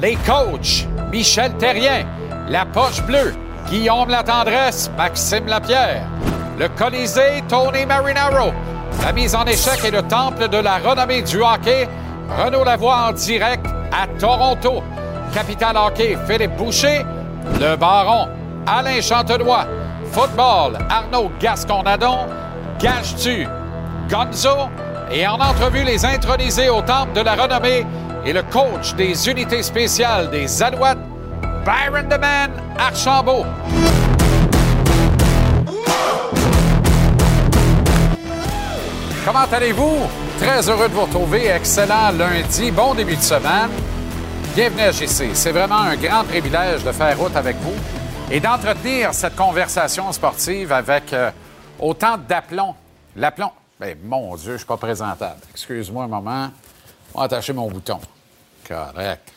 Les coachs, Michel Terrien, la poche bleue, Guillaume Latendresse, Maxime Lapierre, le Colisée, Tony Marinaro, la mise en échec et le temple de la renommée du hockey, Renaud Lavoie en direct à Toronto, Capital Hockey, Philippe Boucher, le Baron, Alain Chantenois, Football, Arnaud Gascon-Nadon, Gage-tu, Gonzo, et en entrevue, les intronisés au temple de la renommée et le coach des unités spéciales des Alouettes, Byron the Man Archambault. Comment allez-vous? Très heureux de vous retrouver. Excellent lundi. Bon début de semaine. Bienvenue à JC. C'est vraiment un grand privilège de faire route avec vous et d'entretenir cette conversation sportive avec euh, autant d'aplomb. L'aplomb. Ben, mon Dieu, je suis pas présentable. Excuse-moi un moment. On va attacher mon bouton. Correct.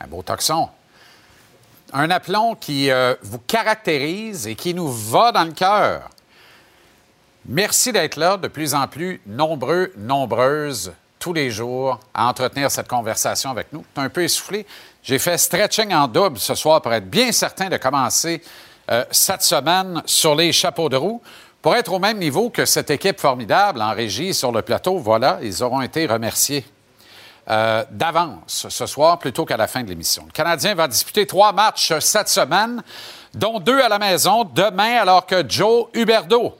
Un beau toxon. Un aplomb qui euh, vous caractérise et qui nous va dans le cœur. Merci d'être là, de plus en plus nombreux, nombreuses, tous les jours, à entretenir cette conversation avec nous. un peu essoufflé. J'ai fait stretching en double ce soir pour être bien certain de commencer euh, cette semaine sur les chapeaux de roue. Pour être au même niveau que cette équipe formidable en régie sur le plateau, voilà, ils auront été remerciés euh, d'avance ce soir plutôt qu'à la fin de l'émission. Le Canadien va disputer trois matchs cette semaine, dont deux à la maison demain, alors que Joe Huberdeau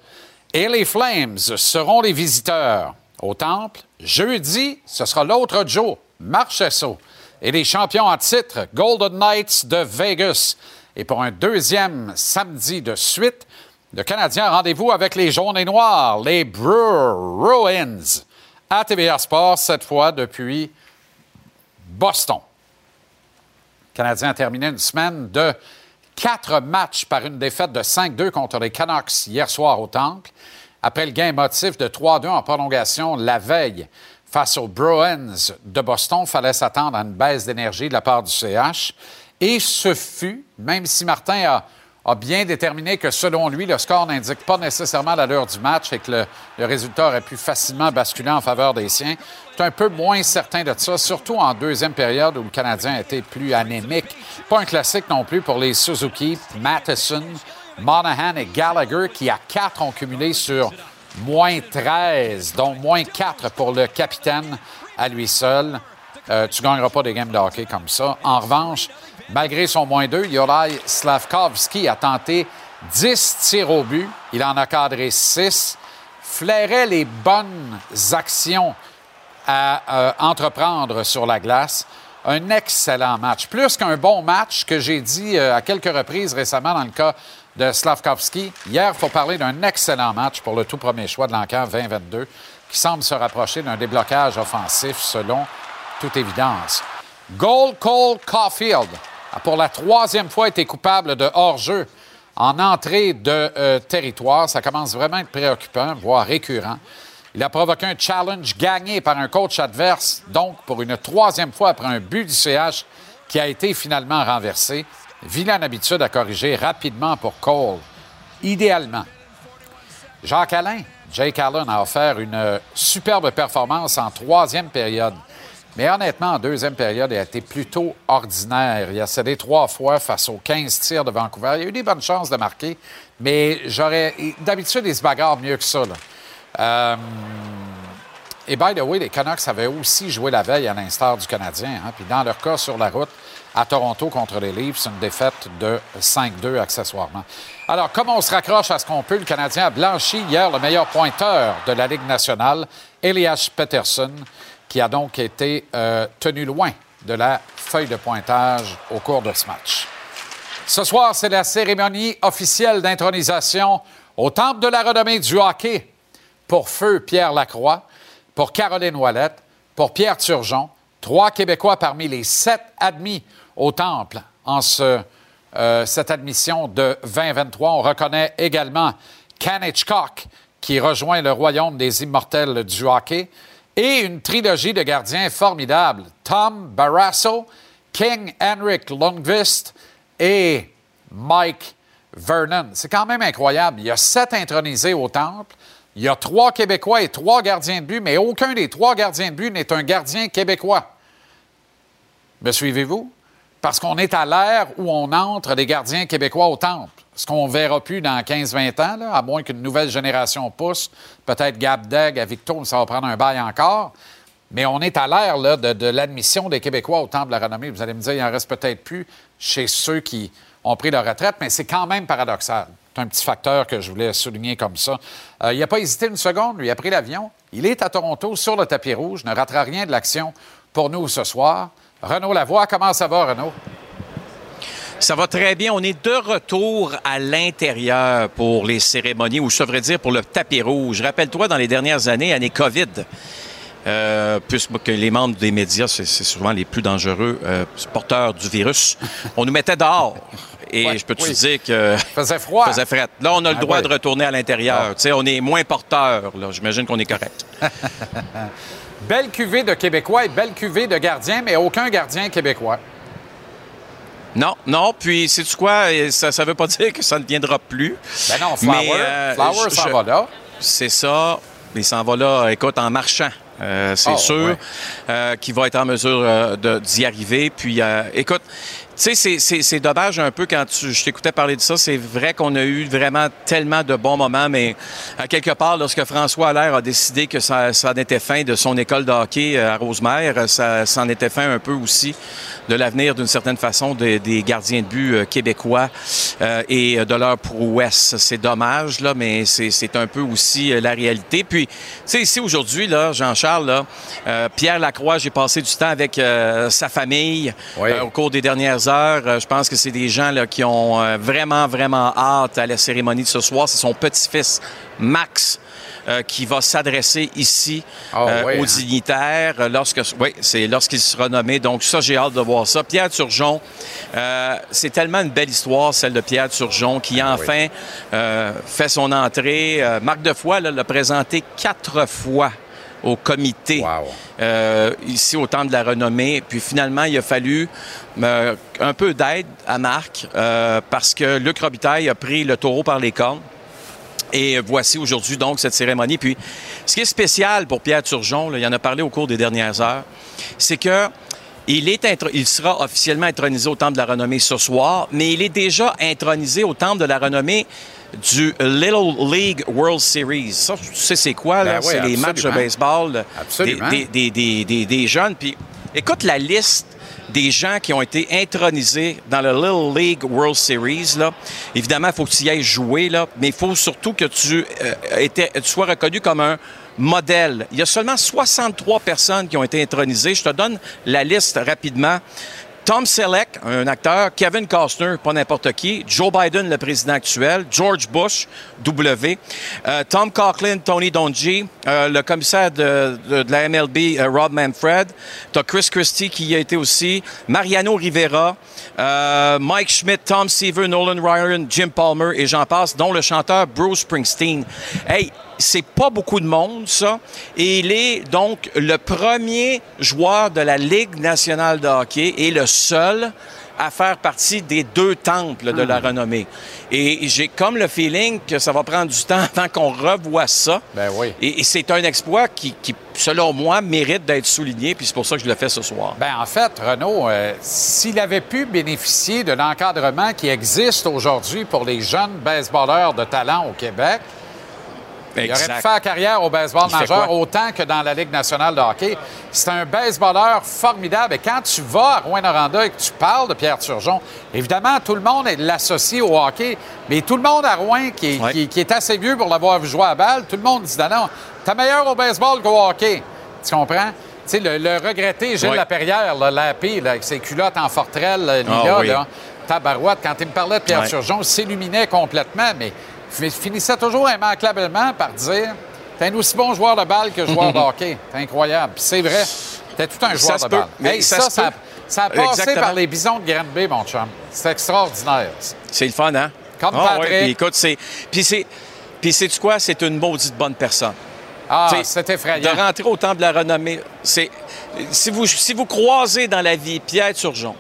et les Flames seront les visiteurs au Temple. Jeudi, ce sera l'autre Joe, Marchesso, et les champions en titre, Golden Knights de Vegas. Et pour un deuxième samedi de suite, le Canadien rendez-vous avec les jaunes et noirs, les Bruins, à TVA Sports, cette fois depuis Boston. Le Canadien a terminé une semaine de quatre matchs par une défaite de 5-2 contre les Canucks hier soir au Temple. Après le gain émotif de 3-2 en prolongation la veille face aux Bruins de Boston, fallait s'attendre à une baisse d'énergie de la part du CH. Et ce fut, même si Martin a, a bien déterminé que selon lui, le score n'indique pas nécessairement l'allure du match et que le, résultat aurait pu facilement basculer en faveur des siens. C'est un peu moins certain de ça, surtout en deuxième période où le Canadien été plus anémique. Pas un classique non plus pour les Suzuki, Matheson, Monahan et Gallagher qui, à quatre, ont cumulé sur moins 13, dont moins 4 pour le capitaine à lui seul. Euh, tu ne gagneras pas des games de hockey comme ça. En revanche, malgré son moins 2, Yorai Slavkovski a tenté 10 tirs au but. Il en a cadré 6. Flairait les bonnes actions à euh, entreprendre sur la glace. Un excellent match. Plus qu'un bon match que j'ai dit euh, à quelques reprises récemment dans le cas de Slavkovski. Hier, il faut parler d'un excellent match pour le tout premier choix de l'encan 2022 qui semble se rapprocher d'un déblocage offensif selon toute évidence. Goal Cole Caulfield a pour la troisième fois été coupable de hors-jeu en entrée de euh, territoire. Ça commence vraiment à être préoccupant, voire récurrent. Il a provoqué un challenge gagné par un coach adverse, donc pour une troisième fois après un but du CH qui a été finalement renversé. Vilaine habitude à corriger rapidement pour Cole. idéalement. Jacques Alain, Jake Allen a offert une superbe performance en troisième période. Mais honnêtement, en deuxième période, il a été plutôt ordinaire. Il a cédé trois fois face aux 15 tirs de Vancouver. Il a eu des bonnes chances de marquer, mais j'aurais. D'habitude, il se bagarre mieux que ça. Euh, et by the way, les Canucks avaient aussi joué la veille à l'instar du Canadien. Hein. Puis dans leur cas, sur la route, à Toronto contre les Leafs, une défaite de 5-2 accessoirement. Alors, comme on se raccroche à ce qu'on peut, le Canadien a blanchi hier le meilleur pointeur de la Ligue nationale, Elias Peterson, qui a donc été euh, tenu loin de la feuille de pointage au cours de ce match. Ce soir, c'est la cérémonie officielle d'intronisation au Temple de la renommée du hockey pour Feu Pierre Lacroix, pour Caroline Ouellette, pour Pierre Turgeon, trois Québécois parmi les sept admis au Temple en euh, cette admission de 2023. On reconnaît également Ken Hitchcock, qui rejoint le royaume des immortels du hockey, et une trilogie de gardiens formidables, Tom Barrasso, King Henrik Lundqvist et Mike Vernon. C'est quand même incroyable. Il y a sept intronisés au Temple. Il y a trois Québécois et trois gardiens de but, mais aucun des trois gardiens de but n'est un gardien québécois. Me suivez-vous? Parce qu'on est à l'ère où on entre des gardiens québécois au temple. Ce qu'on ne verra plus dans 15-20 ans, à moins qu'une nouvelle génération pousse. Peut-être Gab Deg à Victor, ça va prendre un bail encore. Mais on est à l'ère de, de l'admission des Québécois au temple de la renommée. Vous allez me dire, il en reste peut-être plus chez ceux qui ont pris leur retraite, mais c'est quand même paradoxal. C'est un petit facteur que je voulais souligner comme ça. Euh, il n'a pas hésité une seconde, lui a pris l'avion. Il est à Toronto sur le tapis rouge, ne ratera rien de l'action pour nous ce soir. Renaud Lavoie, comment ça va, Renaud? Ça va très bien. On est de retour à l'intérieur pour les cérémonies, ou je devrais dire pour le tapis rouge. Rappelle-toi, dans les dernières années, année COVID, euh, puisque les membres des médias, c'est souvent les plus dangereux euh, porteurs du virus, on nous mettait dehors. Et je peux te dire que. Faisait froid. Faisait fret. Là, on a le ah droit de retourner à l'intérieur. Ah. Tu sais, on est moins porteur. J'imagine qu'on est correct. belle cuvée de Québécois et belle cuvée de gardiens, mais aucun gardien québécois. Non, non. Puis, sais-tu quoi? Ça ne veut pas dire que ça ne viendra plus. Ben non, Flower, euh, Flower s'en va là. C'est ça. Il s'en va là, écoute, en marchant. Euh, c'est oh, sûr euh, qu'il va être en mesure d'y arriver. Puis, écoute, tu sais, c'est dommage un peu quand tu, je t'écoutais parler de ça. C'est vrai qu'on a eu vraiment tellement de bons moments, mais à quelque part, lorsque François Allaire a décidé que ça, ça en était fin de son école de hockey euh, à Rosemère, ça, ça en était fin un peu aussi de l'avenir, d'une certaine façon, des, gardiens de but euh, québécois euh, et de leur prouesse. C'est dommage, là, mais c'est un peu aussi la réalité. Puis, tu sais, ici aujourd'hui, là, Jean-Charles, là, Pierre Lacroix, j'ai passé du temps avec sa famille au cours des dernières euh, je pense que c'est des gens là, qui ont euh, vraiment, vraiment hâte à la cérémonie de ce soir. C'est son petit-fils, Max. Euh, qui va s'adresser ici ah aux hein? dignitaires lorsque oui, c'est lorsqu'il sera nommé. Donc ça, j'ai hâte de voir ça. Pierre Turgeon, c'est tellement une belle histoire, celle de Pierre Turgeon, qui ah enfin fait son entrée. Marc Defoy l'a présenté quatre fois au comité euh, ici au temps de la renommée. Puis finalement, il a fallu euh, un peu d'aide à Marc euh, parce que Luc Robitaille a pris le taureau par les cornes. Et voici aujourd'hui donc cette cérémonie. Puis ce qui est spécial pour Pierre Turgeon, il en a parlé au cours des dernières heures, c'est que il, est il sera officiellement intronisé au Temple de la Renommée ce soir, mais il est déjà intronisé au Temple de la Renommée du Little League World Series. Ça, tu sais, c'est quoi, là? Ben c'est les matchs de baseball des, des, des, des, jeunes. Puis, écoute la liste des gens qui ont été intronisés dans le Little League World Series. Là. Évidemment, il faut que tu y ailles jouer, là, mais il faut surtout que tu, euh, tu sois reconnu comme un modèle. Il y a seulement 63 personnes qui ont été intronisées. Je te donne la liste rapidement. Tom Selleck, un acteur, Kevin Costner, pas n'importe qui, Joe Biden, le président actuel, George Bush, W, euh, Tom Coughlin, Tony Donji, euh, le commissaire de, la MLB, euh, Rob Manfred, t'as Chris Christie qui y a été aussi, Mariano Rivera, Mike Schmidt, Tom Seaver, Nolan Ryan, Jim Palmer et j'en passe, dont le chanteur Bruce Springsteen. Hey, c'est pas beaucoup de monde, ça. Et il est donc le premier joueur de la Ligue nationale de hockey et le seul à faire partie des deux temples de la Hmm. renommée. Et j'ai comme le feeling que ça va prendre du temps avant qu'on revoie ça. Ben oui. Et, et c'est un exploit qui, qui, selon moi, mérite d'être souligné, puis c'est pour ça que je le fais ce soir. Ben, en fait, Renaud, euh, s'il avait pu bénéficier de l'encadrement qui existe aujourd'hui pour les jeunes baseballeurs de talent au Québec, il aurait pu faire carrière au baseball Il majeur autant que dans la Ligue nationale de hockey. C'est un baseballeur formidable. Et quand tu vas à Rouen-Noranda et que tu parles de Pierre Turgeon, évidemment, tout le monde l'associe au hockey, mais tout le monde à Rouen, qui est, Ouais. qui- qui est assez vieux pour l'avoir vu jouer à balle, tout le monde dit non, non, t'es meilleur au baseball qu'au hockey. Tu comprends? Tu sais, le, le regretté Gilles Ouais. Laperrière, là, là, avec ses culottes en forterelle, Ah Lila, oui. là, tabarouette, quand il me parlait de Pierre Ouais. Turgeon, il s'illuminait complètement, mais finissait toujours immanquablement par dire T'es un aussi bon joueur de balle que joueur de hockey. C'est incroyable. C'est vrai. T'es tout un joueur de balle. mais Hey, ça ça, ça, ça a passé Exactement. par les bisons de Granby, mon chum. C'est extraordinaire. C'est le fun, hein? Comme Ah, Patrick. ouais, Puis écoute, c'est. Puis c'est. Puis sais-tu quoi? C'est une maudite bonne personne. Ah, c'est De effrayant. rentrer au temple de la renommée, c'est. Si vous, si vous croisez dans la vie Pierre Turgeon,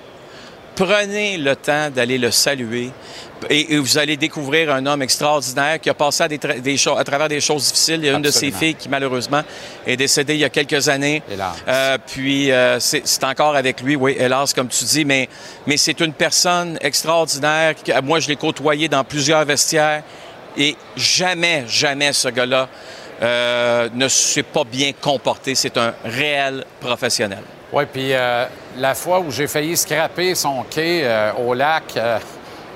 prenez le temps d'aller le saluer et, et vous allez découvrir un homme extraordinaire qui a passé à, des tra- des cho- à travers des choses difficiles. Il y a une de ses filles qui, malheureusement, est décédée il y a quelques années. Hélas. Euh, puis, euh, c'est encore avec lui, oui, hélas, comme tu dis, mais, mais c'est une personne extraordinaire. Moi, je l'ai côtoyé dans plusieurs vestiaires et jamais, jamais ce gars-là euh, ne s'est pas bien comporté. C'est un réel professionnel. Oui, puis euh, la fois où j'ai failli scraper son quai euh, au lac euh,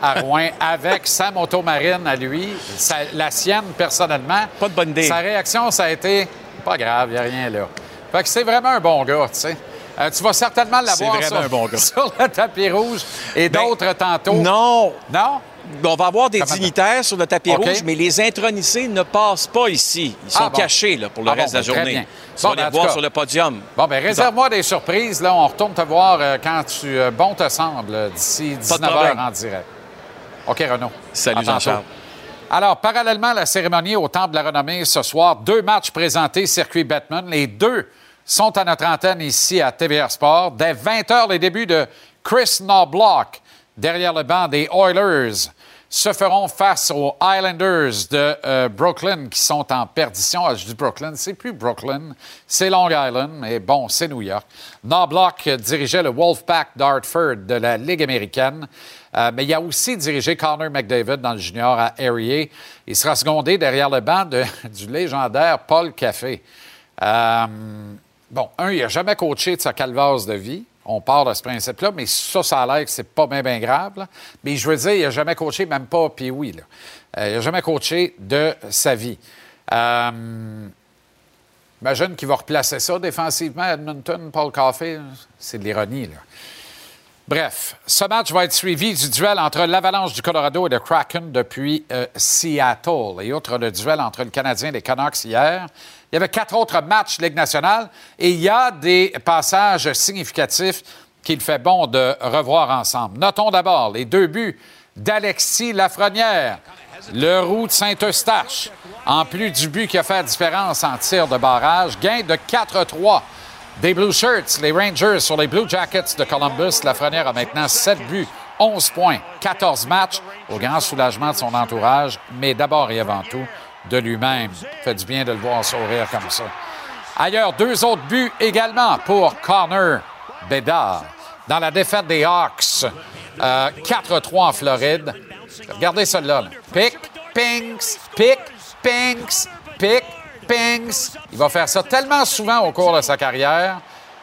à Rouen avec sa moto marine à lui, sa- la sienne personnellement. Pas de bonne idée. Sa réaction, ça a été pas grave, il n'y a rien là. Fait que c'est vraiment un bon gars, tu sais. Euh, tu vas certainement l'avoir bon sur le tapis rouge et Ben, d'autres tantôt. Non! Non? On va avoir des dignitaires sur le tapis rouge, mais les intronisés ne passent pas ici. Ils sont Ah, bon. cachés là, pour le Ah, bon, reste de la ben, journée. bien. Bon, vas ben, les voir cas- sur le podium. Bon, ben réserve-moi des surprises. Là, on retourne te voir euh, quand tu euh, bon te semble euh, d'ici Pas de 19h problème. en direct. OK, Renaud. Salut. Jean-Charles. Alors, parallèlement à la cérémonie au Temple de la Renommée ce soir, deux matchs présentés circuit Batman. Les deux sont à notre antenne ici à TVR Sport. Dès 20h, les débuts de Chris Knobloch derrière le banc des Oilers se feront face aux Islanders de euh, Brooklyn qui sont en perdition. Ah, je dis Brooklyn, c'est plus Brooklyn, c'est Long Island, mais bon, c'est New York. Knobloch dirigeait le Wolfpack d'Hartford de la Ligue américaine, Euh, mais il a aussi dirigé Connor McDavid dans le junior à Erie. Il sera secondé derrière le banc du légendaire Paul Café. Euh, bon, un, il n'a jamais coaché de sa calvasse de vie. On part de ce principe-là, mais ça, ça a l'air que c'est pas bien, bien grave. Mais je veux dire, il n'a jamais coaché, même pas puis oui. Là. Euh, il n'a jamais coaché de sa vie. Euh, imagine qu'il va replacer ça défensivement Edmonton, Paul Caffey. C'est de l'ironie, là. Bref, ce match va être suivi du duel entre l'Avalanche du Colorado et le Kraken depuis euh, Seattle. Et outre le duel entre le Canadien et les Canucks hier, il y avait quatre autres matchs Ligue nationale et il y a des passages significatifs qu'il fait bon de revoir ensemble. Notons d'abord les deux buts d'Alexis Lafrenière, le roux de Saint-Eustache, en plus du but qui a fait la différence en tir de barrage, gain de 4-3 des Blue Shirts, les Rangers sur les Blue Jackets de Columbus. Lafrenière a maintenant 7 buts, 11 points, 14 matchs, au grand soulagement de son entourage, mais d'abord et avant tout de lui-même. Fait du bien de le voir sourire comme ça. Ailleurs, deux autres buts également pour Connor Bedard. Dans la défaite des Hawks, euh, 4-3 en Floride. Regardez celle-là. là. Pick, pinks, pick, pinks, pick, Il va faire ça tellement souvent au cours de sa carrière.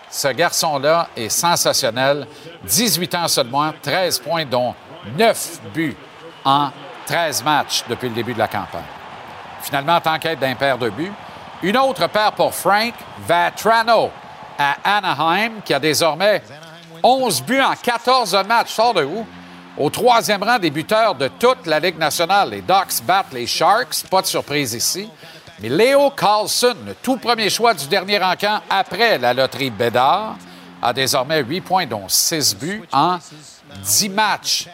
Ce garçon-là est sensationnel. 18 ans seulement, 13 points, dont 9 buts en 13 matchs depuis le début de la campagne. Finalement, en quête d'un paire de buts. Une autre paire pour Frank Vatrano à Anaheim, qui a désormais 11 buts en 14 matchs. Sort de où? Au troisième rang des buteurs de toute la Ligue nationale. Les Ducks battent les Sharks. Pas de surprise ici. Mais Léo Carlson, le tout premier choix du dernier encamp après la loterie Bédard, a désormais 8 points, dont 6 buts en 10 matchs.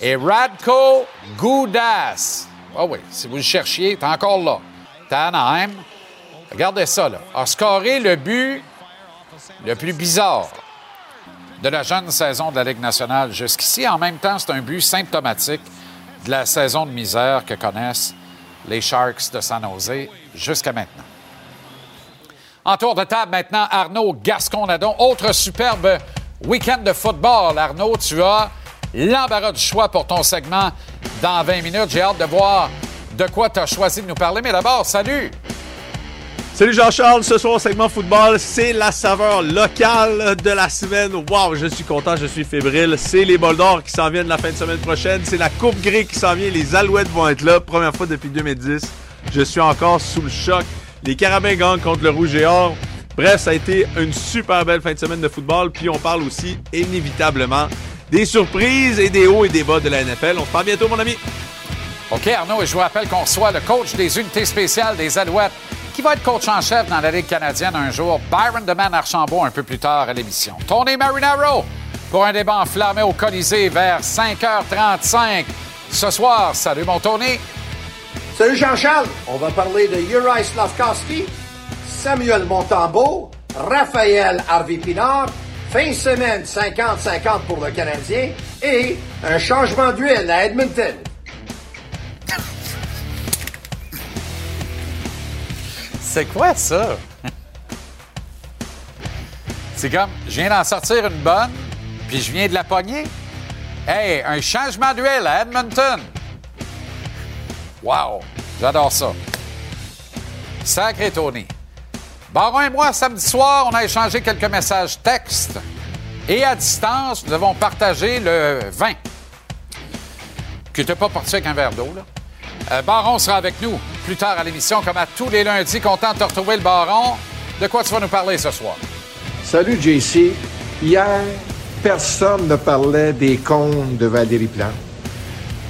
Et Radko Goudas, ah oui, si vous le cherchiez, t'es encore là. Anaheim. Regardez ça, là. A scoré le but le plus bizarre. de la jeune saison de la Ligue nationale jusqu'ici. En même temps, c'est un but symptomatique de la saison de misère que connaissent les Sharks de San Jose jusqu'à maintenant. En tour de table maintenant, Arnaud Gasconadon. Autre superbe week-end de football. Arnaud, tu as l'embarras du choix pour ton segment dans 20 minutes. J'ai hâte de voir de quoi tu as choisi de nous parler. Mais d'abord, salut! Salut Jean-Charles, ce soir segment football, c'est la saveur locale de la semaine. Waouh, je suis content, je suis fébrile. C'est les bols d'or qui s'en viennent la fin de semaine prochaine. C'est la Coupe grecque qui s'en vient. Les Alouettes vont être là. Première fois depuis 2010. Je suis encore sous le choc. Les Carabins gagnent contre le Rouge et Or. Bref, ça a été une super belle fin de semaine de football. Puis on parle aussi inévitablement des surprises et des hauts et des bas de la NFL. On se parle bientôt, mon ami. OK, Arnaud, et je vous rappelle qu'on reçoit le coach des unités spéciales des Alouettes qui va être coach en chef dans la Ligue canadienne un jour? Byron DeMan Archambault un peu plus tard à l'émission. Tony Marinaro pour un débat enflammé au Colisée vers 5h35 ce soir. Salut mon Tony. Salut Jean-Charles. On va parler de Uri Slavkowski, Samuel Montambeau, Raphaël Harvey-Pinard, fin de semaine 50-50 pour le Canadien et un changement d'huile à Edmonton. C'est quoi ça? C'est comme, je viens d'en sortir une bonne, puis je viens de la pogner. Hey, un changement d'huile à Edmonton. Wow, j'adore ça. Sacré Tony. Baron et moi, samedi soir, on a échangé quelques messages textes. Et à distance, nous avons partagé le vin. Que tu pas parti avec un verre d'eau, là. Euh, Baron sera avec nous plus tard à l'émission, comme à tous les lundis. Content de te retrouver, le Baron. De quoi tu vas nous parler ce soir? Salut, JC. Hier, personne ne parlait des cônes de Valérie Plante.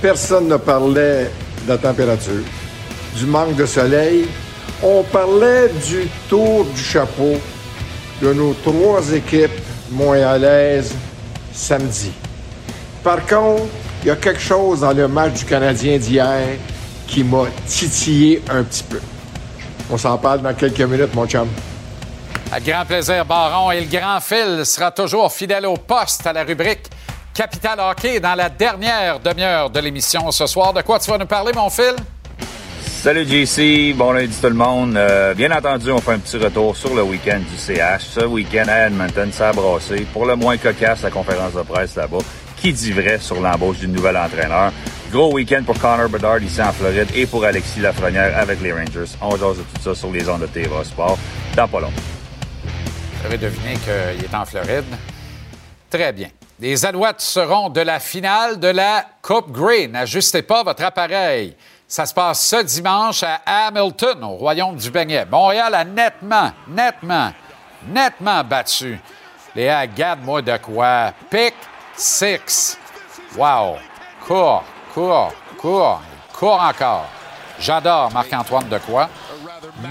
Personne ne parlait de la température, du manque de soleil. On parlait du tour du chapeau de nos trois équipes montréalaises samedi. Par contre, il y a quelque chose dans le match du Canadien d'hier qui m'a titillé un petit peu. On s'en parle dans quelques minutes, mon chum. À grand plaisir, Baron. Et le grand Phil sera toujours fidèle au poste à la rubrique Capital Hockey dans la dernière demi-heure de l'émission ce soir. De quoi tu vas nous parler, mon Phil? Salut JC, bon lundi tout le monde. Euh, bien entendu, on fait un petit retour sur le week-end du CH. Ce week-end à Edmonton, ça a brassé. Pour le moins cocasse, la conférence de presse là-bas. Qui dit vrai sur l'embauche du nouvel entraîneur? Gros week-end pour Connor Bedard ici en Floride et pour Alexis Lafrenière avec les Rangers. On jase de tout ça sur les ondes de TVA Sport dans pas long. Vous avez deviné qu'il est en Floride. Très bien. Les Alouettes seront de la finale de la Coupe Grey. N'ajustez pas votre appareil. Ça se passe ce dimanche à Hamilton, au Royaume du Beignet. Montréal a nettement, nettement, nettement battu. Les garde-moi de quoi? Pick six. Wow. Court, court, court, court encore. J'adore Marc-Antoine de quoi.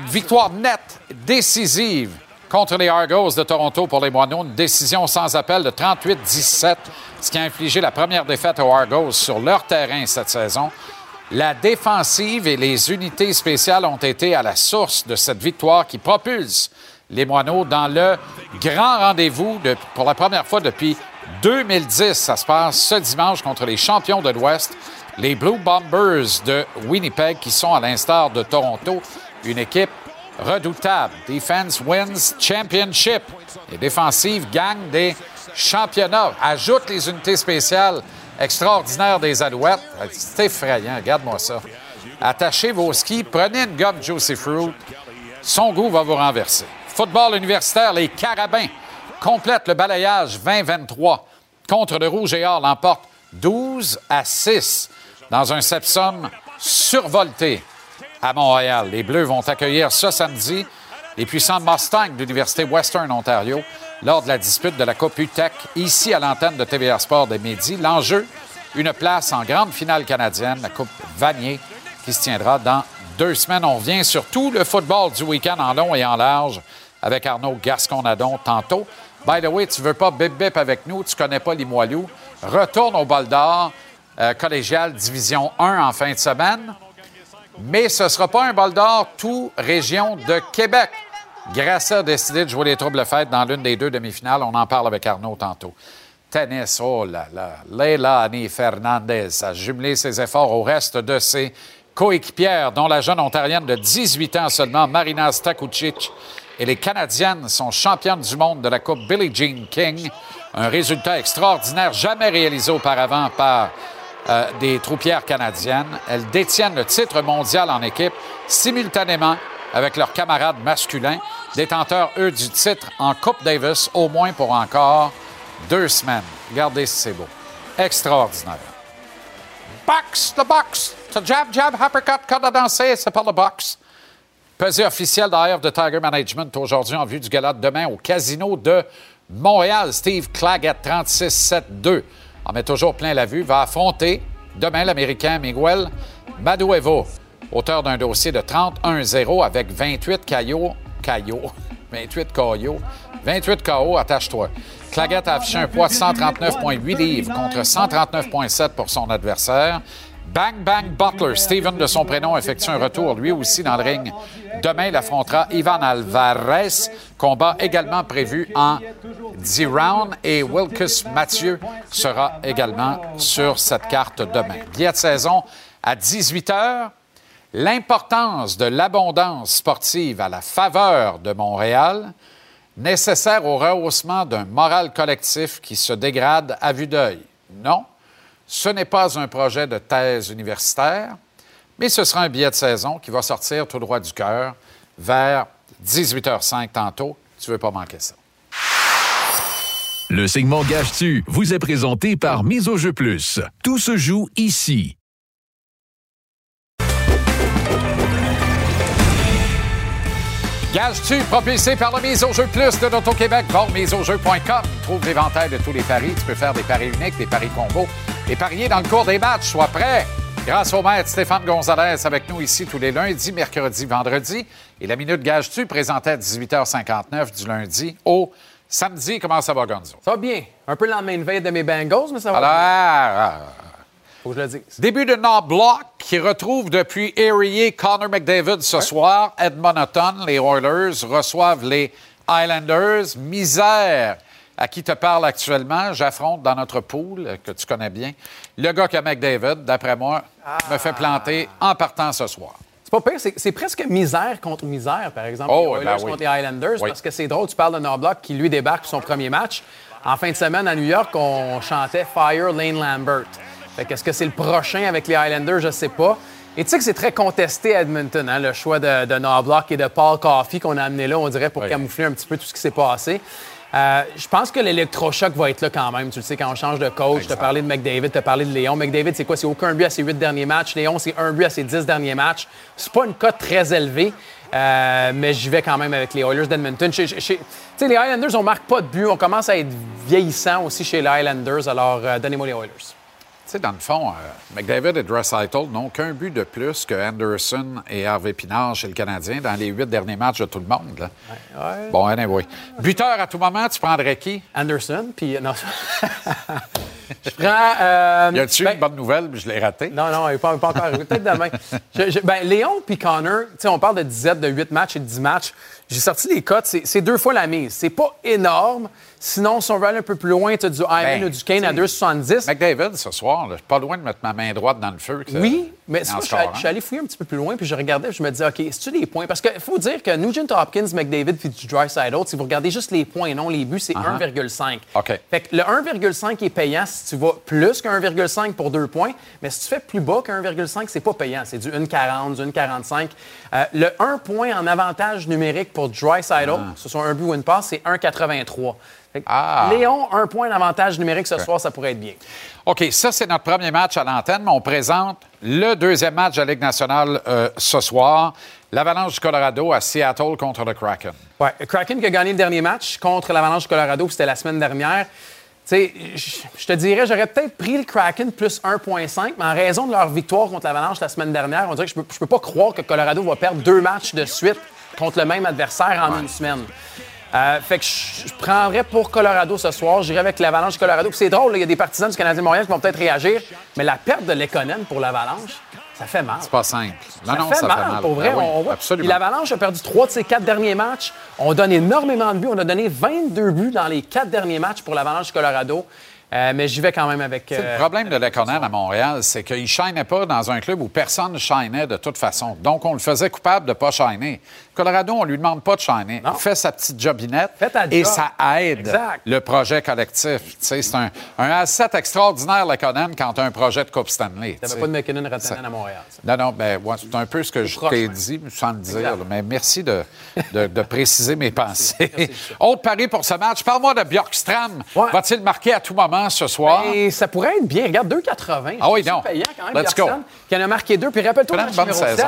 Victoire nette, décisive contre les Argos de Toronto pour les Moineaux. Une décision sans appel de 38-17, ce qui a infligé la première défaite aux Argos sur leur terrain cette saison. La défensive et les unités spéciales ont été à la source de cette victoire qui propulse les Moineaux dans le grand rendez-vous pour la première fois depuis 2010. Ça se passe ce dimanche contre les champions de l'Ouest, les Blue Bombers de Winnipeg, qui sont, à l'instar de Toronto, une équipe redoutable. Defense wins championship. Les défensives gagnent des championnats. Ajoute les unités spéciales extraordinaires des Alouettes. C'est effrayant, regarde-moi ça. Attachez vos skis, prenez une gomme Juicy Fruit. Son goût va vous renverser. Football universitaire, les Carabins complètent le balayage 20-23 contre le Rouge et Or, l'emporte 12 à 6 dans un sepsum survolté à Montréal. Les Bleus vont accueillir ce samedi les puissants Mustangs de l'Université Western Ontario lors de la dispute de la Coupe UTEC ici à l'antenne de TVA Sport de midi. L'enjeu, une place en grande finale canadienne, la Coupe Vanier, qui se tiendra dans deux semaines. On revient sur tout le football du week-end en long et en large avec Arnaud Gasconadon tantôt. By the way, tu veux pas bip-bip avec nous, tu connais pas Limoilou. Retourne au bol d'or, euh, collégial Division 1 en fin de semaine. Mais ce ne sera pas un bol d'or tout région de Québec. Grassa a décidé de jouer les troubles fêtes dans l'une des deux demi-finales. On en parle avec Arnaud tantôt. Tennis, oh là là. Leilani Fernandez a jumelé ses efforts au reste de ses coéquipières, dont la jeune ontarienne de 18 ans seulement, Marina Stakucic. Et les Canadiennes sont championnes du monde de la Coupe Billie Jean King. Un résultat extraordinaire, jamais réalisé auparavant par euh, des troupières canadiennes. Elles détiennent le titre mondial en équipe simultanément avec leurs camarades masculins, détenteurs, eux, du titre en Coupe Davis, au moins pour encore deux semaines. Regardez si c'est beau. Extraordinaire. Box, the box. To jab, jab, uppercut, cut à danser, c'est pas le box. Pesé officiel d'ailleurs de Tiger Management aujourd'hui en vue du gala de demain au Casino de Montréal. Steve Claggett, 36-7-2, en met toujours plein la vue, va affronter demain l'Américain Miguel Maduevo, auteur d'un dossier de 31-0 avec 28 caillots. Caillots. 28 caillots. 28 KO, attache-toi. Claggett a affiché un poids de 139,8 livres contre 139,7 pour son adversaire. Bang Bang Butler, Steven de son prénom, effectue un retour lui aussi dans le ring. Demain, il affrontera Ivan Alvarez, combat également prévu en 10 rounds et Wilkus Mathieu sera également sur cette carte demain. Billet de saison à 18 h. L'importance de l'abondance sportive à la faveur de Montréal, nécessaire au rehaussement d'un moral collectif qui se dégrade à vue d'œil. Non, ce n'est pas un projet de thèse universitaire, mais ce sera un billet de saison qui va sortir tout droit du cœur vers 18h05 tantôt. Tu veux pas manquer ça. Le segment Gage-tu vous est présenté par Mise au jeu plus. Tout se joue ici. Gage-tu, propulsé par le Mise au jeu plus de l'Auto-Québec, miseaujeu.com. Trouve l'éventail de tous les paris. Tu peux faire des paris uniques, des paris combos et parier dans le cours des matchs. Sois prêt. Grâce au maître Stéphane Gonzalez avec nous ici tous les lundis, mercredis, vendredis. Et la Minute Gage-tu présentée à 18h59 du lundi au samedi. Comment ça va, Gonzo? Ça va bien. Un peu la main veille de mes Bengals, mais ça va Alors, bien. Faut que je le dise. Début de Block qui retrouve depuis Erie Connor McDavid ce soir. Edmonton, les Oilers reçoivent les Islanders. Misère à qui te parle actuellement. J'affronte dans notre pool, que tu connais bien, le gars qui a McDavid, d'après moi, me fait planter en partant ce soir. C'est pas pire, c'est presque misère contre misère, par exemple, Oh, les ben Oilers oui. contre les Highlanders, Oui. parce que c'est drôle, tu parles de Knobloch qui, lui, débarque pour son premier match. En fin de semaine, à New York, on chantait Fire Lane Lambert. Fait qu'est-ce que c'est le prochain avec les Highlanders, je sais pas. Et tu sais que c'est très contesté à Edmonton, hein, le choix de, de Knobloch et de Paul Coffey qu'on a amené là, on dirait, pour Oui. camoufler un petit peu tout ce qui s'est passé. Euh, je pense que l'électrochoc va être là quand même. Tu le sais, quand on change de coach, tu as parlé de McDavid, tu as parlé de Léon. McDavid, c'est quoi? C'est aucun but à ses huit derniers matchs. Léon, c'est un but à ses dix derniers matchs. C'est pas une cote très élevée, euh, mais j'y vais quand même avec les Oilers d'Edmonton. Tu sais, les Highlanders, on marque pas de but. On commence à être vieillissant aussi chez les Highlanders. Alors, euh, donnez-moi les Oilers. Tu sais, dans le fond, euh, McDavid et Draisaitl n'ont qu'un but de plus que Anderson et Harvey Pinard chez le Canadien dans les huit derniers matchs de tout le monde. là. Bon, anyway. Buteur à tout moment, tu prendrais qui? Anderson, puis... euh, Non, je prends... euh, Y a-tu ben, une bonne nouvelle, je l'ai raté? Non, non, il n'est pas, pas encore arrivé. Peut-être demain. Je- je- ben, Léon puis Connor, tu sais, on parle de 10 de 8 matchs et de 10 matchs. J'ai sorti les cotes, c'est deux fois la mise. C'est pas énorme. Sinon, si on veut aller un peu plus loin, tu as du Hyman Ben, ou du Kane à tu sais, 2,70. McDavid, ce soir, là, je suis pas loin de mettre ma main droite dans le feu. que- Oui, mais moi, je suis hein? je suis allé fouiller un petit peu plus loin, puis je regardais, puis je me disais, OK, c'est-tu des points? Parce qu'il faut dire que Nugent Hopkins, McDavid, puis du Drysdale, si vous regardez juste les points, non les buts, c'est 1,5. Uh-huh. OK. Fait que le 1,5 est payant si tu vas plus que 1,5 pour deux points, mais si tu fais plus bas que 1,5, c'est pas payant. C'est du 1,40, du 1,45. Euh, le 1 point en avantage numérique pour Drysdale, ce soit un but ou une passe, c'est 1,83. Fait que Ah. Léon, un point d'avantage numérique ce soir, ça pourrait être bien. OK, ça, c'est notre premier match à l'antenne, mais on présente le deuxième match de la Ligue nationale euh, ce soir. L'Avalanche du Colorado à Seattle contre le Kraken. Ouais, le Kraken qui a gagné le dernier match contre l'Avalanche du Colorado, c'était la semaine dernière. Tu sais, je te dirais, j'aurais peut-être pris le Kraken plus 1,5, mais en raison de leur victoire contre l'Avalanche la semaine dernière, on dirait que je peux, je peux pas croire que Colorado va perdre deux matchs de suite contre le même adversaire en une semaine. Euh, fait que je, je prendrais pour Colorado ce soir. J'irai avec l'Avalanche Colorado. Puis c'est drôle, il y a des partisans du Canadien Montréal qui vont peut-être réagir, mais la perte de Lekonen pour l'Avalanche, Ça fait mal. C'est pas simple. Non, ça non, fait ça mal, fait mal. pour vrai. Ben oui, on voit. absolument. Puis l'Avalanche a perdu trois de ses quatre derniers matchs. On donne énormément de buts. On a donné 22 buts dans les quatre derniers matchs pour l'Avalanche Colorado. Euh, mais j'y vais quand même avec. C'est euh, Le problème de Lekonen à Montréal, c'est qu'il ne shinait pas dans un club où personne ne shinait de toute façon. Donc, on le faisait coupable de ne pas shiner. Colorado, on ne lui demande pas de shiner. Il fait sa petite jobinette et job. ça aide Exact. le projet collectif. C'est un, un asset extraordinaire, Lekonen, quand tu as un projet de Coupe Stanley. tu T'avais sais. pas de McKinnon à Montréal. ça. Non, non, ben, ouais, c'est un peu ce que je t'ai dit, sans le dire. Là. Mais merci de, de- de préciser mes pensées. Autre pari pour ce match. Parle-moi de Bjorkstrand. Va-t-il marquer à tout moment ce soir? Et ça pourrait être bien. Regarde, 2,80. Ah oui, non. payant quand même. Let's go. Qui en a marqué deux. Puis rappelle-toi, numéro saison. 7.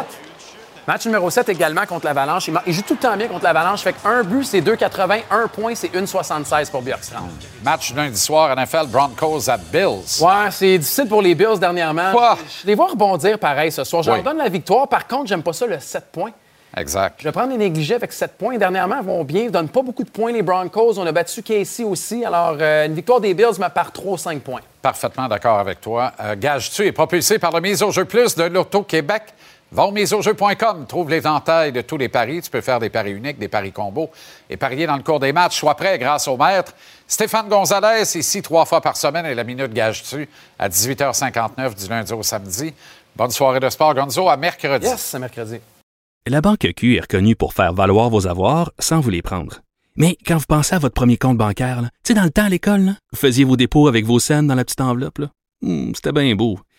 Match numéro 7 également contre l'Avalanche. Il, joue tout le temps bien contre l'Avalanche. Fait qu'un but, c'est 2,80. Un point, c'est 1,76 pour Bjorkstrand. Match lundi soir, NFL Broncos à Bills. Ouais, c'est difficile pour les Bills dernièrement. Quoi? Je les vois rebondir pareil ce soir. Je Oui. leur donne la victoire. Par contre, j'aime pas ça, le 7 points. Exact. Je vais prendre les négligés avec 7 points. Dernièrement, ils vont bien. Ils donnent pas beaucoup de points, les Broncos. On a battu Casey aussi. Alors, euh, une victoire des Bills, mais par 3 5 points. Parfaitement d'accord avec toi. Euh, Gage-tu est propulsé par le Mise au jeu plus de l'Auto-Québec. Va au miseaujeu.com, trouve l'éventail de tous les paris. Tu peux faire des paris uniques, des paris combos et parier dans le cours des matchs. Sois prêt grâce au maître. Stéphane Gonzalez, ici trois fois par semaine et la minute Gage-tu à 18h59 du lundi au samedi. Bonne soirée de sport, Gonzo, à mercredi. Yes, c'est mercredi. La Banque Q est reconnue pour faire valoir vos avoirs sans vous les prendre. Mais quand vous pensez à votre premier compte bancaire, tu sais, dans le temps à l'école, là, vous faisiez vos dépôts avec vos scènes dans la petite enveloppe. Hmm, C'était bien beau.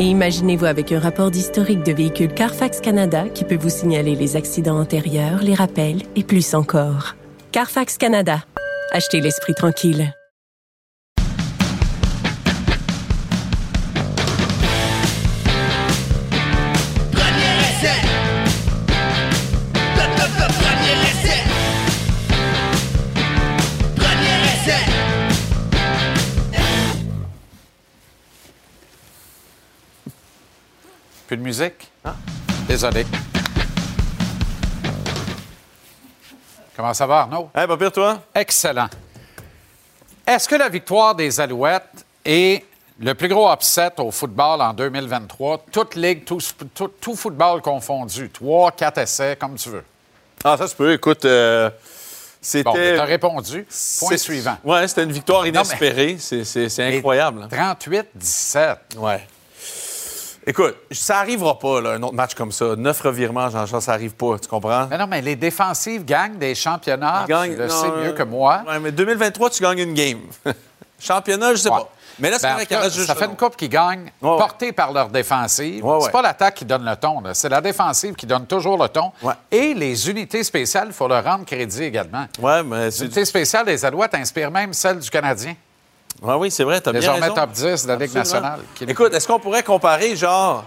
Et imaginez-vous avec un rapport d'historique de véhicule Carfax Canada qui peut vous signaler les accidents antérieurs, les rappels et plus encore. Carfax Canada. Achetez l'esprit tranquille. Plus de musique? Désolé. Comment ça va, Arnaud? Hey, pas pire, toi? Excellent. Est-ce que la victoire des Alouettes est le plus gros upset au football en 2023? Toute ligue, tout, tout- tout football confondu. Trois, quatre essais, comme tu veux. Ah, ça se peut. Écoute, euh, c'était. Bon, tu as répondu. Point suivant. Ouais, c'était une victoire inespérée. C'est- incroyable. hein. 38-17. Ouais. Écoute, ça arrivera pas, là, un autre match comme ça. Neuf revirements, Jean-Charles, ça arrive pas. Tu comprends? Mais non, mais les défensives gagnent des championnats. Gagnent- tu le non, sais mieux euh, que moi. Ouais, mais 2023, tu gagnes une game. Championnat, je sais Ouais. pas. Mais là, c'est Ben, vrai en qu'il tout cas, reste juste ça fait une coupe qui gagne, Ouais, ouais. portée par leur défensive. Ouais, ouais. C'est pas l'attaque qui donne le ton, c'est la défensive qui donne toujours le ton. Ouais. Et les unités spéciales, il faut leur rendre crédit également. Ouais, mais Les unités spéciales des Alouettes inspirent même celle du Canadien. Ouais, oui, c'est vrai, t'as bien raison. top 10 de la Ligue nationale. Écoute, est-ce qu'on pourrait comparer, genre,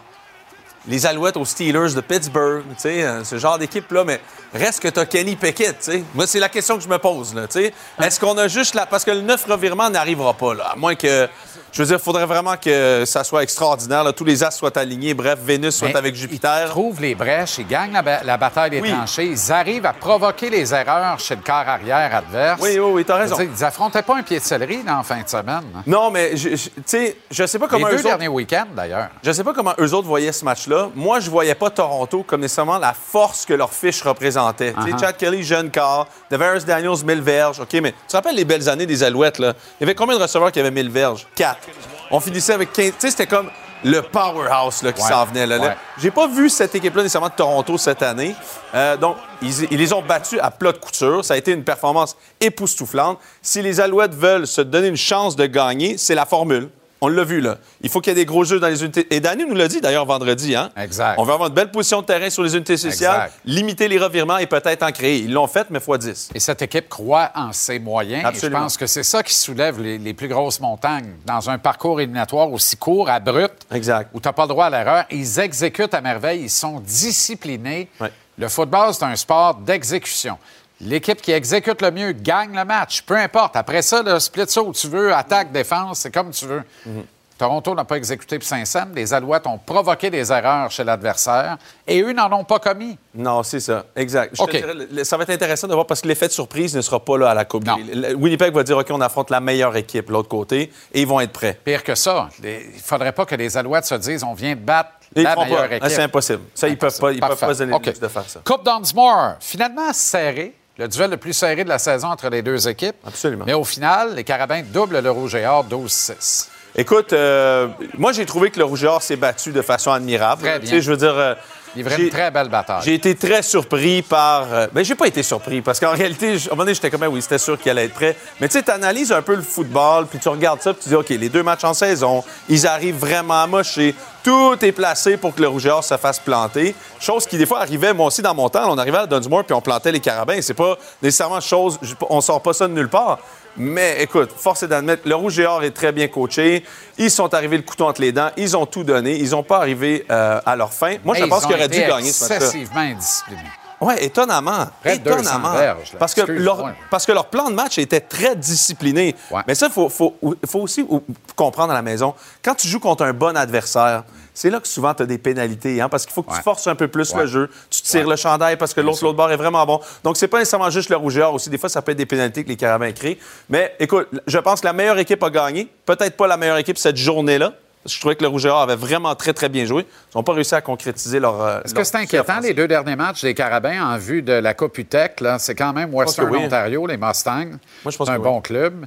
les Alouettes aux Steelers de Pittsburgh, tu sais, euh, ce genre d'équipe-là, mais reste que t'as Kenny Pickett, tu sais. Moi, c'est la question que je me pose, là, tu sais. Est-ce qu'on a juste la... Parce que le neuf revirement n'arrivera pas, là, à moins que... Je veux dire, il faudrait vraiment que ça soit extraordinaire, là, tous les as soient alignés, bref, Vénus soit Mais avec Ils Jupiter. trouvent les brèches, ils gagnent la, ba- la bataille des Oui. tranchées, ils arrivent à provoquer les erreurs chez le corps arrière adverse. Oui, oui, oui, t'as raison. Dire, Ils affrontaient pas un pied de céleri la fin de semaine. hein. Non, mais, tu sais, je sais pas Les comment deux eux autres... derniers week-ends, d'ailleurs. Je sais pas comment eux autres voyaient ce match-là. Moi, je voyais pas Toronto comme nécessairement la force que leur fiche représentait. Uh-huh. Chad Kelly, jeune quart, Devers Daniels, 1000 verges. OK, mais tu te rappelles les belles années des Alouettes, là? Il y avait combien de receveurs qui avaient 1000 verges? Quatre. On finissait avec 15. Tu sais, c'était comme le powerhouse là, qui Ouais. s'en venait. Là. J'ai pas vu cette équipe-là nécessairement de Toronto cette année. Euh, donc, ils, ils les ont battus à plat de couture. Ça a été une performance époustouflante. Si les Alouettes veulent se donner une chance de gagner, c'est la formule. On l'a vu, là. Il faut qu'il y ait des gros jeux dans les unités. Et Danny nous l'a dit, d'ailleurs, vendredi. Hein? Exact. On veut avoir une belle position de terrain sur les unités sociales, Exact. limiter les revirements et peut-être en créer. Ils l'ont fait, mais fois 10. Et cette équipe croit en ses moyens. Et Absolument. je pense que c'est ça qui soulève les, les plus grosses montagnes. Dans un parcours éliminatoire aussi court, abrupt, Exact. où tu n'as pas le droit à l'erreur, ils exécutent à merveille, ils sont disciplinés. Ouais. Le football, c'est un sport d'exécution. L'équipe qui exécute le mieux gagne le match. Peu importe. Après ça, le split ça où tu veux, attaque, défense, c'est comme tu veux. Toronto n'a pas exécuté pour Saint-Saëns. Les Alouettes ont provoqué des erreurs chez l'adversaire et eux n'en ont pas commis. Non, c'est ça. Exact. Je te OK. dirais, le- ça va être intéressant de voir parce que l'effet de surprise ne sera pas là à la Coupe. Winnipeg va dire OK, on affronte la meilleure équipe de l'autre côté et ils vont être prêts. Pire que ça, les- il ne faudrait pas que les Alouettes se disent on vient de battre ils la meilleure pas. équipe. Ah, c'est impossible. Ça, ils peuvent pas, ils peuvent pas se donner OK. le luxe de faire ça. Coupe Dunsmore, finalement serré. Le duel le plus serré de la saison entre les deux équipes. Absolument. Mais au final, les Carabins doublent le Rouge et Or 12-6. Écoute, euh, moi, j'ai trouvé que le Rougeur s'est battu de façon admirable. Très Tu bien. sais, je veux dire. J'ai- une très belle bataille. J'ai été très surpris par. Euh, ben, j'ai pas été surpris parce qu'en réalité, à un moment donné, j'étais comme, Ah oui, c'était sûr qu'il allait être prêt. Mais tu sais, tu analyses un peu le football, puis tu regardes ça, puis tu dis, OK, les deux matchs en saison, ils arrivent vraiment amochés. Tout est placé pour que le Rougeur se fasse planter. Chose qui, des fois, arrivait, moi aussi, dans mon temps. On arrivait à Dunsmore, puis on plantait les carabins. C'est pas nécessairement chose. On sort pas ça de nulle part. Mais écoute, force est d'admettre, le Rouge et Or est très bien coaché. Ils sont arrivés le couteau entre les dents. Ils ont tout donné. Ils n'ont pas arrivé euh, à leur fin. Moi, je pense qu'ils auraient dû gagner ce match-là. excessivement indisciplinés. Oui, étonnamment. Près de 200 étonnamment. verges, parce, que leur, parce que leur plan de match était très discipliné. Mais ça, il faut, faut- faut aussi comprendre à la maison. Quand tu joues contre un bon adversaire, c'est là que souvent tu as des pénalités, hein, parce qu'il faut que tu forces un peu plus Ouais. le jeu. Tu tires le chandail parce que l'autre l'autre bord est vraiment bon. Donc, c'est pas nécessairement juste le rougeur aussi. Des fois, ça peut être des pénalités que les Carabins créent. Mais écoute, je pense que la meilleure équipe a gagné. Peut-être pas la meilleure équipe cette journée-là. Parce que je trouvais que le Rougeur avait vraiment très, très bien joué. Ils n'ont pas réussi à concrétiser leur. euh, Est-ce leur que c'est inquiétant, les deux derniers matchs des Carabins en vue de la Coupe UTEC? là? C'est quand même Western oui. Ontario, les Mustangs. Moi, je pense C'est un que bon club.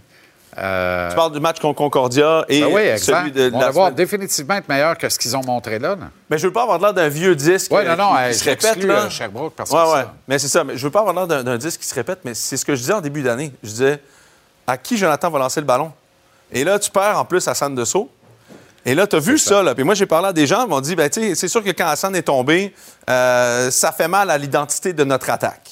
Euh, Tu parles du match contre Concordia et ben oui, celui de On la va définitivement être meilleur que ce qu'ils ont montré là. Mais je veux pas avoir l'air d'un vieux disque Ouais, euh, non, non, qui, hey, qui se répète. Là. euh, Sherbrooke parce que ouais, ça- Mais c'est ça. Mais je veux pas avoir l'air d'un, disque qui se répète, mais c'est ce que je disais en début d'année. Je disais, à qui Jonathan va lancer le ballon? Et là, tu perds en plus Hassan Dessau. Et là, tu as vu ça. là. Puis moi, j'ai parlé à des gens, ils m'ont dit, ben, c'est sûr que quand Hassan est tombé, euh, ça fait mal à l'identité de notre attaque.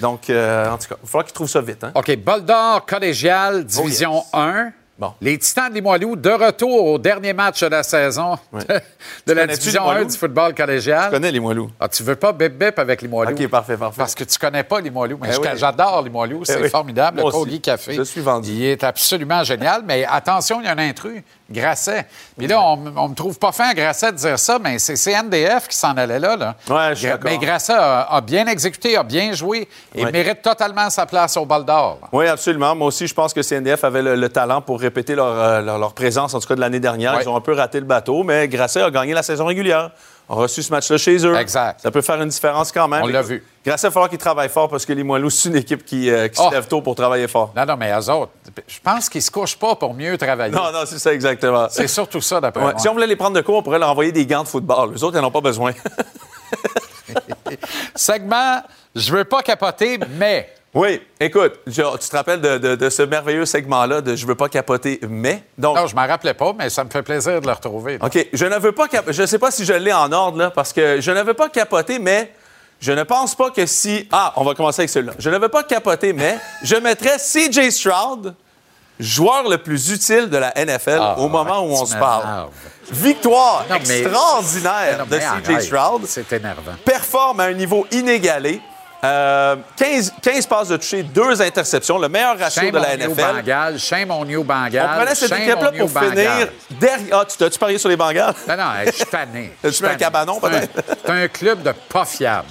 Donc, euh, en tout cas, il va falloir qu'ils trouvent ça vite. Hein? OK, bol d'or collégial, division 1. Les Titans de Limoilou, de retour au dernier match de la saison de, de la division Limoilou? 1 du football collégial? Je connais Limoilou. Ah, tu veux pas bip-bip avec Limoilou? OK, parfait, parfait. Parce que tu connais pas Limoilou. Mais Eh oui. j'adore Limoilou, c'est Eh oui. formidable. Moi le. Collier Café. Je suis vendu. Il est absolument génial. Mais attention, il y a un intrus, Grasset. Puis là, on, on me trouve pas fin à Grasset de dire ça, mais c'est CNDF qui s'en allait là. là. Ouais, je suis. Mais Grasset a, a bien exécuté, a bien joué et Ouais. mérite totalement sa place au bol d'or. Oui, absolument. Moi aussi, je pense que CNDF avait le, le talent pour répéter leur, euh, leur, leur présence, en tout cas de l'année dernière. Ouais. Ils ont un peu raté le bateau, mais Grasset a gagné la saison régulière. On a reçu ce match-là chez eux. Exact. Ça peut faire une différence quand même. On l'a vu. Il va falloir qu'ils travaillent fort parce que les Moilous, c'est une équipe qui, euh, qui Oh. se lève tôt pour travailler fort. Non, non, mais eux autres, je pense qu'ils se couchent pas pour mieux travailler. Non, non, c'est ça exactement. C'est surtout ça, d'après Ouais, moi. Si on voulait les prendre de court, on pourrait leur envoyer des gants de football. Les autres, ils n'en ont pas besoin. Segment, je veux pas capoter, mais... oui, écoute, je- tu te rappelles de, de- de ce merveilleux segment-là de Je veux pas capoter, mais. Donc, Non, je m'en rappelais pas, mais ça me fait plaisir de le retrouver. là. OK. Je ne veux pas cap- Je ne sais pas si je l'ai en ordre, là, parce que je ne veux pas capoter, mais je ne pense pas que si. Ah, on va commencer avec celui-là. Je ne veux pas capoter, mais je mettrais CJ Stroud, joueur le plus utile de la NFL Ah, au moment où on se parle. Victoire Non, mais- extraordinaire Non, de CJ. Stroud. C'est énervant. Performe à un niveau inégalé. Euh, 15, 15 passes de toucher, deux interceptions, le meilleur ratio Shame de la NFL. Bengals. Shame on you, Bengals. On prenait cette équipe-là pour finir derrière. Ah, tu t'as-tu parié sur les Bengals? Non, non, je suis tanné. Suis mis un cabanon, peut-être? C'est un club de pas fiable.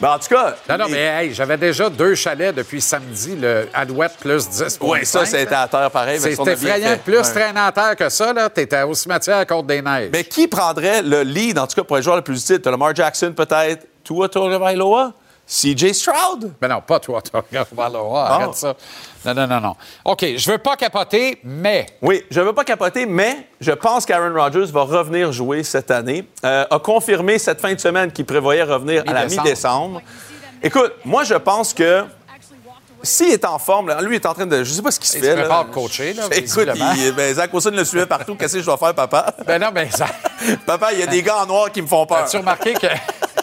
Ben, en tout cas. Non, non, les- mais hey, j'avais déjà deux chalets depuis samedi, le Alouette plus 10. Oui, ça, c'était à terre pareil. C'est effrayant. Plus Ouais. traînant à terre que ça, là, t'étais au cimetière à Côte-des-Neiges. Mais qui prendrait le lead, en tout cas, pour être le joueur le plus utile? T'as Lamar Jackson, peut-être. Tua Tagovailoa? CJ Stroud? Ben non, pas toi, toi. Arrête ça. Non, non, non, non. OK, je veux pas capoter, mais Oui, je ne veux pas capoter, mais je pense qu'Aaron Rodgers va revenir jouer cette année. Euh, a confirmé cette fin de semaine qu'il prévoyait revenir à la Mi-décembre. Écoute, moi, je pense que s'il est en forme, là, lui il est en train de. Je sais pas ce qu'il se Il fait. se là. prépare pour coacher, là, Écoute, il, ben, Zach Wilson le suivait partout. Qu'est-ce que je dois faire, papa? Ben non, mais ça... papa, il y a des gars en noir qui me font peur. As-tu remarqué que.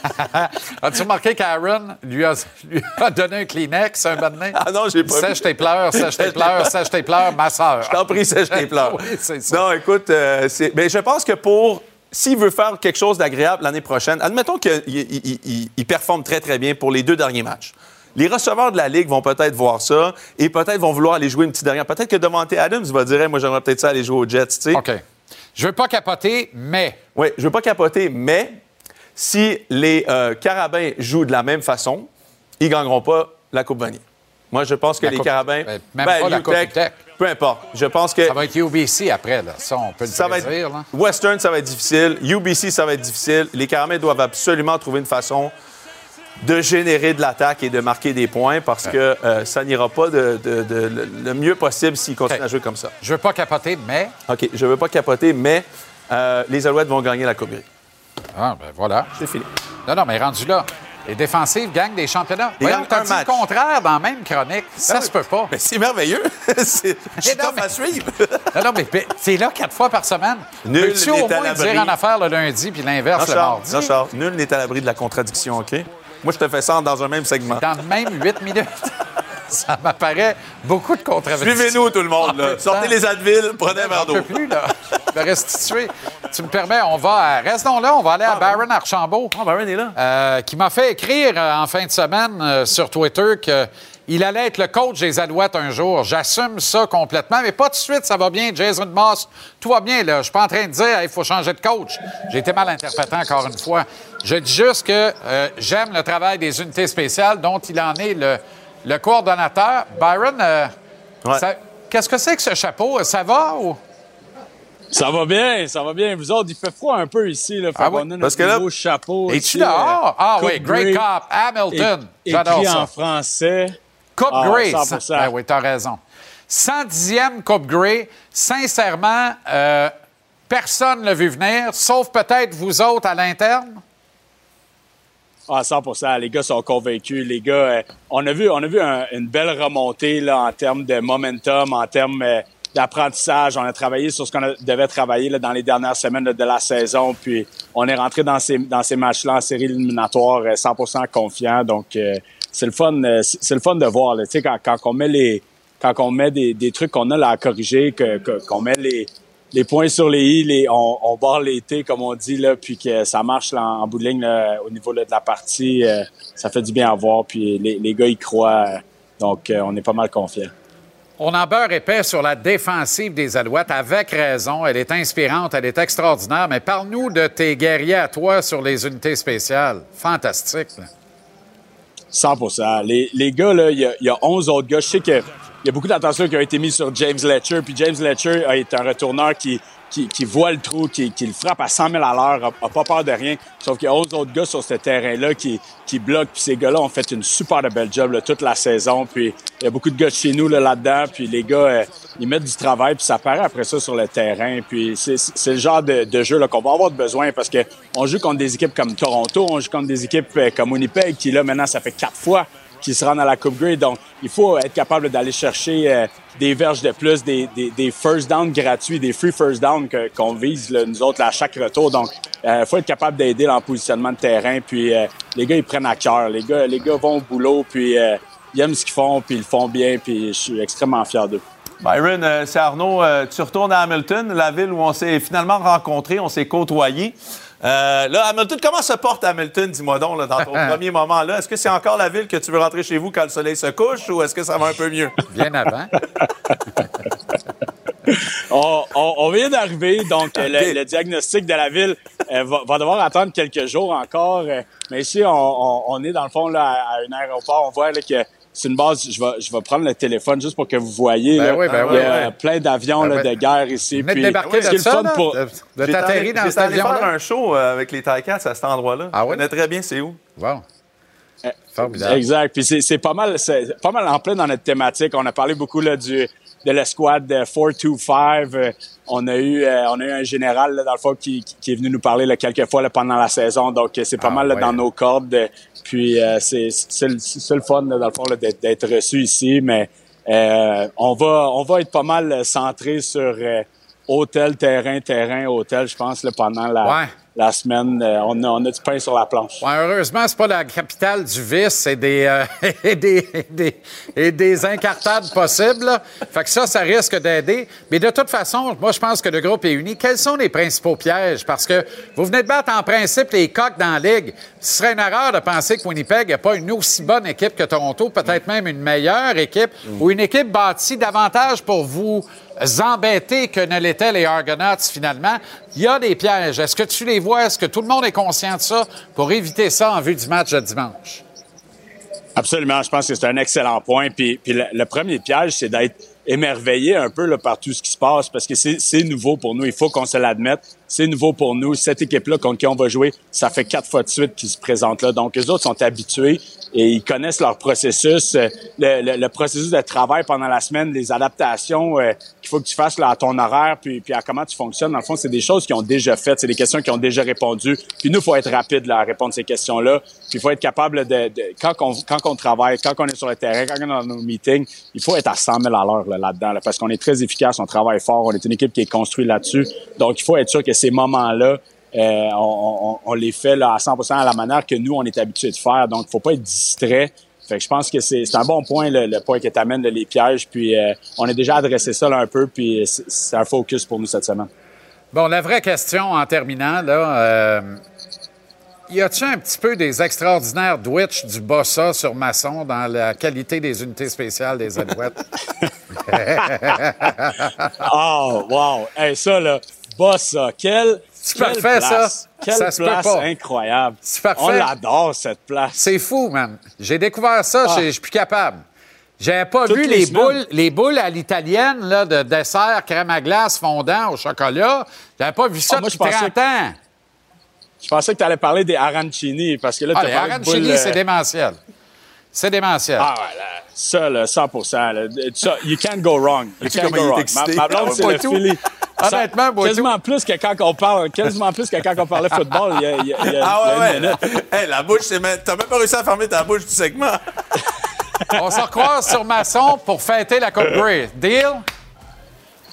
As-tu remarqué qu'Aaron lui a, lui a donné un Kleenex un donné? Ah non, j'ai pas Sèche tes pleurs, sèche tes pleurs, sèche tes pleurs, ma soeur. Je t'en prie, sèche tes pleurs. oui, c'est ça. Non, écoute, euh, c'est- je pense que pour. S'il veut faire quelque chose d'agréable l'année prochaine, admettons qu'il il, il- il- il performe très, très bien pour les deux derniers matchs. Les receveurs de la Ligue vont peut-être voir ça et peut-être vont vouloir aller jouer une petite dernière. Peut-être que Devante Adams va dire, Hey, moi, j'aimerais peut-être ça aller jouer aux Jets, tu sais. OK. Je veux pas capoter, mais. Oui, je veux pas capoter, mais si les euh, Carabins jouent de la même façon, ils gagneront pas la Coupe Vanier. Moi, je pense que La les Coupe- Carabins. ben, même pas la Coupe UTEC. Peu importe. Je pense que. Ça va être UBC après, là. Ça, on peut le Ça va être, là. Western, ça va être difficile. UBC, ça va être difficile. Les Carabins doivent absolument trouver une façon de générer de l'attaque et de marquer des points parce que euh, ça n'ira pas de, de- de- le, le mieux possible s'ils continuent à jouer comme ça. Je veux pas capoter, mais. OK, je veux pas capoter, mais euh, les Alouettes vont gagner la Coupe Grey. Ah, ben voilà. C'est fini. Non, non, mais rendu là. Les défensives gagnent des championnats. Ils Voyons, t'as un dit match. le contraire dans la même chronique. Ça Ah se peut pas. Mais c'est merveilleux. c'est suis non, mais- à suivre. Non, non, mais c'est là quatre fois par semaine. Nul Peux-tu n'est au à moins l'abri. dire en affaire le lundi puis Non, l'inverse le Charles, mardi? non, Charles, nul n'est à l'abri de la contradiction, OK? Moi, je te fais ça dans un même segment. Dans le même huit minutes. Ça m'apparaît beaucoup de contradictions. Suivez-nous, tout le monde. là. Même Sortez temps. les Advil, prenez un verre d'eau. plus, là. Je vais restituer. Tu me permets, on va. Restons là, on va aller à Baron Archambault. Ah, Byron est là. euh, qui m'a fait écrire euh, en fin de semaine euh, sur Twitter qu'il allait être le coach des Alouettes un jour. J'assume ça complètement, mais pas tout de suite, ça va bien. Jason Moss, tout va bien. Là. Je suis pas en train de dire il faut changer de coach. J'ai été mal interprété encore une fois. Je dis juste que euh, j'aime le travail des unités spéciales dont il en est le, le coordonnateur. Byron, euh, Ouais. ça- qu'est-ce que c'est que ce chapeau? Ça va ou... Ça va bien, ça va bien. Vous autres, il fait froid un peu ici. Là, Ah a Parce que là- nouveau chapeau. Es-tu dehors? euh, Ah oui, Great Grey, Cop, Hamilton. J'adore ça. en français. Coupe Ah, Grey. 100%. Ah oui, t'as raison. 110e Coupe Grey. Sincèrement, euh, personne ne l'a vu venir, sauf peut-être vous autres à l'interne. Ah, 100 Les gars sont convaincus. Les gars, euh, on a vu, on a vu un- une belle remontée là, en termes de momentum, en termes euh, d'apprentissage. On a travaillé sur ce qu'on devait travailler là, dans les dernières semaines de la saison. Puis on est rentré dans ces, dans ces matchs-là en série éliminatoire euh, 100% confiant. Donc, euh, c'est le fun, euh, c'est le fun de voir. là. Quand, quand on met les, quand on met des, des trucs qu'on a là à corriger, qu'on met les, les points sur les i, les, on, on barre les t comme on dit là, puis que ça marche là, en, bout de ligne là, au niveau là, de la partie, euh, ça fait du bien à voir. Puis les, les gars y croient, euh, donc euh, on est pas mal confiants. On en beurre épais sur la défensive des Alouettes, avec raison. Elle est inspirante, elle est extraordinaire. Mais parle-nous de tes guerriers à toi sur les unités spéciales. Fantastique. là. 100 Les, les gars, il y y a 11 autres gars. Je sais qu'il y a beaucoup d'attention qui a été mise sur James Letcher. Puis James Letcher été un retourneur qui, qui, qui voit le trou, qui, qui le frappe à 100 000 à l'heure, a, pas peur de rien. Sauf qu'il y a 11 autres gars sur ce terrain-là qui, qui bloquent. Puis ces gars-là ont fait une super de belle job là, toute la saison. Puis il y a beaucoup de gars de chez nous là, là-dedans. Puis les gars, euh, ils mettent du travail. Puis ça paraît après ça sur le terrain. Puis c'est, le genre de, de jeu qu'on va avoir besoin parce que on joue contre des équipes comme Toronto, on joue contre des équipes euh, comme Winnipeg qui là maintenant ça fait quatre fois qu'ils se rendent à la Coupe Grey. Donc il faut être capable d'aller chercher euh, des verges de plus, des, des, first down gratuits, des free first down qu'on vise nous autres à chaque retour. Donc il faut être capable d'aider le positionnement de terrain. Puis euh, les gars ils prennent à cœur, les gars les gars vont au boulot puis euh, ils aiment ce qu'ils font puis ils le font bien. Puis je suis extrêmement fier d'eux. Byron, euh, c'est Arnaud. euh, tu retournes à Hamilton, la ville où on s'est finalement rencontrés, on s'est côtoyés. Euh, là, Hamilton, comment se porte Hamilton, dis-moi donc, là, dans ton premier moment là? Est-ce que c'est encore la ville que tu veux rentrer chez vous quand le soleil se couche ou est-ce que ça va un peu mieux? Bien avant. on, on- on vient d'arriver, donc euh, le, le diagnostic de la ville euh, va, va devoir attendre quelques jours encore. euh, mais ici, on, on- on est dans le fond là, à, à un aéroport. On voit là, que c'est une base. Je vais, je vais prendre le téléphone juste pour que vous voyez. Ben là. oui, ben Il y oui, a oui. plein d'avions Ben là, oui. de guerre ici. Puis, débarquer ce qui est de le ça, fun là? pour- De- t'atterrir dans cet allé faire un show euh, avec les Ticats à cet endroit-là. Ah? Je connais très bien c'est où? Wow. Formidable. Exact. Puis c'est, c'est pas mal, c'est pas mal en plein dans notre thématique. On a parlé beaucoup là du de l'escouade de 425. Euh, on a eu euh, on a eu un général là, dans le fond qui, est venu nous parler là, quelques fois là, pendant la saison. Donc euh, c'est pas Ah, mal là, ouais. dans nos cordes. Euh, Puis euh, c'est le, le fun là, dans le fond d'être reçu ici, mais euh, on va on va être pas mal centré sur euh, hôtel, terrain, terrain, hôtel. Je pense là, pendant la Ouais. la semaine. Euh, on, a, on a du pain sur la planche. Ouais, heureusement, c'est pas la capitale du vice et des, euh, et des, et des, et des incartades possibles. là. Fait que ça, ça risque d'aider. Mais de toute façon, moi, je pense que le groupe est uni. Quels sont les principaux pièges? Parce que vous venez de battre en principe les coques dans la Ligue. Ce serait une erreur de penser que Winnipeg n'est pas une aussi bonne équipe que Toronto, peut-être même une meilleure équipe, ou une équipe bâtie davantage pour vous embêter que ne l'étaient les Argonauts finalement. Il y a des pièges. Est-ce que tu les vois? Est-ce que tout le monde est conscient de ça? Pour éviter ça en vue du match de dimanche? Absolument, je pense que c'est un excellent point. Puis, puis le, premier piège, c'est d'être émerveillé un peu par tout ce qui se passe parce que c'est nouveau pour nous. Il faut qu'on se l'admette. C'est nouveau pour nous. Cette équipe-là contre qui on va jouer, ça fait quatre fois de suite qu'ils se présentent là. Donc, les autres sont habitués et ils connaissent leur processus, euh, le, le- le processus de travail pendant la semaine, les adaptations euh, qu'il faut que tu fasses là, à ton horaire, puis, puis à comment tu fonctionnes. Dans le fond, c'est des choses qu'ils ont déjà faites, c'est des questions qu'ils ont déjà répondu. Puis nous, faut être rapide là, à répondre à ces questions-là. Puis il faut être capable de, de quand, on, quand on travaille, quand on est sur le terrain, quand on est dans nos meetings, il faut être à 100 000 à l'heure là, là-dedans, là, parce qu'on est très efficace, on travaille fort, on est une équipe qui est construite là-dessus. Donc, il faut être sûr que ces moments-là, euh, on, on- on les fait là, à 100% à la manière que nous, on est habitué de faire. Donc, il faut pas être distrait. Fait que je pense que c'est un bon point, le, le point que tu amènes, les pièges. Puis, euh, on a déjà adressé ça là, un peu, puis c'est un focus pour nous cette semaine. Bon, la vraie question en terminant, là, euh, y a-tu un petit peu des extraordinaires Dwitch du Bossa sur Masson dans la qualité des unités spéciales des Alouettes? oh, wow! Hey, ça, là, boss, ça. Quelle, C'est quelle parfait, place. ça. Quelle Ça se peut place pas. incroyable. C'est parfait. On l'adore, cette place. C'est fou, man. J'ai découvert ça, Ah. je suis plus capable. J'avais pas Toutes vu les boules, les boules à l'italienne là, de dessert, crème à glace, fondant au chocolat. J'avais pas vu ça Ah, moi, depuis pensais 30 ans. Je pensais que tu allais parler des arancini, parce que là, Ah, tu les parlé arancini, boules, c'est euh, démentiel. C'est démentiel. Ah, ouais, là, ça, là, 100 là. Ça, you can't go wrong. You Tu can't go wrong. Ma, ma blonde, Ah, c'est pas le. Philly. Honnêtement, quasiment plus que quand on parle, quasiment plus que quand on parlait football il y a, il y a- il y a- Ah il y a ouais, une ouais. minute. Hey, la bouche, c'est même... t'as même pas réussi à fermer ta bouche du segment. On se recroise sur Masson pour fêter la Coupe Grey. Deal?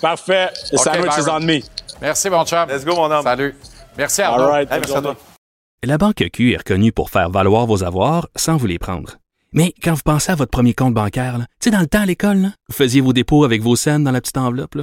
Parfait. The OK, sandwich is Byron. on me. Merci, mon chum. Let's go, mon homme. Salut. Merci, All Arnaud. right. Hey, merci à toi. La Banque Q est reconnue pour faire valoir vos avoirs sans vous les prendre. Mais quand vous pensez à votre premier compte bancaire, là, tu sais, dans le temps à l'école, là, vous faisiez vos dépôts avec vos scènes dans la petite enveloppe. là.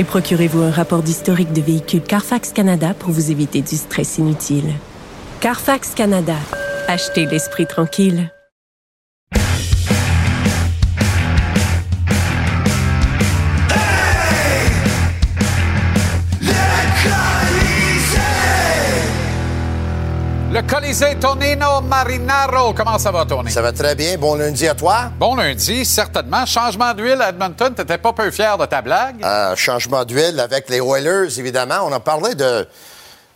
Et procurez-vous un rapport d'historique de véhicule Carfax Canada pour vous éviter du stress inutile. Carfax Canada. Achetez l'esprit tranquille. Le Colisée Tonino Marinaro. Comment ça va, Tony? Ça va très bien. Bon lundi à toi. Bon lundi, certainement. Changement d'huile à Edmonton. T'étais pas peu fier de ta blague? Euh, changement d'huile avec les Oilers, évidemment. On a parlé de,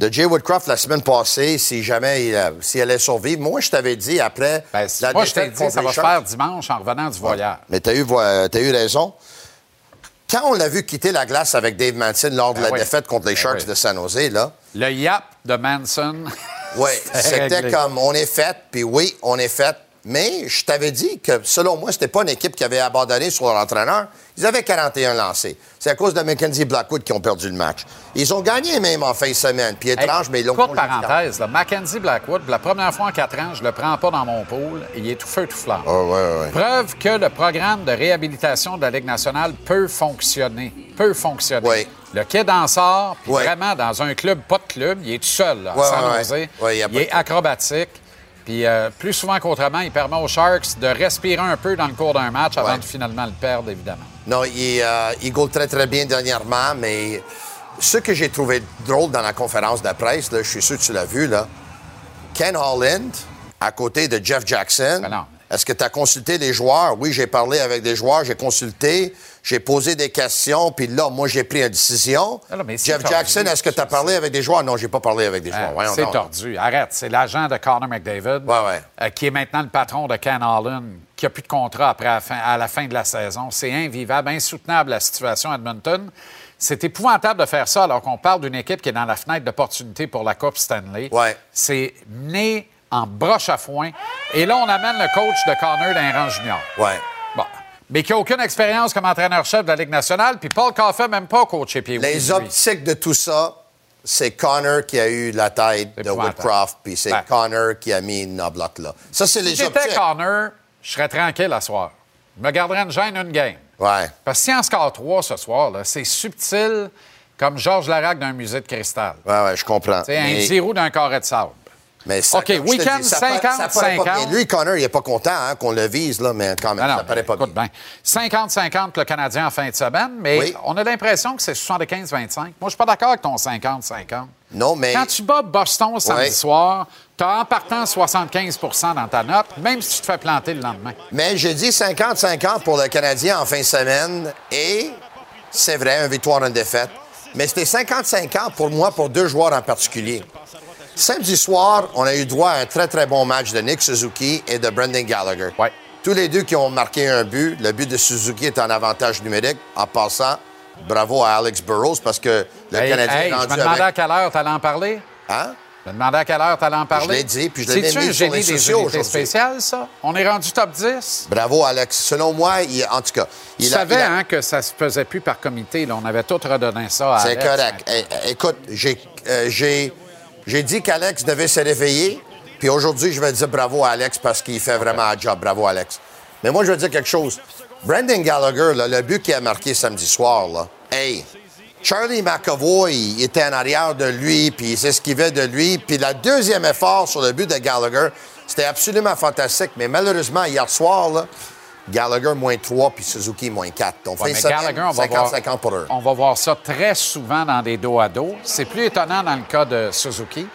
de Jay Woodcroft la semaine passée, si jamais il, euh, s'il allait survivre. Moi, je t'avais dit après Ben, la moi, je t'ai dit, ça va se faire dimanche en revenant du voyage. Mais tu as eu, euh, t'as eu raison. Quand on l'a vu quitter la glace avec Dave Manson lors de Ben la oui. défaite contre les Ben Sharks oui. de San Jose, là, Le yap de Manson. Oui, c'était comme on est fait, puis oui, on est fait. Mais je t'avais dit que, selon moi, c'était pas une équipe qui avait abandonné sur leur entraîneur. Ils avaient 41 lancés. C'est à cause de Mackenzie Blackwood qu'ils ont perdu le match. Ils ont gagné même en fin de semaine. Puis étrange, mais ils l'ont Courte parenthèse, là, Mackenzie Blackwood, la première fois en quatre ans, je le prends pas dans mon pool. Il est tout feu, tout flamme. Ah, ouais, ouais. Preuve que le programme de réhabilitation de la Ligue nationale peut fonctionner. Peut fonctionner. Oui. Le kid en sort, puis vraiment dans un club, pas de club, il est tout seul, là, à Ouais, San ouais, Jose. ouais. Ouais, il est acrobatique. Puis euh, plus souvent qu'autrement, il permet aux Sharks de respirer un peu dans le cours d'un match avant de finalement le perdre, évidemment. Non, il, euh, il goal très, très bien dernièrement, mais ce que j'ai trouvé drôle dans la conférence de presse, là, je suis sûr que tu l'as vu, là, Ken Holland, à côté de Jeff Jackson, Ben non. Est-ce que tu as consulté les joueurs? Oui, j'ai parlé avec des joueurs, j'ai consulté, j'ai posé des questions, puis là, moi, j'ai pris une décision. Mais Jeff tordu, Jackson, est-ce que tu as parlé avec des joueurs? Non, j'ai pas parlé avec des joueurs. Ah, Voyons c'est tordu. Arrête. C'est l'agent de Connor McDavid, euh, qui est maintenant le patron de Ken Holland, qui a plus de contrat après la fin- à la fin de la saison. C'est invivable, insoutenable la situation à Edmonton. C'est épouvantable de faire ça alors qu'on parle d'une équipe qui est dans la fenêtre d'opportunité pour la Coupe Stanley. C'est né en broche à foin. Et là, on amène le coach de Connor d'un rang junior. Ouais. Mais qui n'a aucune expérience comme entraîneur-chef de la Ligue nationale. Puis Paul Coffey, même pas coaché pied Les optiques de tout ça, c'est Connor qui a eu la tête de. Woodcroft, puis c'est Ben. Connor qui a mis Knobloch là. Ça, c'est les Si j'étais optiques. Connor, je serais tranquille à soir. Je me garderais une gêne une game. Ouais. Parce que si en score 3 ce soir, c'est subtil comme Georges Larac d'un musée de cristal. Ouais, ouais, je comprends. C'est un Mais- zéro d'un carré de sable. Mais ça, OK, je week-end dis, ça paraît- 50, ça paraît pas 50. bien. Lui, Connor, il n'est pas content hein, qu'on le vise, là, mais quand même, Non, ça paraît pas écoute bien. 50-50 le Canadien en fin de semaine, mais Oui. on a l'impression que c'est 75-25. Moi, je suis pas d'accord avec ton 50-50. Non, mais. Quand tu bats Boston samedi soir, tu as en partant 75% dans ta note, même si tu te fais planter le lendemain. Mais j'ai dit 50-50 pour le Canadien en fin de semaine. Et c'est vrai, un victoire, une défaite. Mais c'était 50-50 pour moi, pour deux joueurs en particulier. Samedi soir, on a eu droit à un très, très bon match de Nick Suzuki et de Brendan Gallagher. Tous les deux qui ont marqué un but. Le but de Suzuki est en avantage numérique. En passant, bravo à Alex Burrows parce que le Hey, Canadien hey, est je rendu me demandais avec... à quelle heure tu allais en parler? Hein? Je me demandais à quelle heure tu allais en parler. Je l'ai dit, puis je l'ai mis un sur génie les des aujourd'hui. spéciales, ça? On est rendu top 10? Bravo, Alex. Selon moi, il- en tout cas... Tu il a- savais il a- hein, que ça se faisait plus par comité. Là. On avait tout redonné ça à C'est Alex. correct. Eh, eh, écoute, j'ai euh, j'ai- dit qu'Alex devait se réveiller, puis aujourd'hui, je vais dire bravo à Alex parce qu'il fait vraiment un job. Bravo, Alex. Mais moi, je veux dire quelque chose. Brandon Gallagher, le but qu'il a marqué samedi soir, là, hey, Charlie McAvoy était en arrière de lui, puis il s'esquivait de lui. Puis le deuxième effort sur le but de Gallagher, c'était absolument fantastique. Mais malheureusement, hier soir, là, Gallagher moins 3, puis Suzuki moins 4. Donc, Ouais, fin Gallagher, on va, voir, 50-50 pour eux. on va voir ça très souvent dans des dos à dos. C'est plus étonnant dans le cas de Suzuki.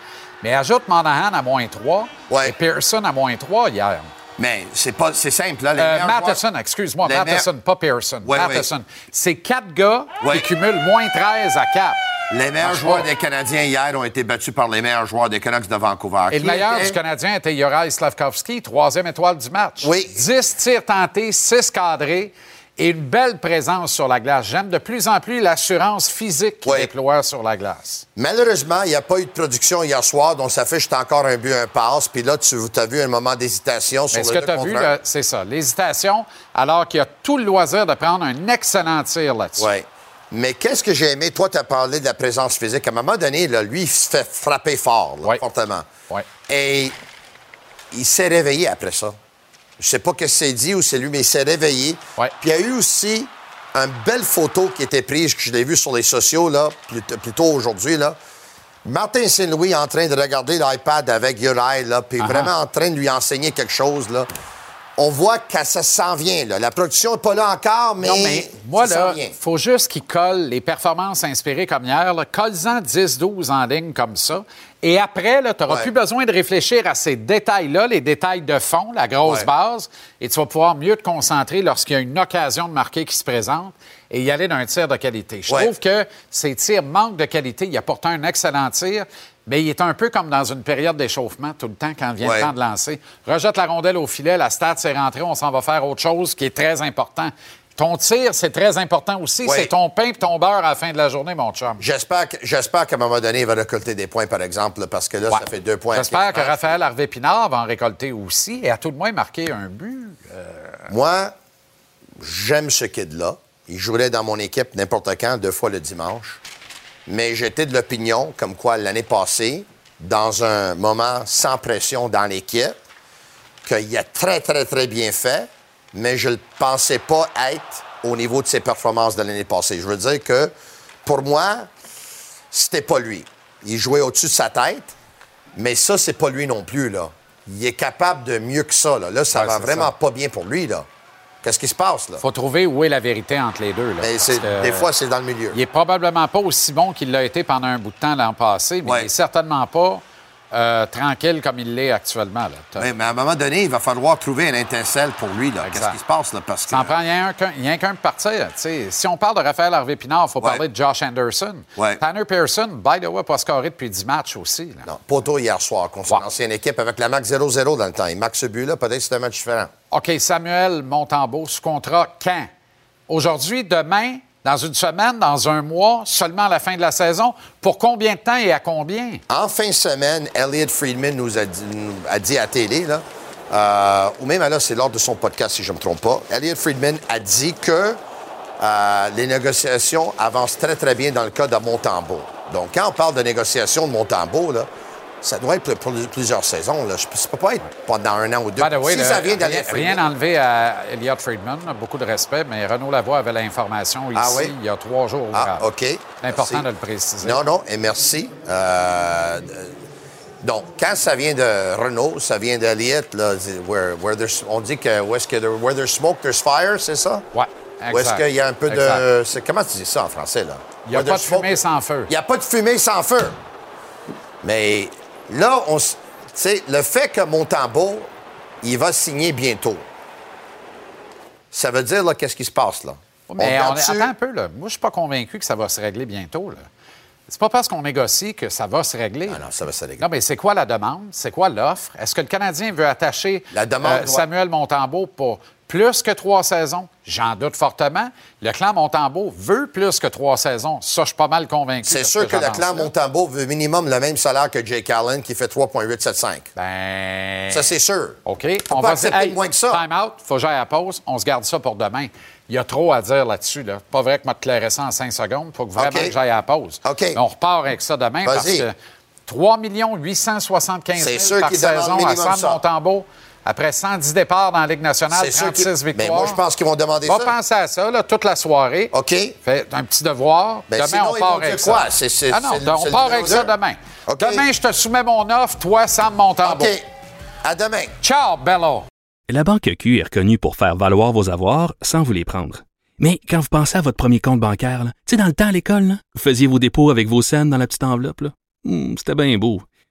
Mais ajoute Monahan à moins 3 et Pearson à moins 3 hier. Mais c'est pas c'est simple là les Euh, Matheson, excuse-moi, Matheson, pas Pearson. Ouais, ouais. Matheson. C'est quatre gars Ouais. qui cumulent moins 13 à 4. Les meilleurs joueurs pas. des Canadiens hier ont été battus par les meilleurs joueurs des Canucks de Vancouver. Et le meilleur était- du Canadien était Juraj Slavkovski, troisième étoile du match. Oui. 10 tirs tentés, 6 cadrés et une belle présence sur la glace. J'aime de plus en plus l'assurance physique qu'il déploie sur la glace. Malheureusement, il n'y a pas eu de production hier soir, donc ça fait que j'étais encore un but, un passe. Puis là, tu as vu un moment d'hésitation sur Mais ce le que tu as vu, c'est ça, l'hésitation, alors qu'il a tout le loisir de prendre un excellent tir là-dessus. Oui. Mais qu'est-ce que j'ai aimé? Toi, tu as parlé de la présence physique. À un moment donné, là, lui, il se fait frapper fort, là, fortement. Ouais. Et il s'est réveillé après ça. Je sais pas ce que c'est dit ou c'est lui, mais il s'est réveillé. Puis il y a eu aussi une belle photo qui était prise, que je l'ai vue sur les sociaux, là, plus, plus tôt aujourd'hui, là. Martin Saint-Louis en train de regarder l'iPad avec Uri, là, puis vraiment en train de lui enseigner quelque chose, là. On voit que ça s'en vient, là. La production n'est pas là encore, mais, non, mais moi, ça là, faut juste qu'il colle les performances inspirées comme hier. Colle-en 10-12 en ligne comme ça. Et après, tu n'auras Ouais. plus besoin de réfléchir à ces détails-là, les détails de fond, la grosse Ouais. base, et tu vas pouvoir mieux te concentrer lorsqu'il y a une occasion de marquer qui se présente et y aller d'un tir de qualité. Je Ouais. trouve que ces tirs manquent de qualité. Il a pourtant un excellent tir, mais il est un peu comme dans une période d'échauffement tout le temps quand vient Ouais. le temps de lancer. Rejette la rondelle au filet, la stat s'est rentrée, on s'en va faire autre chose qui est très important. Ton tir, c'est très important aussi. C'est ton pain et ton beurre à la fin de la journée, mon chum. J'espère que- j'espère qu'à un moment donné, il va récolter des points, par exemple, parce que là, ça fait deux points. J'espère que. Raphaël Harvey-Pinard va en récolter aussi et à tout le moins marquer un but. Euh, Moi, j'aime ce kid-là. Il jouerait dans mon équipe n'importe quand, deux fois le dimanche. Mais j'étais de l'opinion, comme quoi l'année passée, dans un moment sans pression dans l'équipe, qu'il a très, très, très bien fait, mais je ne le pensais pas être au niveau de ses performances de l'année passée. Je veux dire que, pour moi, c'était pas lui. Il jouait au-dessus de sa tête, mais ça, c'est pas lui non plus, là. Il est capable de mieux que ça, là. Là, ça Ouais, va vraiment ça. pas bien pour lui, là. Qu'est-ce qui se passe, là? faut trouver où est la vérité entre les deux. là, Mais que- des fois, c'est dans le milieu. Il est probablement pas aussi bon qu'il l'a été pendant un bout de temps l'an passé, mais il est certainement pas euh, tranquille comme il l'est actuellement. Là. T'as- Oui, mais à un moment donné, il va falloir trouver une étincelle pour lui. Qu'est-ce qui se passe? Là? Parce que... Ça en prend rien qu'un de partir. tu sais. Si on parle de Raphaël Harvey-Pinard, il faut Ouais. parler de Josh Anderson. Ouais. Tanner Pearson, by the way, pas scoré depuis 10 matchs aussi. là. Non, Poteau hier soir, contre Ouais. ancienne équipe avec la Max 0-0 dans le temps. Il marque ce but-là, peut-être que c'est un match différent. OK, Samuel Montembeau, sous contrat quand? Aujourd'hui, demain, dans une semaine, dans un mois, seulement à la fin de la saison? Pour combien de temps et à combien? En fin de semaine, Elliot Friedman nous a dit, nous a à télé, là, euh, ou même là, c'est lors de son podcast, si je ne me trompe pas, Elliot Friedman a dit que euh, les négociations avancent très, très bien dans le cas de Montembeau. Donc, quand on parle de négociations de Montembeau, là, ça doit être pour plusieurs saisons. Là. Ça ne peut pas être pendant un an ou deux. By the way, si ça vient rien, d'Elliot rien enlevé à Elliot Friedman, beaucoup de respect, mais Renaud Lavoie avait l'information ici Ah oui? il y a trois jours. Ah, ouvrable. OK. C'est important Merci. de le préciser. Non, non, et merci. Euh, donc, quand ça vient de Renault, ça vient where- where there's- on dit que où est-ce que there- where there's smoke, there's fire, c'est ça? Ouais, Où est-ce qu'il y a un peu de. Comment tu dis ça en français, là? Il n'y a Where pas de smoke- fumée sans feu. Il n'y a pas de fumée sans feu. Mais là, on, s- tu sais, le fait que Montembeau, il va signer bientôt, ça veut dire, là, qu'est-ce qui se passe, là? Mais on est- attends un peu, là. Moi, je suis pas convaincu que ça va se régler bientôt, là. C'est pas parce qu'on négocie que ça va se régler. Ah non, ça va se régler. Non, mais c'est quoi la demande? C'est quoi l'offre? Est-ce que le Canadien veut attacher La demande euh, Samuel Montembeau pour plus que trois saisons? J'en doute fortement. Le clan Montembeau veut plus que trois saisons. Ça, je suis pas mal convaincu. C'est ce sûr que, le clan là. Montembeau veut minimum le même salaire que Jake Allen, qui fait 3,875. Ben... Ça, c'est sûr. OK. Faut on pas va accepter dire, moins que ça. Time out, faut que j'aille à la pause. On se garde ça pour demain. Il y a trop à dire là-dessus. Là. Pas vrai que te clairais ça en cinq secondes. faut que vraiment que j'aille à la pause. OK. Mais on repart avec ça demain parce que 3 875 C'est 000 sûr par saison à Sam. Montembeau. Après 110 départs dans la Ligue nationale, C'est sûr 36 qu'ils- victoires. Ben, moi, je pense qu'ils vont demander Va ça. penser à ça là, toute la soirée. OK. Fait un petit devoir. Ben, demain, sinon, on part avec quoi? ça. C'est- c'est- ah non, on part avec ça demain. Demain, je te soumets mon offre, toi, Sam Montembeau. OK. À demain. Ciao, Bello. La Banque Q est reconnue pour faire valoir vos avoirs sans vous les prendre. Mais quand vous pensez à votre premier compte bancaire, tu sais, dans le temps à l'école, là, vous faisiez vos dépôts avec vos scènes dans la petite enveloppe. là. Hmm, C'était bien beau.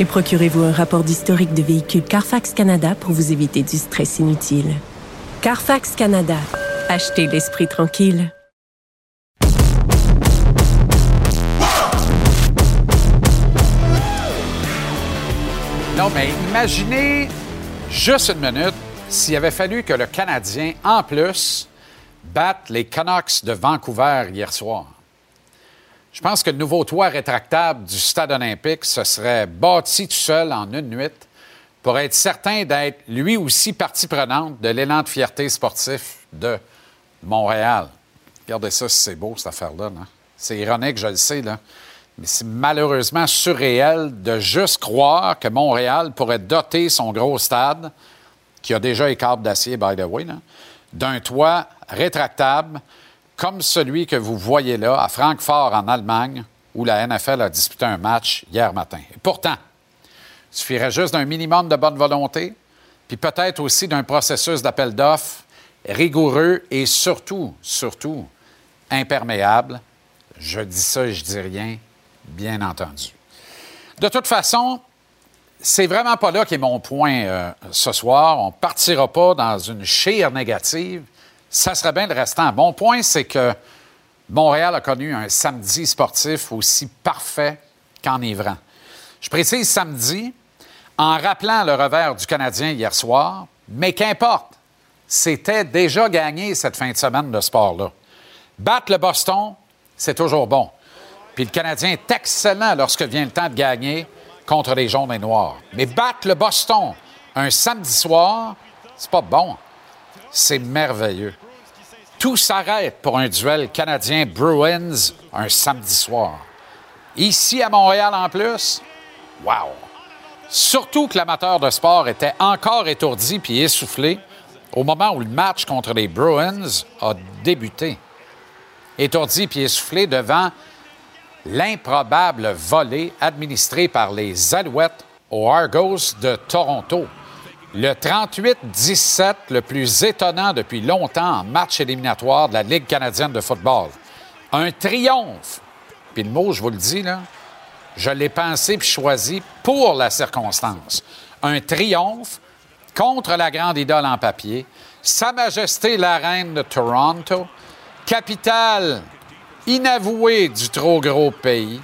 Et procurez-vous un rapport d'historique de véhicule Carfax Canada pour vous éviter du stress inutile. Carfax Canada. Achetez l'esprit tranquille. Non, mais imaginez juste une minute s'il avait fallu que le Canadien, en plus, batte les Canucks de Vancouver hier soir. Je pense que le nouveau toit rétractable du stade olympique se serait bâti tout seul en une nuit pour être certain d'être lui aussi partie prenante de l'élan de fierté sportif de Montréal. Regardez ça, c'est beau, cette affaire-là. là. C'est ironique, je le sais. Mais c'est malheureusement surréel de juste croire que Montréal pourrait doter son gros stade, qui a déjà les câbles d'acier, by the way, d'un toit rétractable comme celui que vous voyez là à Francfort, en Allemagne, où la NFL a disputé un match hier matin. Et pourtant, il suffirait juste d'un minimum de bonne volonté, puis peut-être aussi d'un processus d'appel d'offres rigoureux et surtout, surtout, imperméable. Je dis ça je dis rien, bien entendu. De toute façon, c'est vraiment pas là qu'est mon point euh, ce soir. On partira pas dans une chire négative. Ça serait bien de rester. Mon point, c'est que Montréal a connu un samedi sportif aussi parfait qu'enivrant. Je précise samedi en rappelant le revers du Canadien hier soir, mais qu'importe, c'était déjà gagné cette fin de semaine de sport-là. Battre le Boston, c'est toujours bon. Puis le Canadien est excellent lorsque vient le temps de gagner contre les jaunes et noirs. Mais battre le Boston un samedi soir, c'est pas bon. C'est merveilleux. Tout s'arrête pour un duel canadien-Bruins un samedi soir. Ici à Montréal en plus, wow! Surtout que l'amateur de sport était encore étourdi puis essoufflé au moment où le match contre les Bruins a débuté. Étourdi puis essoufflé devant l'improbable volée administrée par les Alouettes aux Argos de Toronto. Le 38-17, le plus étonnant depuis longtemps en match éliminatoire de la Ligue canadienne de football. Un triomphe. Puis le mot, je vous le dis, là, je l'ai pensé puis choisi pour la circonstance. Un triomphe contre la grande idole en papier, Sa Majesté la Reine de Toronto, capitale inavouée du trop gros pays,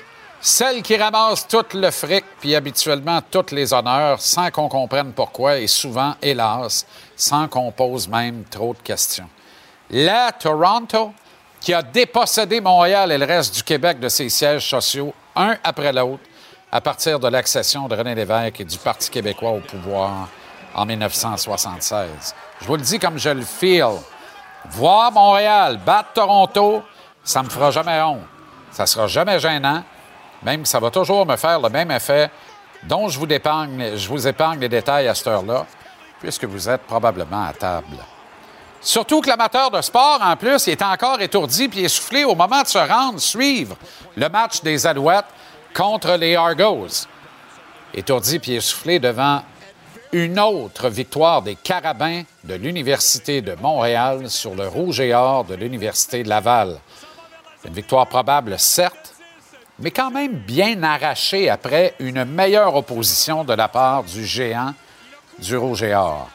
celle qui ramasse tout le fric puis habituellement tous les honneurs sans qu'on comprenne pourquoi et souvent, hélas, sans qu'on pose même trop de questions. La Toronto qui a dépossédé Montréal et le reste du Québec de ses sièges sociaux, un après l'autre, à partir de l'accession de René Lévesque et du Parti québécois au pouvoir en 1976. Je vous le dis comme je le feel. Voir Montréal battre Toronto, ça me fera jamais honte. Ça sera jamais gênant, même ça va toujours me faire le même effet dont je vous épargne, les détails à cette heure-là, puisque vous êtes probablement à table. Surtout que l'amateur de sport, en plus, est encore étourdi puis essoufflé au moment de se rendre suivre le match des Alouettes contre les Argos. Étourdi puis essoufflé devant une autre victoire des Carabins de l'Université de Montréal sur le Rouge et Or de l'Université de Laval. Une victoire probable, certes, mais quand même bien arrachée après une meilleure opposition de la part du géant du Rouge et Or.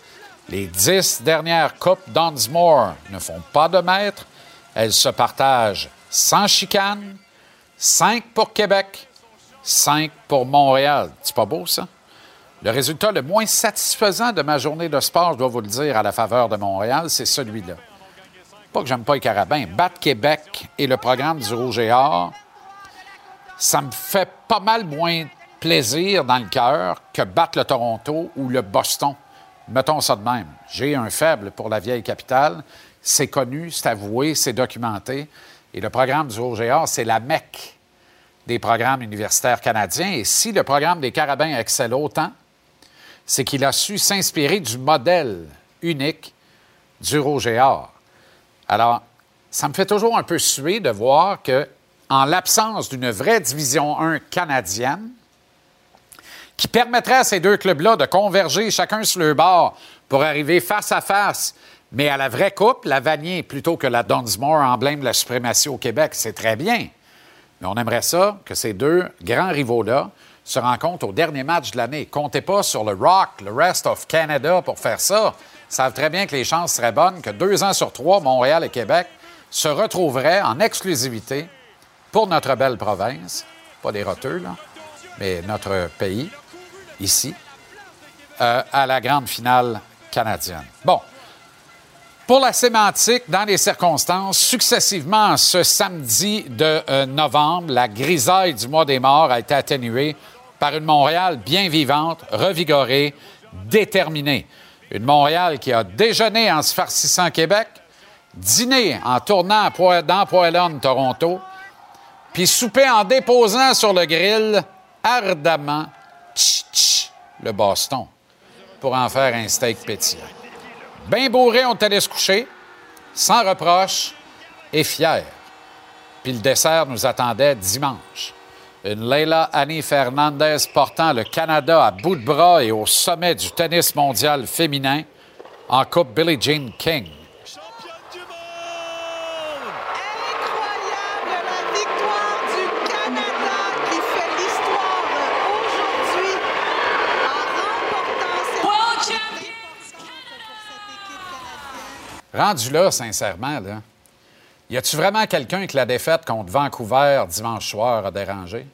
Les dix dernières Coupes Dunsmore ne font pas de maître. Elles se partagent sans chicane. Cinq pour Québec, cinq pour Montréal. C'est pas beau, ça? Le résultat le moins satisfaisant de ma journée de sport, je dois vous le dire, à la faveur de Montréal, c'est celui-là. Pas que j'aime pas les carabins. Battre Québec et le programme du Rouge et Or, ça me fait pas mal moins plaisir dans le cœur que battre le Toronto ou le Boston. Mettons ça de même. J'ai un faible pour la vieille capitale. C'est connu, c'est avoué, c'est documenté. Et le programme du Or, c'est la mecque des programmes universitaires canadiens. Et si le programme des Carabins excelle autant, c'est qu'il a su s'inspirer du modèle unique du Or. Alors, ça me fait toujours un peu suer de voir que, en l'absence d'une vraie division 1 canadienne, qui permettrait à ces deux clubs-là de converger chacun sur leur bord pour arriver face à face, mais à la vraie coupe, la Vanier plutôt que la Dunsmore, emblème de la suprématie au Québec, c'est très bien. Mais on aimerait ça que ces deux grands rivaux-là se rencontrent au dernier match de l'année. Comptez pas sur le Rock, le Rest of Canada pour faire ça. Ils savent très bien que les chances seraient bonnes que deux ans sur trois, Montréal et Québec se retrouveraient en exclusivité pour notre belle province, pas des roteux, là, mais notre pays, ici, euh, à la grande finale canadienne. Bon. Pour la sémantique, dans les circonstances, successivement ce samedi de euh, novembre, la grisaille du mois des morts a été atténuée par une Montréal bien vivante, revigorée, déterminée. Une Montréal qui a déjeuné en se farcissant Québec, dîné en tournant dans Poilon, Toronto, puis souper en déposant sur le grill ardemment tch, tch, le baston pour en faire un steak pétillant. Bien bourré, on allé se coucher, sans reproche et fier. Puis le dessert nous attendait dimanche. Une Leila Annie Fernandez portant le Canada à bout de bras et au sommet du tennis mondial féminin en Coupe Billie Jean King. Rendu là, sincèrement, là, y a-tu vraiment quelqu'un que la défaite contre Vancouver dimanche soir a dérangé?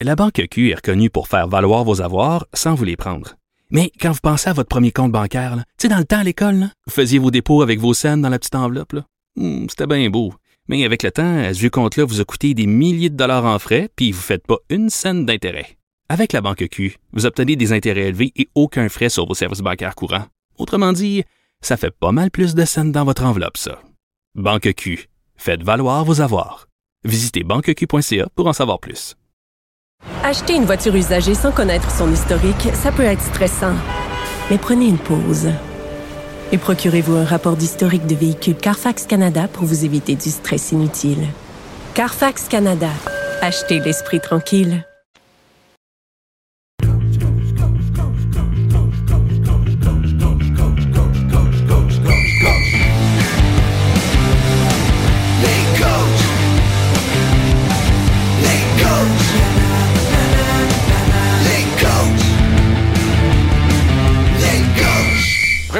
La Banque Q est reconnue pour faire valoir vos avoirs sans vous les prendre. Mais quand vous pensez à votre premier compte bancaire, tu sais, dans le temps à l'école, vous faisiez vos dépôts avec vos scènes dans la petite enveloppe. Hmm, C'était bien beau. Mais avec le temps, ce vieux compte-là vous a coûté des milliers de dollars en frais, puis vous ne faites pas une scène d'intérêt. Avec la Banque Q, vous obtenez des intérêts élevés et aucun frais sur vos services bancaires courants. Autrement dit, ça fait pas mal plus de scènes dans votre enveloppe, ça. Banque Q. Faites valoir vos avoirs. Visitez banqueq.ca pour en savoir plus. Acheter une voiture usagée sans connaître son historique, ça peut être stressant. Mais prenez une pause. Et procurez-vous un rapport d'historique de véhicule Carfax Canada pour vous éviter du stress inutile. Carfax Canada. Achetez l'esprit tranquille.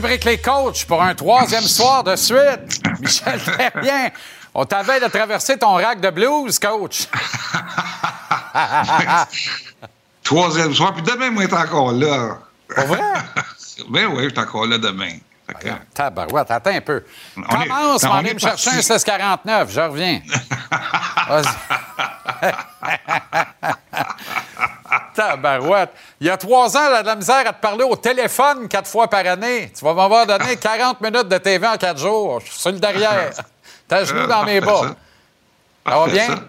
Rubrique Les coachs pour un troisième soir de suite. Michel Terrien, on t'avait de traverser ton rack de blues, coach. Troisième soir, puis demain, moi, être encore là. Pas vrai? ben oui, je suis encore là demain. Fait que- Tabarouette, attends un peu. On est- Commence, on on est aller me chercher un parti. 1649, je reviens. Tabarouette. Il y a trois ans, elle a de la misère à te parler au téléphone quatre fois par année. Tu vas m'avoir donné 40 minutes de TV en quatre jours. Je suis sur le derrière. T'as genou dans mes bas. Ça va bien? ça.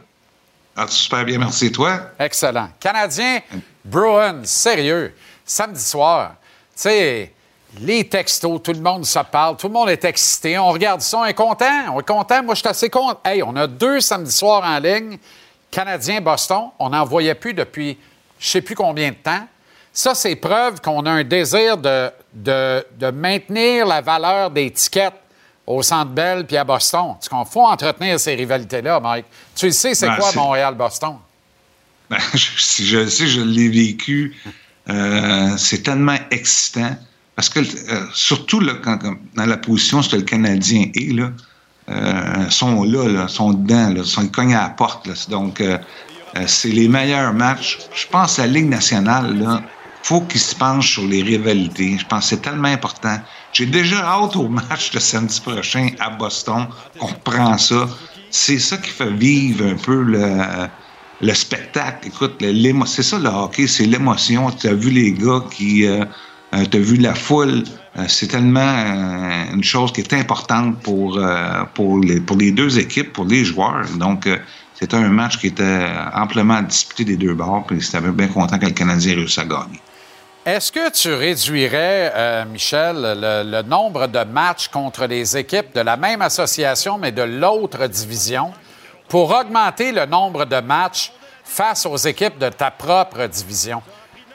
Ah, super bien, merci. Toi? Excellent. Canadien, Bruins, sérieux. Samedi soir, tu sais, les textos, tout le monde se parle, tout le monde est excité. On regarde ça, on est content. On est content. Moi, je suis assez content. Hey, on a deux samedis soirs en ligne. Canadien-Boston, on n'en voyait plus depuis je sais plus combien de temps. Ça, c'est preuve qu'on a un désir de, de, de maintenir la valeur des tickets au Centre Bell puis à Boston. Il faut entretenir ces rivalités-là, Mike. Tu le sais, c'est Ben, quoi Montréal-Boston? Ben, je, si je le sais, je l'ai vécu. Euh, c'est tellement excitant. Parce que, euh, surtout là, quand, quand- dans la position ce que le Canadien est, là, euh, sont là, là, sont dedans, là, sont cognés à la porte. Là. Donc, c'est les meilleurs matchs. Je pense que la Ligue nationale, là, faut qu'ils se penchent sur les rivalités. Je pense que c'est tellement important. J'ai déjà hâte au match de samedi prochain à Boston. On reprend ça. C'est ça qui fait vivre un peu le, le spectacle. Écoute, c'est ça le hockey, c'est l'émotion. Tu as vu les gars qui... Euh, tu as vu la foule. Euh, c'est tellement euh, une chose qui est importante pour, euh, pour, les, pour les deux équipes, pour les joueurs. Donc, euh, c'était un match qui était amplement disputé des deux bords. Puis c'était bien content que le Canadien réussisse à gagner. Est-ce que tu réduirais, euh, Michel, le, le nombre de matchs contre les équipes de la même association, mais de l'autre division, pour augmenter le nombre de matchs face aux équipes de ta propre division?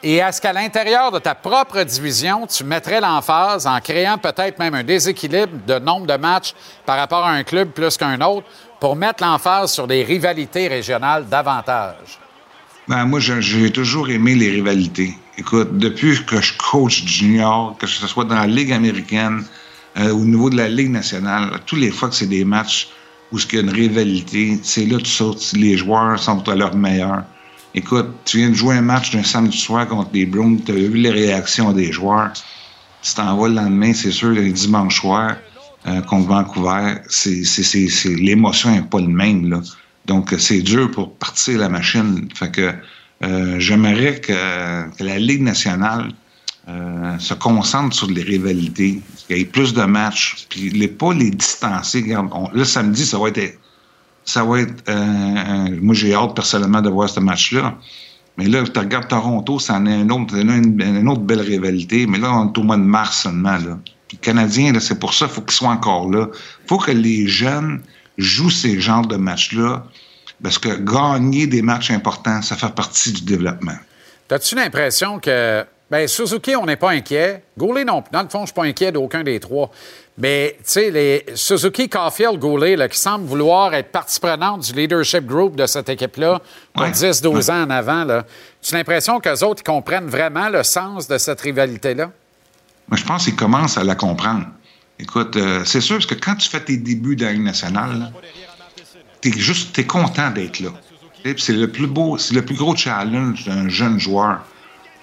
Et est-ce qu'à l'intérieur de ta propre division, tu mettrais l'emphase en créant peut-être même un déséquilibre de nombre de matchs par rapport à un club plus qu'un autre pour mettre l'emphase sur les rivalités régionales davantage? Ben, moi, j'ai toujours aimé les rivalités. Écoute, depuis que je coach junior, que ce soit dans la Ligue américaine, euh, au niveau de la Ligue nationale, tous les fois que c'est des matchs où il y a une rivalité, c'est là que tu sautes. Les joueurs sont à leur meilleur. Écoute, tu viens de jouer un match d'un samedi soir contre les Browns, tu as vu les réactions des joueurs. Tu t'en vas le lendemain, c'est sûr, le dimanche soir euh, contre Vancouver, l'émotion n'est pas le même. Là. Donc, c'est dur pour partir la machine. Fait que euh, j'aimerais que, que la Ligue nationale euh, se concentre sur les rivalités, qu'il y ait plus de matchs, puis les, pas les distancer. Regarde, on- samedi, ça va être. Ça va être. euh, euh, moi, j'ai hâte personnellement de voir ce match-là. Mais là, tu regardes Toronto, ça en est un autre, une, une autre belle rivalité. Mais là, on est au mois de mars seulement. Là. Puis le Canadien, c'est pour ça qu'il faut qu'ils soient encore là. Il faut que les jeunes jouent ces genres de matchs-là. Parce que gagner des matchs importants, ça fait partie du développement. As-tu l'impression que. Bien, Suzuki, on n'est pas inquiet. Goulet, non. Dans le fond, je ne suis pas inquiet d'aucun des trois. Mais, tu sais, les Suzuki, Caulfield, Goulet, là, qui semblent vouloir être partie prenante du leadership group de cette équipe-là pour Ouais. 10-12 ans en avant, là. Tu as l'impression qu'eux autres, ils comprennent vraiment le sens de cette rivalité-là? Moi, je pense qu'ils commencent à la comprendre. Écoute, euh, c'est sûr, parce que quand tu fais tes débuts dans la nationale, tu es juste t'es content d'être là. C'est le plus beau, c'est le plus gros challenge d'un jeune joueur.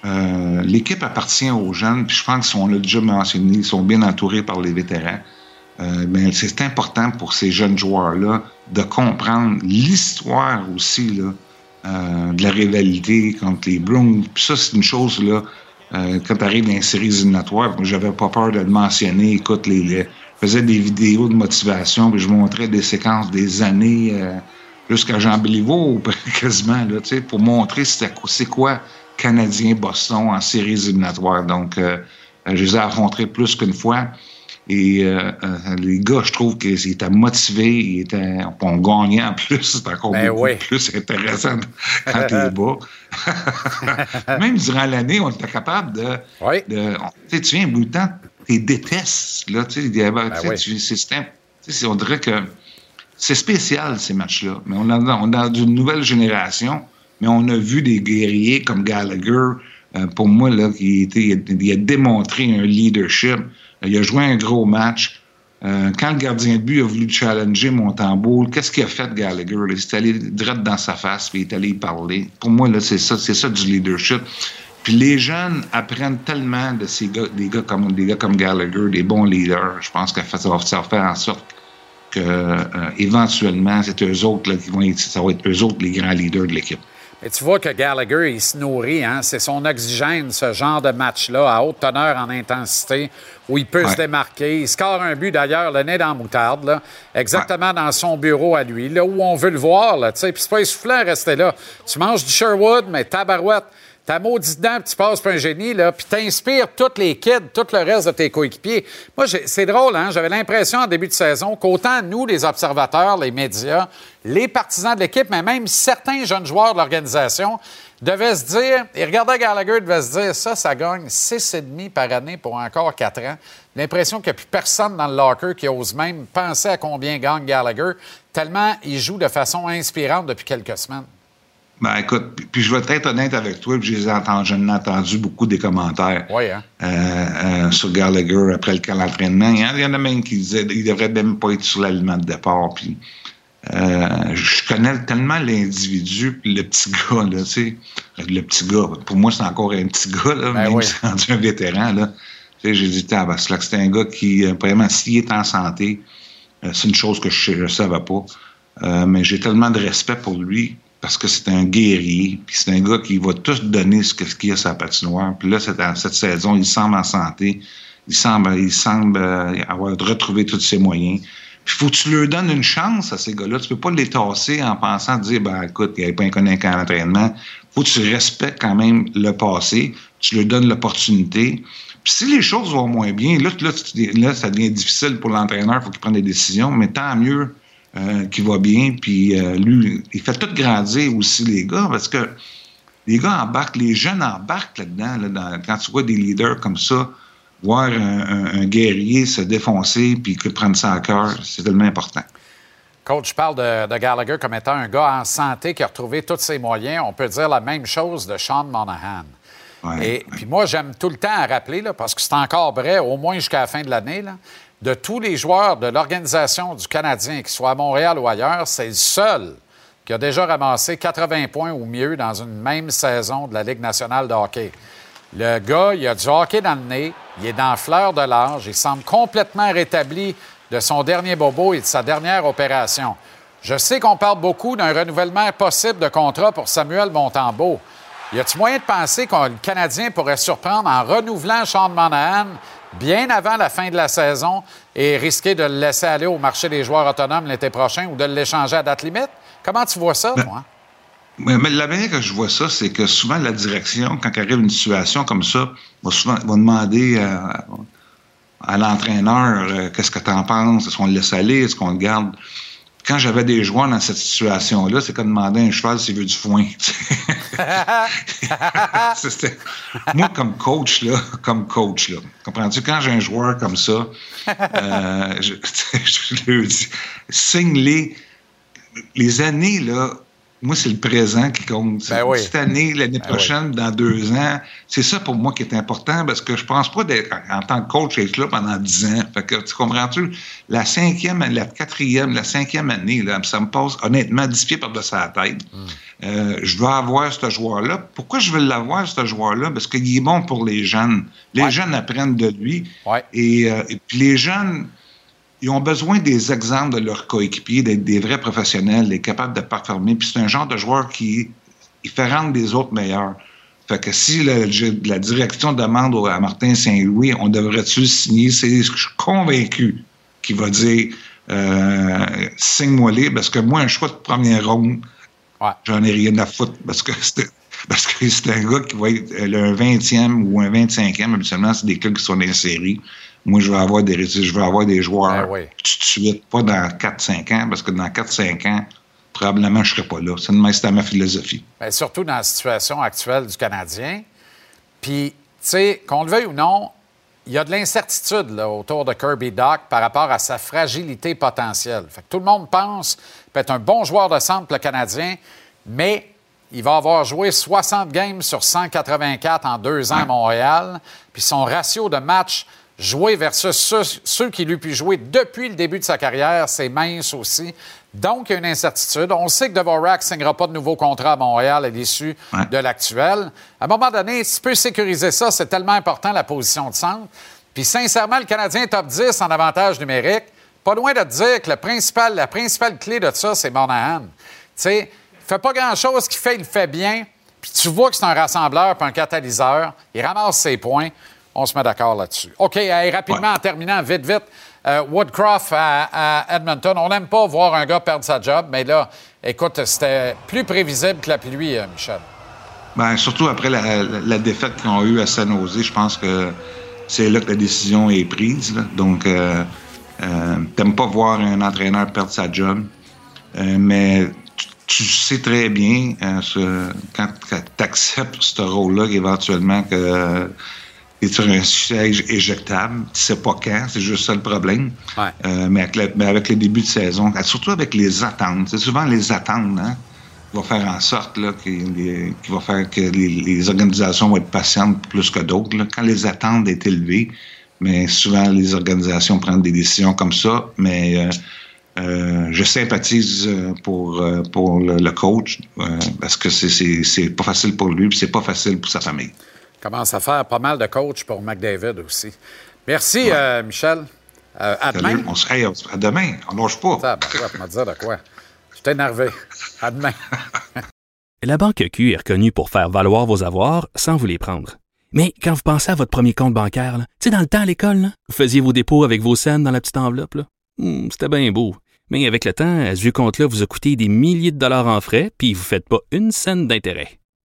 Euh, L'équipe appartient aux jeunes, puis je pense qu'on l'a déjà mentionné, ils sont bien entourés par les vétérans. Euh, ben, c'est important pour ces jeunes joueurs-là de comprendre l'histoire aussi de la rivalité contre les Bruins. Puis ça, c'est une chose là. Euh, quand tu arrives dans les séries éliminatoires, j'avais pas peur de le mentionner. Écoute, les, les- je faisais des vidéos de motivation, puis je montrais des séquences des années euh, jusqu'à Jean Béliveau, quasiment, là, pour montrer c'est quoi Canadien-Boston en séries éliminatoires. Donc, euh, je les ai rencontrés plus qu'une fois. Et euh, euh, les gars, je trouve qu'ils étaient motivés, ils étaient, on gagnait en plus, c'est encore Ben beaucoup oui. plus intéressant quand t'es bas. Même durant l'année, on était capable de. de- tu sais, viens bout du temps, tu détestes. Là, tu sais, avait- tu sais, oui. c'est- on dirait que c'est spécial, ces matchs-là. Mais on est on dans une nouvelle génération, mais on a vu des guerriers comme Gallagher, euh, pour moi, là, qui était, il a démontré un leadership. Il a joué un gros match. Euh, quand le gardien de but a voulu challenger Montembeau, qu'est-ce qu'il a fait, Gallagher? Il est allé direct dans sa face, puis il est allé y parler. Pour moi, là, c'est ça, c'est ça du leadership. Puis les jeunes apprennent tellement de ces gars, des gars comme, des gars comme Gallagher, des bons leaders. Je pense que ça va, ça va faire en sorte que euh, éventuellement, c'est eux autres là, qui vont être, ça va être eux autres les grands leaders de l'équipe. Et tu vois que Gallagher, il se nourrit, hein? c'est son oxygène, ce genre de match-là, à haute teneur en intensité, où il peut Ouais. se démarquer. Il score un but, d'ailleurs, le nez dans la moutarde, là, exactement dans son bureau à lui, là où on veut le voir. Là, tu sais. Puis c'est pas essoufflant à rester là. Tu manges du Sherwood, mais tabarouette, ta maudite dent, tu passes pour un génie, là, puis t'inspires tous les kids, tout le reste de tes coéquipiers. Moi, c'est drôle, hein? J'avais l'impression en début de saison qu'autant nous, les observateurs, les médias, les partisans de l'équipe, mais même certains jeunes joueurs de l'organisation, devaient se dire, et regardaient Gallagher, devaient se dire, ça, ça gagne 6,5 par année pour encore 4 ans. L'impression qu'il n'y a plus personne dans le locker qui ose même penser à combien gagne Gallagher, tellement il joue de façon inspirante depuis quelques semaines. Ben écoute, puis, puis je vais être honnête avec toi, puis je les entendu beaucoup des commentaires hein? euh, euh, sur Gallagher après le camp d'entraînement. Il y en- il y en a même qui disaient qu'il devrait même pas être sur l'aliment de départ. Puis euh, je connais tellement l'individu, puis le petit gars, là, tu sais. Le petit gars, pour moi, c'est encore un petit gars, là, même oui. si c'est rendu un vétéran, là. Tu sais, j'ai dit, c'est un gars qui, vraiment, s'il est en santé, c'est une chose que je ne savais pas. Mais j'ai tellement de respect pour lui parce que c'est un guerrier, puis c'est un gars qui va tout donner ce qu'il y a sur la patinoire. Puis là, cette, cette saison, il semble en santé. Il semble, il semble euh, avoir retrouvé tous ses moyens. Puis faut que tu leur donnes une chance à ces gars-là. Tu peux pas les tasser en pensant dire, ben écoute, il n'y avait pas un connu qu'un entraînement. faut que tu respectes quand même le passé. Tu leur donnes l'opportunité. Puis si les choses vont moins bien, là, là, là, ça devient difficile pour l'entraîneur. Il faut qu'il prenne des décisions. Mais tant mieux euh, qu'il va bien. Puis euh, lui, il fait tout grandir aussi les gars parce que les gars embarquent, les jeunes embarquent là-dedans. là, dans- quand tu vois des leaders comme ça, voir un, un- un guerrier se défoncer puis que prendre ça à cœur, c'est tellement important. Coach, je parle de, de Gallagher comme étant un gars en santé qui a retrouvé tous ses moyens. On peut dire la même chose de Sean Monahan. Et puis moi, j'aime tout le temps à rappeler, là, parce que c'est encore vrai, au moins jusqu'à la fin de l'année, de tous les joueurs de l'organisation du Canadien, qu'ils soient à Montréal ou ailleurs, c'est le seul qui a déjà ramassé 80 points ou mieux dans une même saison de la Ligue nationale de hockey. Le gars, il a du hockey dans le nez, il est dans la fleur de l'âge, il semble complètement rétabli de son dernier bobo et de sa dernière opération. Je sais qu'on parle beaucoup d'un renouvellement possible de contrat pour Samuel Montembeau. Y a-t-il moyen de penser le Canadien pourrait surprendre en renouvelant Sean Monahan bien avant la fin de la saison et risquer de le laisser aller au marché des joueurs autonomes l'été prochain ou de l'échanger à date limite? Comment tu vois ça, toi? Mais, mais la manière que je vois ça, c'est que souvent la direction, quand arrive une situation comme ça, va souvent va demander à, à l'entraîneur euh, qu'est-ce que tu en penses, est-ce qu'on le laisse aller, est-ce qu'on le garde? Quand j'avais des joueurs dans cette situation-là, c'est comme demander à un cheval s'il veut du foin. Moi, comme coach, là, comme coach, là, comprends-tu, quand j'ai un joueur comme ça, euh, je, je lui dis, signe-les. Les années, là, moi, c'est le présent qui compte. Ben oui. Cette année, l'année Ben prochaine, dans deux ans, c'est ça pour moi qui est important parce que je pense pas d'être, en tant que coach, être là pendant dix ans. Fait que, tu comprends-tu? La cinquième, la quatrième, la cinquième année, là, ça me passe honnêtement dix pieds par-dessus la tête. Euh, je veux avoir ce joueur-là. Pourquoi je veux l'avoir, ce joueur-là? Parce qu'il est bon pour les jeunes. Les jeunes apprennent de lui. Et, euh, et puis les jeunes, ils ont besoin des exemples de leurs coéquipiers, d'être des vrais professionnels, d'être capables de performer. Puis c'est un genre de joueur qui il fait rendre les autres meilleurs. Fait que si la, la direction demande à Martin Saint-Louis, on devrait-tu le signer, c'est, je suis convaincu qu'il va dire euh, signe-moi les, parce que moi, un choix de première ronde, j'en ai rien à foutre. Parce que c'était- Parce que c'est un gars qui va être euh, un 20e ou un 25e. Habituellement, c'est des clubs qui sont dans les séries. Moi, je veux avoir des, je veux avoir des joueurs Ben tout de suite, pas dans 4-5 ans, parce que dans 4-5 ans, probablement, je ne serai pas là. C'est c'était ma philosophie. Ben, surtout dans la situation actuelle du Canadien. Puis, tu sais, qu'on le veuille ou non, il y a de l'incertitude autour de Kirby Doc par rapport à sa fragilité potentielle. Fait que tout le monde pense peut être un bon joueur de centre, le Canadien, mais il va avoir joué 60 games sur 184 en deux ans à Montréal. Puis son ratio de matchs joués versus ceux, ceux qui lui pu jouer depuis le début de sa carrière, c'est mince aussi. Donc, il y a une incertitude. On sait que Dvorak ne signera pas de nouveau contrat à Montréal à l'issue de l'actuel. À un moment donné, si tu peux sécuriser ça, c'est tellement important, la position de centre. Puis, sincèrement, le Canadien est top 10 en avantage numérique. Pas loin de te dire que le principal, la principale clé de ça, c'est Monahan. Tu sais, il fait pas grand-chose qu'il fait, il le fait bien. Puis tu vois que c'est un rassembleur puis un catalyseur. Il ramasse ses points. On se met d'accord là-dessus. OK, hey, rapidement, en terminant, vite, vite. Euh, Woodcroft à, à Edmonton. On n'aime pas voir un gars perdre sa job, mais là, écoute, c'était plus prévisible que la pluie, euh, Michel. Ben, surtout après la, la défaite qu'ils ont eue à San Jose, je pense que c'est là que la décision est prise. là. Donc, euh, euh, t'aimes pas voir un entraîneur perdre sa job, mais tu, tu sais très bien ce- quand, tu acceptes ce rôle-là qu'éventuellement que tu sur un siège éjectable, tu sais pas quand, c'est juste ça le problème. Euh, mais, avec le, mais avec de saison, surtout avec les attentes, c'est souvent les attentes, hein, qui va faire en sorte là, qu'il- les- qui va faire que les, les organisations vont être patientes plus que d'autres. Quand les attentes sont élevées, mais souvent les organisations prennent des décisions comme ça. Mais euh, euh, je sympathise pour, pour le, le coach parce que c'est- c'est c'est pas facile pour lui, c'est pas facile pour sa famille. Commence à faire pas mal de coach pour McDavid aussi. Merci, euh, Michel. Euh, à demain. On se- hey, on se- à demain, on lâche pas. Ça, ben, ouais, me dire de quoi? Je suis énervé. À demain. La Banque Q est reconnue pour faire valoir vos avoirs sans vous les prendre. Mais quand vous pensez à votre premier compte bancaire, tu sais, dans le temps à l'école, là, vous faisiez vos dépôts avec vos scènes dans la petite enveloppe. là. Hmm, C'était bien beau. Mais avec le temps, à ce compte-là vous a coûté des milliers de dollars en frais, puis vous ne faites pas une scène d'intérêt.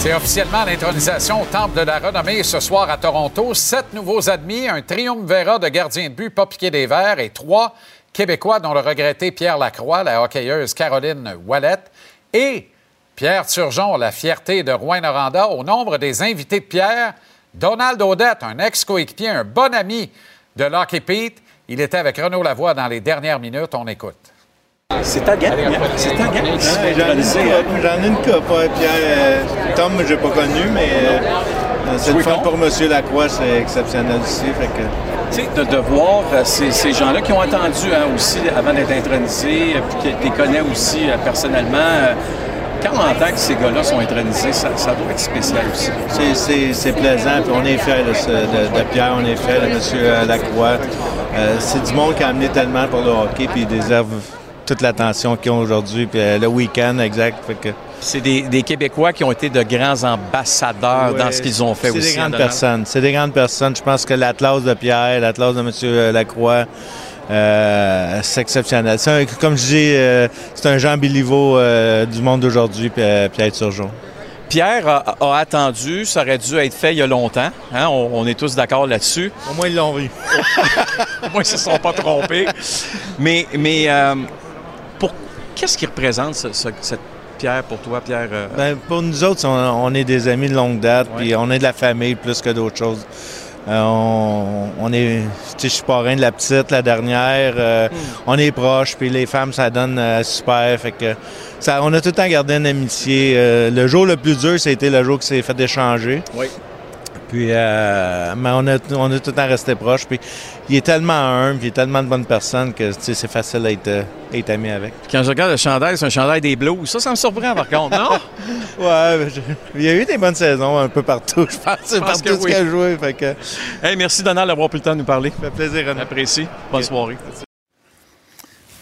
C'est officiellement l'intronisation au Temple de la Renommée ce soir à Toronto. Sept nouveaux admis, un triumvirat de gardiens de but pas piqué des verts et trois Québécois dont le regretté Pierre Lacroix, la hockeyeuse Caroline Wallette et Pierre Turgeon, la fierté de Rouen-Noranda. Au nombre des invités de Pierre, Donald Odette, un ex-coéquipier, un bon ami de Lucky Pete. Il était avec Renaud Lavoie dans les dernières minutes. On écoute. C'est ta gang. C'est ta gang. J'en ai une coupe, ouais, Pierre, euh, Tom, je l'ai pas connu, mais euh, c'est le fun pour M. Lacroix, c'est exceptionnel aussi. Fait que... Tu sais, de, de voir euh, ces, ces gens-là qui ont attendu hein, aussi avant d'être intronisés, euh, puis qui les connaît aussi personnellement. quand on entend que ces gars-là sont intronisés, ça, ça doit être spécial aussi. C'est- plaisant, puis on est fiers de, ce- de- de Pierre, on est fiers de M. Lacroix. C'est du monde qui a amené tellement pour le hockey, puis ils déservent toute l'attention qu'ils ont aujourd'hui, puis euh, le week-end, exact. Fait que... C'est des, des Québécois qui ont été de grands ambassadeurs dans ce qu'ils ont fait C'est aussi. des grandes en Donald? personnes. C'est des grandes personnes. Je pense que l'Atlas de Pierre, l'Atlas de M. Lacroix, euh, c'est exceptionnel. C'est un- comme je dis, euh, c'est un Jean Béliveau euh, du monde d'aujourd'hui, puis euh, Pierre Turgeon. Pierre a, a attendu, ça aurait dû être fait il y a longtemps. hein, On, on est tous d'accord là-dessus. Au moins, ils l'ont vu. Au moins, ils ne se sont pas trompés. Mais, mais euh, qu'est-ce qui représente ce- ce- cette Pierre pour toi, Pierre? euh, Ben, pour nous autres, on, on est des amis de longue date, puis on est de la famille plus que d'autres choses. Euh, on, on est, je suis parrain de la petite, la dernière. euh, On est proches, puis les femmes, ça donne euh, super. Fait que ça, on a tout le temps gardé une amitié. Le jour le plus dur, c'était le jour qui s'est fait échanger. Oui. Puis, euh, mais on a, on a tout le temps resté proche. Puis, il est tellement humble, il est tellement de bonne personne que tu sais, c'est facile d'être euh, être ami avec. Quand je regarde le chandail, c'est un chandail des Blues. Ça, ça me surprend par contre, non? ouais, je- il y a eu des bonnes saisons un peu partout, je pense. C'est Je pense partout que ce oui. qu'il a joué. Fait que, Hey, merci Donald d'avoir pris le temps de nous parler. ça fait plaisir, René. Apprécie. Bonne soirée.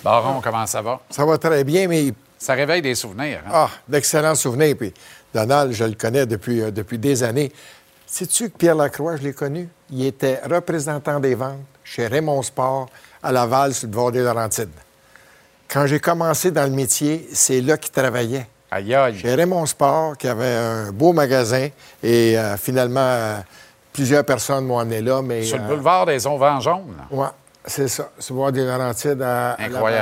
Baron, comment ça va? Ça va très bien, mais Ça réveille des souvenirs. hein? ah, d'excellents souvenirs. Puis Donald, je le connais depuis, euh, depuis des années. Sais-tu que Pierre Lacroix, je l'ai connu? Il était représentant des ventes chez Raymond Sport à Laval, sur le bord des Laurentides. Quand j'ai commencé dans le métier, c'est là qu'il travaillait. Aïe, aïe. Chez Raymond Sport, qui avait un beau magasin. Et euh, finalement, euh, plusieurs personnes m'ont amené là. Mais, Sur le euh, boulevard des Auvents jaunes. Ouais, c'est ça. Sur le bord des Laurentides à,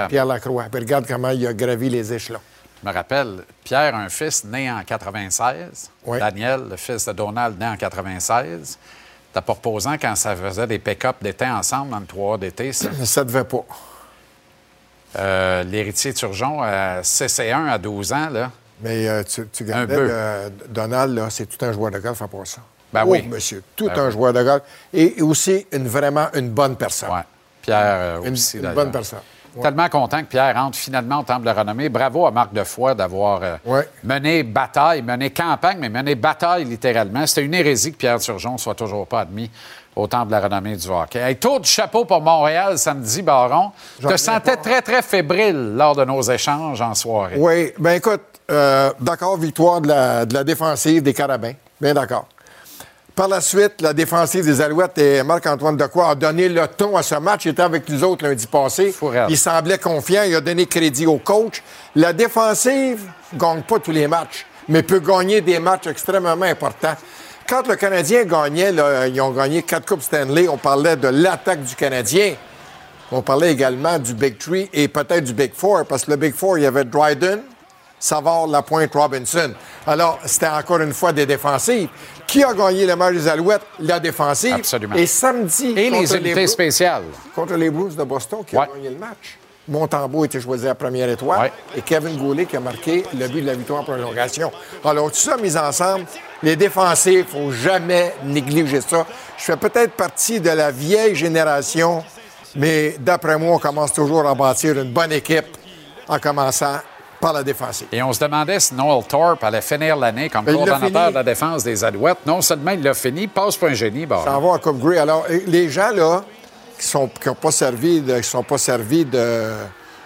Pierre Lacroix. Puis regarde comment il a gravi les échelons. Je me rappelle, Pierre, un fils né en 96. Oui. Daniel, le fils de Donald, né en 96. T'as pas proposant quand ça faisait des pick-up d'été ensemble dans le 3 d'été, ça? Ça devait pas. Euh, L'héritier Turgeon, euh, CC1 à 12 ans, là. Mais euh, tu, tu regardais, peu. le- Donald, là, c'est tout un joueur de golf à part ça. Ben oh, oui. monsieur, tout Ben un oui. joueur de golf. Et aussi, une, vraiment une bonne personne. Ouais. Pierre euh, Une, aussi, une bonne personne. Ouais. Tellement content que Pierre entre finalement au Temple de la Renommée. Bravo à Marc Defoy d'avoir euh, Ouais. mené bataille, mené campagne, mais mené bataille littéralement. C'était une hérésie que Pierre Turgeon soit toujours pas admis au Temple de la Renommée du hockey. Hey, tour du chapeau pour Montréal samedi, Baron. J'en te sentais pas. très, très fébrile lors de nos échanges en soirée. Oui, bien écoute, euh, d'accord, victoire de la, de la défensive des Carabins. Bien d'accord. Par la suite, la défensive des Alouettes et Marc-Antoine Decoy a donné le ton à ce match. Il était avec nous autres lundi passé. Il semblait confiant. Il a donné crédit au coach. La défensive ne gagne pas tous les matchs, mais peut gagner des matchs extrêmement importants. Quand le Canadien gagnait, là, ils ont gagné quatre Coupes Stanley, on parlait de l'attaque du Canadien. On parlait également du Big Three et peut-être du Big Four, parce que le Big Four, il y avait Dryden, Savard, Lapointe, Robinson. Alors, c'était encore une fois des défensives. Qui a gagné le match des Alouettes? La défensive. Absolument. Et samedi, Et les unités Blues- spéciales. contre les Blues de Boston, qui Ouais. a gagné le match. Montembeau a été choisi à la première étoile Ouais. et Kevin Goulet qui a marqué le but de la victoire en prolongation. Alors, tout ça mis ensemble, les défensifs, il ne faut jamais négliger ça. Je fais peut-être partie de la vieille génération, mais d'après moi, on commence toujours à bâtir une bonne équipe en commençant par la défensive. Et on se demandait si Noel Thorpe allait finir l'année comme Ben, coordonnateur de la défense des Alouettes. Non seulement il l'a fini, passe pour un génie, Ça Baron. va en Coupe Grey. Alors, euh, les gens, là, qui sont, qui ont pas servi de, qui sont pas servis de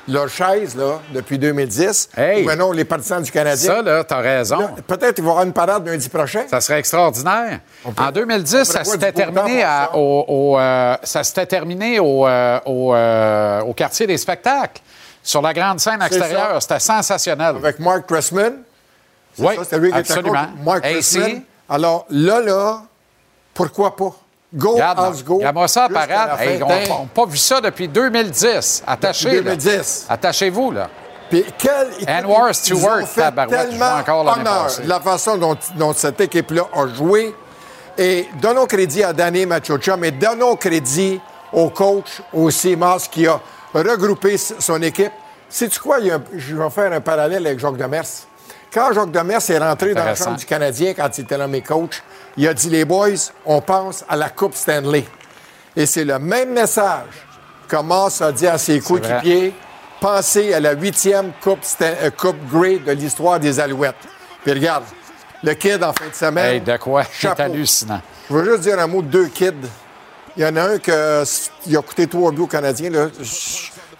leur chaise, là, depuis 2010, Hey! ou ben non, les partisans du Canadien, Ça, là, t'as raison. Peut-être qu'il va y avoir une parade lundi prochain. Ça serait extraordinaire. peut- en 2010, on ça s'était terminé, à- ça. au, euh, ça terminé au, euh, au, euh, au quartier des spectacles, sur la grande scène extérieure. C'était sensationnel. Avec Mark Pressman. C'est Oui, ça, lui absolument. Mark. Alors, là, là, pourquoi pas? Go, Regarde, House, go. regarde-moi ça parade. Hey, on n'a pas vu ça depuis 2010. Attachez, Depuis là. 2010. Attachez-vous, là. Puis quel, Anwar ils Stewart, ont fait tabarouette, je tellement encore honneur de la façon dont, dont cette équipe-là a joué. Et donnons crédit à Danny Machocha, mais donnons crédit au coach, au CIMAS, qui a regroupé s- son équipe. Sais-tu quoi? Il y a un- je vais faire un parallèle avec Jacques Demers. Quand Jacques Demers est rentré dans la chambre du Canadien, quand il était nommé coach, il a dit, les boys, on pense à la Coupe Stanley. Et c'est le même message que Moss a dit à ses coéquipiers. Pensez à la huitième Coupe, Stan- euh, coupe Grey de l'histoire des Alouettes. Puis regarde, le kid en fin de semaine. Hey, de quoi? C'est hallucinant. Je veux juste dire un mot de deux kids. Il y en a un qui a coûté trois buts aux Canadiens. là.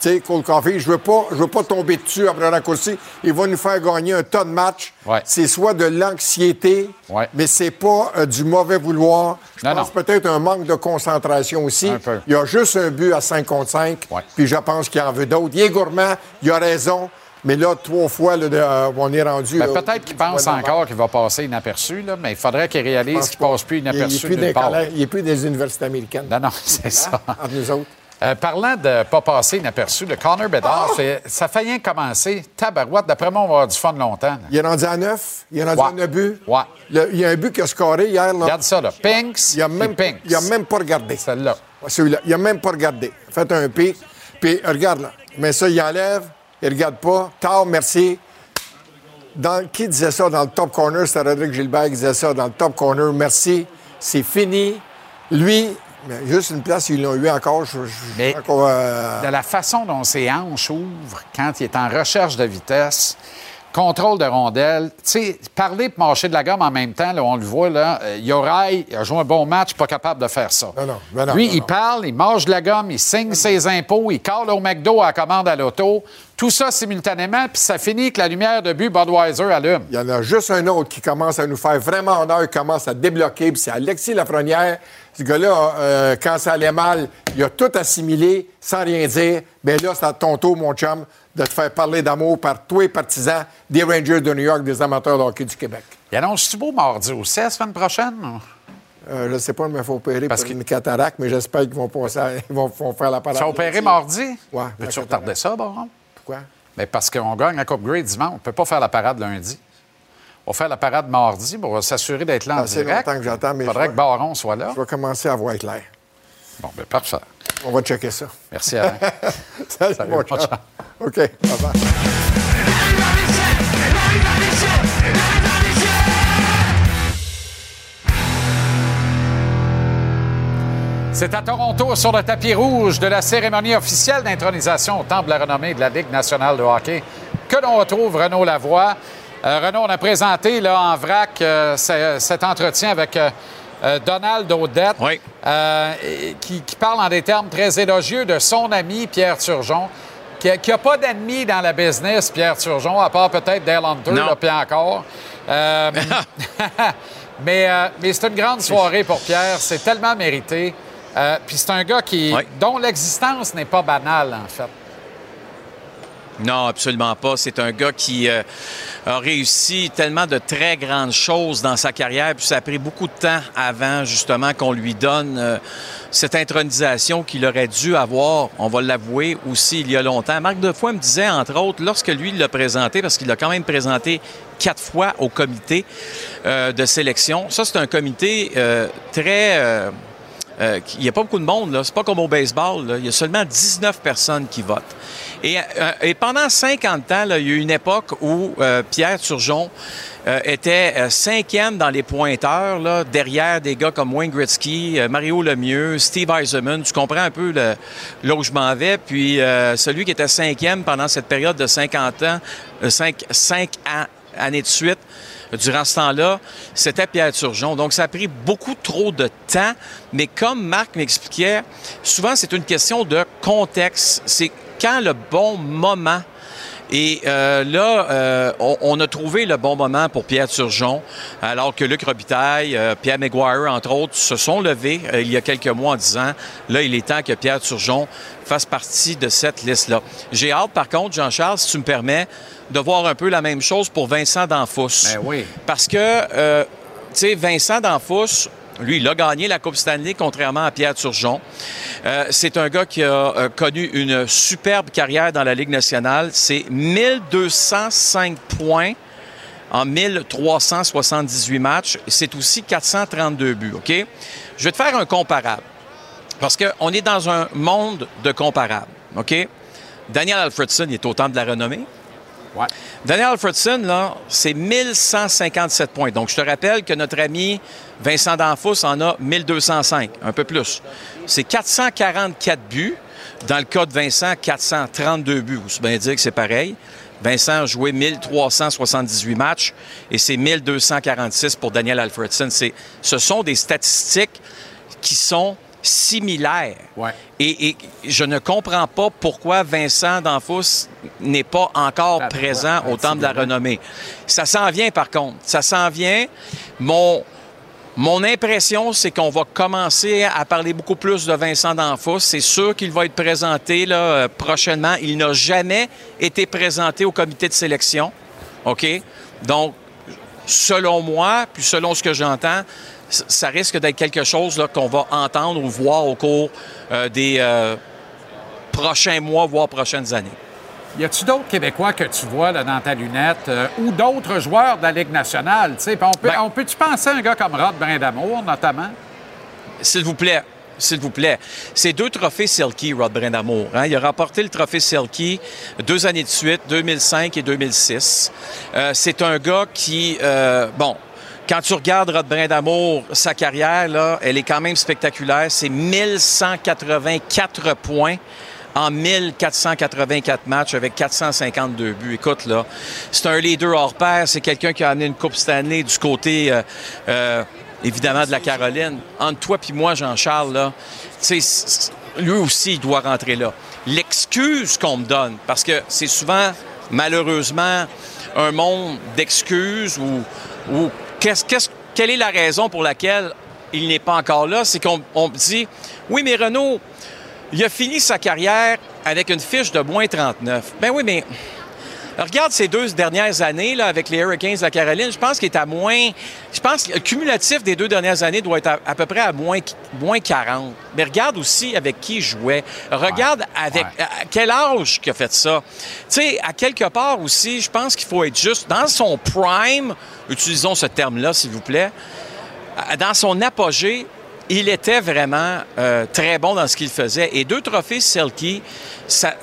Tu sais, Cole Caulfield, je veux pas, je veux pas tomber dessus après raccourci. Il va nous faire gagner un tas de matchs. Ouais. C'est soit de l'anxiété, Ouais. mais c'est pas euh, du mauvais vouloir. Je Non, pense peut-être un manque de concentration aussi. Il y a juste un but à 5 contre 5. Ouais. Puis je pense qu'il en veut d'autres. Il est gourmand, il a raison. Mais là, trois fois, là, euh, on est rendu. Ben, Peut-être qu'il pense encore qu'il va passer inaperçu, là, mais il faudrait qu'il réalise qu'il pas. passe plus inaperçu plus Il n'est plus des universités américaines. Non, non, c'est ça. Entre nous autres. Euh, parlant de pas passer inaperçu, le Connor Bedard, c'est- ça fait rien commencer. Tabarouette, d'après moi, on va avoir du fun longtemps. là. Il est rendu à 9. Il est rendu Ouais. à 9 buts. Ouais. Le- il y a un but qui a scoré hier. Là. Regarde ça, là. Pinks Il a même, il a même pas regardé. Celle-là. Celui-là. Il a même pas regardé. Faites un pic. Puis regarde là. Mais ça, il enlève. Il regarde pas. Tard, merci. Dans, qui disait ça dans le top corner? C'était Rodrigue Gilbert qui disait ça dans le top corner. Merci. c'est fini. Lui, mais juste une place, ils l'ont eu encore. Je, je- Mais encore, euh, de la façon dont ses hanches ouvrent quand il est en recherche de vitesse, contrôle de rondelle, tu sais, parler et mâcher de la gomme en même temps, là, on le voit, là, euh, Yorai a joué un bon match, pas capable de faire ça. non, ben non, Lui, non, il non. parle, il mange de la gomme, il signe ses impôts, il cale au McDo à la commande à l'auto. Tout ça simultanément, puis ça finit que la lumière de but Budweiser allume. Il y en a juste un autre qui commence à nous faire vraiment honneur, qui commence à débloquer, puis c'est Alexis Lafrenière. Ce gars-là, euh, quand ça allait mal, il a tout assimilé sans rien dire. Bien là, c'est à ton tour, mon chum, de te faire parler d'amour par tous les partisans des Rangers de New York, des amateurs de hockey du Québec. Il annonce-tu beau mardi aussi, la semaine prochaine? Euh, je ne sais pas, mais il faut opérer pour une cataracte, mais j'espère qu'ils vont, passer ils vont, vont faire la parade. Tu vas opérer mardi? Ouais. Peux-tu retarder ça, Baron? Pourquoi? Mais parce qu'on gagne la Coupe Grey dimanche. On ne peut pas faire la parade lundi. On va faire la parade mardi pour s'assurer d'être là en direct. longtemps que j'attends, mais Il faudrait que Baron soit là. Je vais commencer à voir clair. Bon, bien, parfait. On va checker ça. Merci, Alain. Salut, Salut, mon. OK, bye-bye. C'est à Toronto, sur le tapis rouge de la cérémonie officielle d'intronisation au Temple de la renommée de la Ligue nationale de hockey, que l'on retrouve Renaud Lavoie. Euh, Renaud, on a présenté là, en vrac euh, ce- cet entretien avec euh, Donald Odette, euh, et- qui, qui parle en des termes très élogieux de son ami Pierre Turgeon, qui n'a pas d'ennemi dans la business, Pierre Turgeon, à part peut-être Dale Hunter, là, puis encore. Mais mais c'est une grande soirée pour Pierre. C'est tellement mérité. Euh, Puis c'est un gars qui, dont l'existence n'est pas banale, en fait. Non, absolument pas. C'est un gars qui euh, a réussi tellement de très grandes choses dans sa carrière, puis ça a pris beaucoup de temps avant justement qu'on lui donne euh, cette intronisation qu'il aurait dû avoir, on va l'avouer, aussi il y a longtemps. Marc Defoy me disait, entre autres, lorsque lui l'a présenté, parce qu'il l'a quand même présenté quatre fois au comité euh, de sélection, ça c'est un comité très... euh, il n'y a pas beaucoup de monde, là. C'est pas comme au baseball. Il y a seulement 19 personnes qui votent. Et, euh, pendant 50 ans, il y a eu une époque où euh, Pierre Turgeon était cinquième dans les pointeurs, là, derrière des gars comme Wayne Gretzky, Mario Lemieux, Steve Eisenman. Tu comprends un peu là où je m'en vais. Puis celui qui était cinquième pendant cette période de 50 ans, 5, années de suite, durant ce temps-là, c'était Pierre Turgeon. Donc, ça a pris beaucoup trop de temps. Mais comme Marc m'expliquait, souvent, c'est une question de contexte. C'est quand le bon moment. Et euh, là, euh, on, on a trouvé le bon moment pour Pierre Turgeon, alors que Luc Robitaille, euh, Pierre Maguire, entre autres, se sont levés euh, il y a quelques mois en disant, là, il est temps que Pierre Turgeon fasse partie de cette liste-là. J'ai hâte, par contre, Jean-Charles, si tu me permets, de voir un peu la même chose pour Vincent D'Anfous. Ben oui. Parce que, euh, tu sais, Vincent D'Anfous, lui, il a gagné la Coupe Stanley, contrairement à Pierre Turgeon. Euh, c'est un gars qui a euh, connu une superbe carrière dans la Ligue nationale. C'est 1205 points en 1378 matchs. C'est aussi 432 buts, OK? Je vais te faire un comparable. Parce qu'on est dans un monde de comparables, OK? Daniel Alfredson est au temple de la renommée. Daniel Alfredson, là, c'est 1157 points. Donc, je te rappelle que notre ami Vincent D'Anfous en a 1205, un peu plus. C'est 444 buts. Dans le cas de Vincent, 432 buts. Vous pouvez bien dire que c'est pareil. Vincent a joué 1378 matchs et c'est 1246 pour Daniel Alfredson. Ce sont des statistiques qui sont similaires. Et, et je ne comprends pas pourquoi Vincent D'Anfous n'est pas encore présent au Temple de la Renommée. Ça s'en vient, par contre. Ça s'en vient. Mon, mon impression, c'est qu'on va commencer à parler beaucoup plus de Vincent D'Anfous. C'est sûr qu'il va être présenté là, euh, prochainement. Il n'a jamais été présenté au comité de sélection. OK? Donc, selon moi, puis selon ce que j'entends, ça risque d'être quelque chose qu'on va entendre ou voir au cours euh, des euh, prochains mois, voire prochaines années. Y a-tu d'autres Québécois que tu vois là, dans ta lunette euh, ou d'autres joueurs de la Ligue nationale? Puis On, peut, on peut-tu penser à un gars comme Rod Brindamour, notamment? S'il vous plaît, s'il vous plaît. C'est deux trophées Selkie, Rod Brindamour. hein. Il a remporté le trophée Selkie deux années de suite, 2005 et 2006. Euh, c'est un gars qui, euh, bon, quand tu regardes Rod Brindamour, sa carrière, là, elle est quand même spectaculaire. C'est 1184 points en 1484 matchs avec 452 buts. Écoute, là, c'est un leader hors pair. C'est quelqu'un qui a amené une Coupe Stanley du côté, euh, euh, évidemment, de la Caroline. Entre toi et moi, Jean-Charles, là, lui aussi, il doit rentrer là. L'excuse qu'on me donne, parce que c'est souvent, malheureusement, un monde d'excuses ou, ou qu'est-ce, qu'est-ce- quelle est la raison pour laquelle il n'est pas encore là? C'est qu'on on dit, oui, mais Renaud, il a fini sa carrière avec une fiche de moins 39. Ben oui, mais regarde ces deux dernières années là, avec les Hurricanes de la Caroline. Je pense qu'il est à moins. Je pense que le cumulatif des deux dernières années doit être à, à peu près à moins, moins 40. Mais regarde aussi avec qui il jouait. Regarde avec à quel âge qu'il a fait ça. Tu sais, à quelque part aussi, je pense qu'il faut être juste dans son prime. Utilisons ce terme-là, s'il vous plaît. Dans son apogée, il était vraiment euh, très bon dans ce qu'il faisait. Et deux trophées Selkie, ça-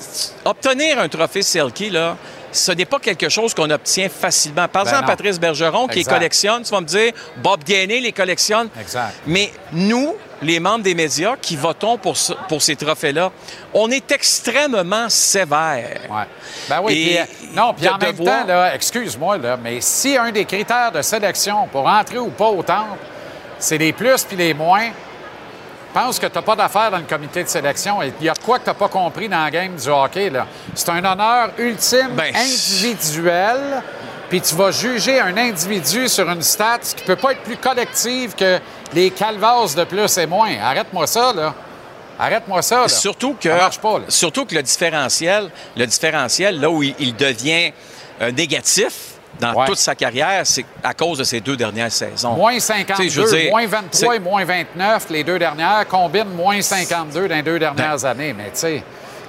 obtenir un trophée Selkie, là, ce n'est pas quelque chose qu'on obtient facilement. Par Ben exemple, non. Patrice Bergeron, qui les collectionne, tu vas me dire, Bob Gainé les collectionne. Exact. Mais nous, les membres des médias qui votons pour, ce- pour ces trophées-là, on est extrêmement sévères. Ben oui, Et puis, euh, non, puis en même devoir- temps, là, excuse-moi, là, mais si un des critères de sélection pour entrer ou pas au temple, c'est les plus puis les moins, pense que tu n'as pas d'affaires dans le comité de sélection. Il y a quoi que tu n'as pas compris dans la game du hockey. là. C'est un honneur ultime Ben, individuel. Puis tu vas juger un individu sur une stat qui peut pas être plus collective que les calvasses de plus et moins. Arrête-moi ça, là. Arrête-moi ça, là. Surtout que, Ça marche pas, là. surtout que le différentiel, le différentiel, là où il, il devient euh, négatif dans toute sa carrière, c'est à cause de ces deux dernières saisons. Moins Tu sais, 52, je veux dire, moins 23 c'est- et moins 29, les deux dernières, combinent moins 52 dans les deux dernières années. Mais tu sais,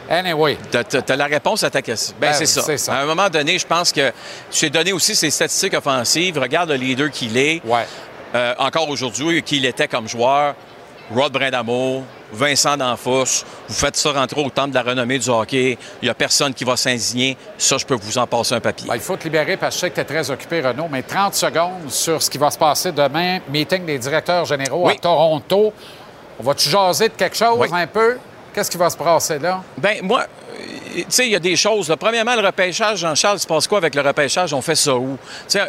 anyway. Tu as, la réponse à ta question. Ben, Ben c'est oui, ça. À un moment donné, je pense que je t'ai donné aussi ses statistiques offensives. Regarde le leader qu'il est. Euh, encore aujourd'hui, qui il était comme joueur. Rod Brindamour, Vincent D'Anfos. Vous faites ça rentrer au temple de la renommée du hockey. Il n'y a personne qui va s'indigner. Ça, je peux vous en passer un papier. Ben, il faut te libérer parce que je sais que tu es très occupé, Renaud, mais 30 secondes sur ce qui va se passer demain. Meeting des directeurs généraux à Toronto. On va-tu jaser de quelque chose un peu? Qu'est-ce qui va se passer là? Ben moi, tu sais, il y a des choses. là. Premièrement, le repêchage, Jean-Charles, il se passe quoi avec le repêchage? On fait ça où?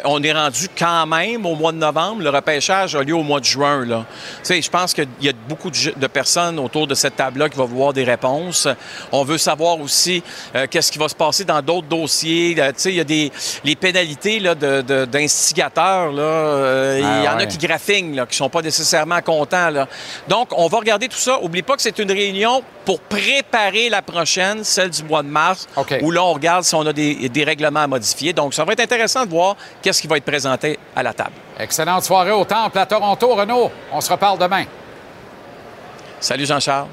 On est rendu quand même au mois de novembre. Le repêchage a lieu au mois de juin. là. Tu sais, je pense qu'il y a beaucoup de, de personnes autour de cette table-là qui vont vouloir des réponses. On veut savoir aussi euh, qu'est-ce qui va se passer dans d'autres dossiers. Euh, Tu sais, il y a des les pénalités de- de- d'instigateurs. là. Euh, il Ah y en ouais. a qui graphignent, là, qui sont pas nécessairement contents. Là. Donc, on va regarder tout ça. Oublie pas que c'est une réunion pour préparer la prochaine, celle du mois de mars, où là, on regarde si on a des, des règlements à modifier. Donc, ça va être intéressant de voir qu'est-ce qui va être présenté à la table. Excellente soirée au Temple à Toronto, Renaud. On se reparle demain. Salut Jean-Charles.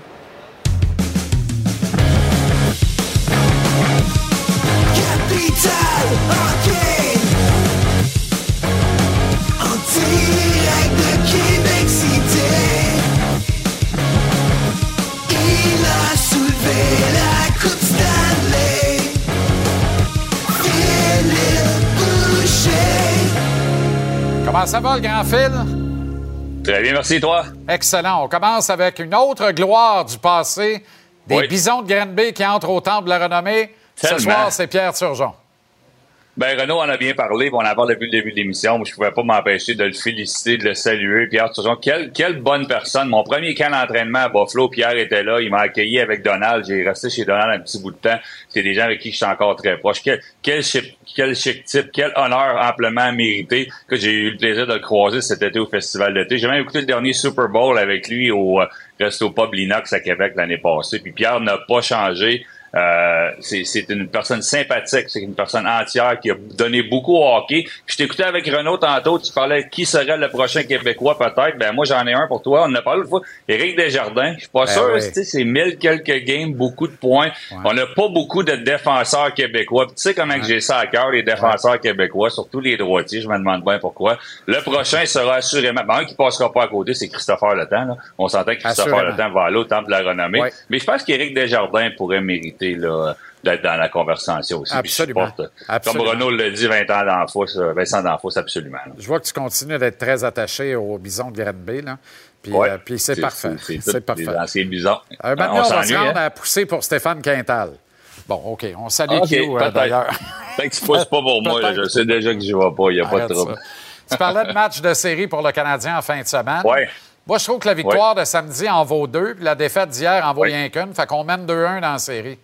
Comment ça va, le grand Phil? Très bien, merci, toi. Excellent. On commence avec une autre gloire du passé. Des Oui. bisons de Granby qui entrent au Temple de la renommée. Tellement. Ce soir, c'est Pierre Turgeon. Ben, Renaud en a bien parlé, on en parle depuis le début de l'émission. Je pouvais pas m'empêcher de le féliciter, de le saluer. Pierre Turgeon, quelle, quelle bonne personne. Mon premier camp d'entraînement à Buffalo, Pierre était là. Il m'a accueilli avec Donald. J'ai resté chez Donald un petit bout de temps. C'est des gens avec qui je suis encore très proche. Quel, quel, chic, quel chic type, quel honneur amplement mérité que j'ai eu le plaisir de le croiser cet été au Festival d'été. J'ai même écouté le dernier Super Bowl avec lui au euh, Resto Pub Linox à Québec l'année passée. Puis Pierre n'a pas changé. Euh, c'est une personne sympathique, c'est une personne entière qui a donné beaucoup au hockey. Puis je t'écoutais avec Renaud tantôt, tu parlais qui serait le prochain Québécois peut-être. Ben moi j'en ai un pour toi. On en a parlé une fois. Éric Desjardins. Je suis pas Ben sûr. oui. tu sais, C'est mille quelques games, beaucoup de points. On n'a pas beaucoup de défenseurs québécois. Puis tu sais comment que j'ai ça à cœur, les défenseurs québécois, surtout les droitiers. Je me demande bien pourquoi. Le prochain sera assurément. Ben, un qui passera pas à côté, c'est Christopher Letang. Là. On s'entend que Christopher. Letang va aller au temple de la renommée. Ouais. Mais je pense qu'Éric Desjardins pourrait mériter d'être dans la conversation aussi. Absolument. supporte, Absolument. Comme Renaud l'a dit, 20 ans d'enfance, euh, Vincent d'enfance, absolument. là. Je vois que tu continues d'être très attaché au bison de Granby, là. Puis, Ouais. euh, puis c'est parfait. C'est parfait. des anciens bisons. Euh, maintenant, on on, va se rendre hein? à pousser pour Stéphane Quintal. Bon, OK. On salue Ok, Q, euh, peut-être. d'ailleurs. Peut-être que tu pousses pas pour moi, là. je sais déjà que je vais pas, il n'y a pas de trouble. ça. Tu parlais de match de série pour le Canadien en fin de semaine. Ouais. Moi, je trouve que la victoire de samedi en vaut deux, puis la défaite d'hier en vaut rien qu'une. Fait qu'on mène 2-1 dans la série.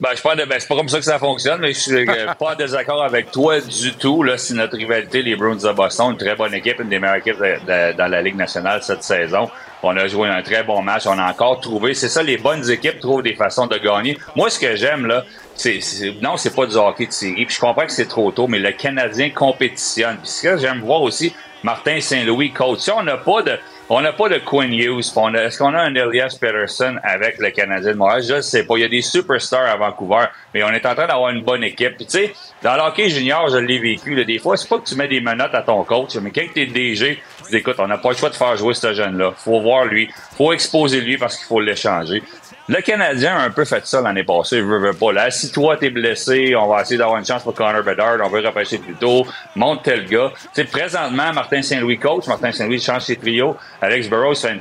Ben, je pas, de- ben, c'est pas comme ça que ça fonctionne, mais je suis euh, pas en désaccord avec toi du tout. Là, si notre rivalité, les Bruins de Boston, une très bonne équipe, une des meilleures équipes de- de- dans la Ligue nationale cette saison. On a joué un très bon match. On a encore trouvé. C'est ça, les bonnes équipes trouvent des façons de gagner. Moi, ce que j'aime, là, c'est, c'est- non, c'est pas du hockey de série. Puis je comprends que c'est trop tôt, mais le Canadien compétitionne. Puis ce que j'aime voir aussi, Martin Saint-Louis coach. Si on n'a pas de, on n'a pas de Quinn Hughes. Est-ce qu'on a un Elias Peterson avec le Canadien de Montréal? Je ne sais pas. Il y a des superstars à Vancouver, mais on est en train d'avoir une bonne équipe. Tu sais, dans le hockey junior, je l'ai vécu. Des fois, c'est pas que tu mets des menottes à ton coach, mais quand tu es DG, tu dis, écoute, on n'a pas le choix de faire jouer ce jeune-là. faut voir lui. faut exposer lui parce qu'il faut l'échanger. Le Canadien a un peu fait ça l'année passée, je veux, veux pas. Là, si toi t'es blessé, on va essayer d'avoir une chance pour Connor Bedard, on veut repêcher plus tôt, monte tel gars. Sais, présentement, Martin Saint-Louis coach, Martin Saint-Louis change ses trios, Alex Burrows fait un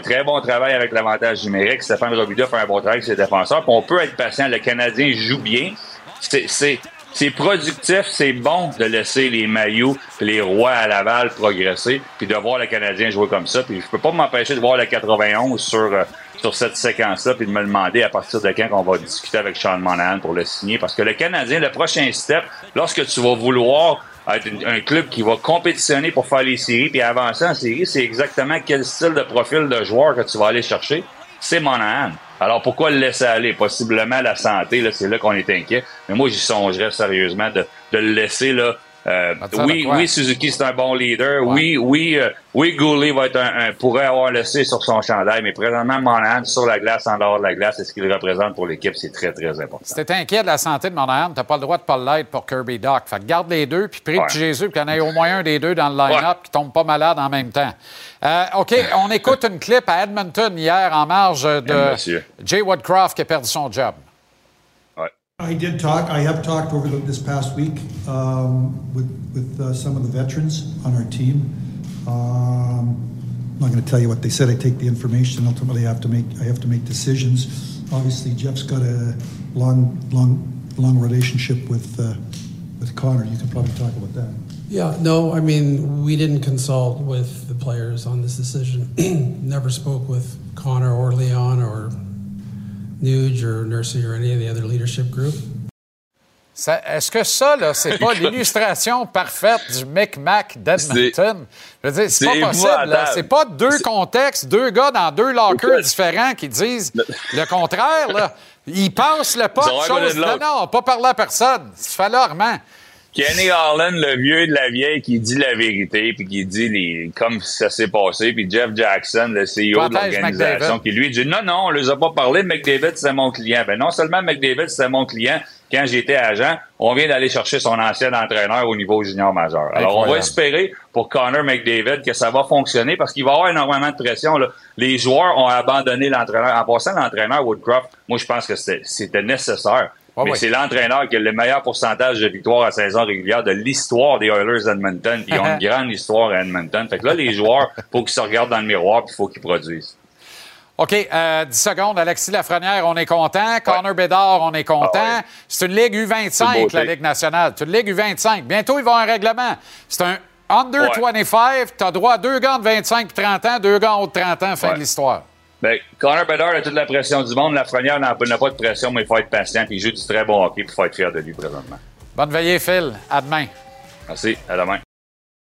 très bon travail avec l'avantage numérique, Stéphane Robida fait un bon travail avec ses défenseurs, puis on peut être patient, le Canadien joue bien. C'est, c'est, c'est productif, c'est bon de laisser les maillots puis les rois à Laval progresser, puis de voir le Canadien jouer comme ça. Puis je peux pas m'empêcher de voir le 91 sur euh, sur cette séquence-là, puis de me demander à partir de quand on va discuter avec Sean Monahan pour le signer. Parce que le Canadien, le prochain step, lorsque tu vas vouloir être un club qui va compétitionner pour faire les séries puis avancer en série, c'est exactement quel style de profil de joueur que tu vas aller chercher. C'est Monahan. Alors pourquoi le laisser aller? Possiblement la santé, là, c'est là qu'on est inquiet. Mais moi, j'y songerais sérieusement de, de le laisser là. Euh, oui, oui, Suzuki c'est un bon leader. Oui, oui, euh, oui, Goulet va être un, un- pourrait avoir le C sur son chandail, mais présentement Monahan sur la glace, en dehors de la glace, et ce qu'il représente pour l'équipe, c'est très très important. Si t'es inquiet de la santé de Monahan, t'as pas le droit de pas l'être pour Kirby Doc. Fait que garde les deux, puis prie Ouais. de Jésus qu'il y en ait au moins un des deux dans le line-up qui tombe pas malade en même temps. Euh, OK, on écoute une clip à Edmonton hier en marge de. Jay Woodcroft qui a perdu son job. I did talk, I have talked over the, this past week um, with, with uh, some of the veterans on our team. Um, I'm not going to tell you what they said. I take the information. Ultimately, I have to make I have to make decisions. Obviously, Jeff's got a long, long, long relationship with uh, with Connor. You can probably talk about that. Yeah, no, I mean, we didn't consult with the players on this decision. Never spoke with Connor or Leon or Nuge or Nursey or any of the other leadership group? Est-ce que ça, là, c'est pas l'illustration parfaite du micmac d'Edmonton? Je veux dire, c'est pas possible. C'est pas deux contextes, deux gars dans deux lockers différents qui disent le contraire. Là. Ils passent le pas de choses. Non, non, pas parler à personne. C'est falorment. Kenny Harlan, le vieux de la vieille, qui dit la vérité, puis qui dit les comme ça s'est passé, puis Jeff Jackson, le CEO de l'organisation, qui lui dit non, non, on les a pas parlé, McDavid, c'est mon client. Ben non seulement McDavid, c'est mon client, quand j'étais agent, on vient d'aller chercher son ancien entraîneur au niveau junior majeur. Alors, on va espérer pour Connor McDavid que ça va fonctionner parce qu'il va y avoir énormément de pression. Là. Les joueurs ont abandonné l'entraîneur. En passant, l'entraîneur Woodcroft, moi, je pense que c'était nécessaire. Mais oui. c'est l'entraîneur qui a le meilleur pourcentage de victoires à saison régulière de l'histoire des Oilers d'Edmonton. Ils ont une grande histoire à Edmonton. Fait que là, les joueurs, faut qu'ils se regardent dans le miroir puis il faut qu'ils produisent. OK, euh, 10 secondes. Alexis Lafrenière, on est content. Connor Bédard, on est content. Ah ouais. C'est une Ligue C'est U25, beauté. la Ligue nationale. C'est une Ligue U25. Bientôt, ils vont un règlement. C'est un under Ouais. 25. Tu as droit à deux gars de 25 et 30 ans, deux haut de 30 ans, fin Ouais. de l'histoire. Ben, Connor Bedard a toute la pression du monde. Lafrenière n'a n'a pas de pression, mais il faut être patient. Puis il joue du très bon hockey puis il faut être fier de lui présentement. Bonne veillée, Phil. À demain. Merci. À demain.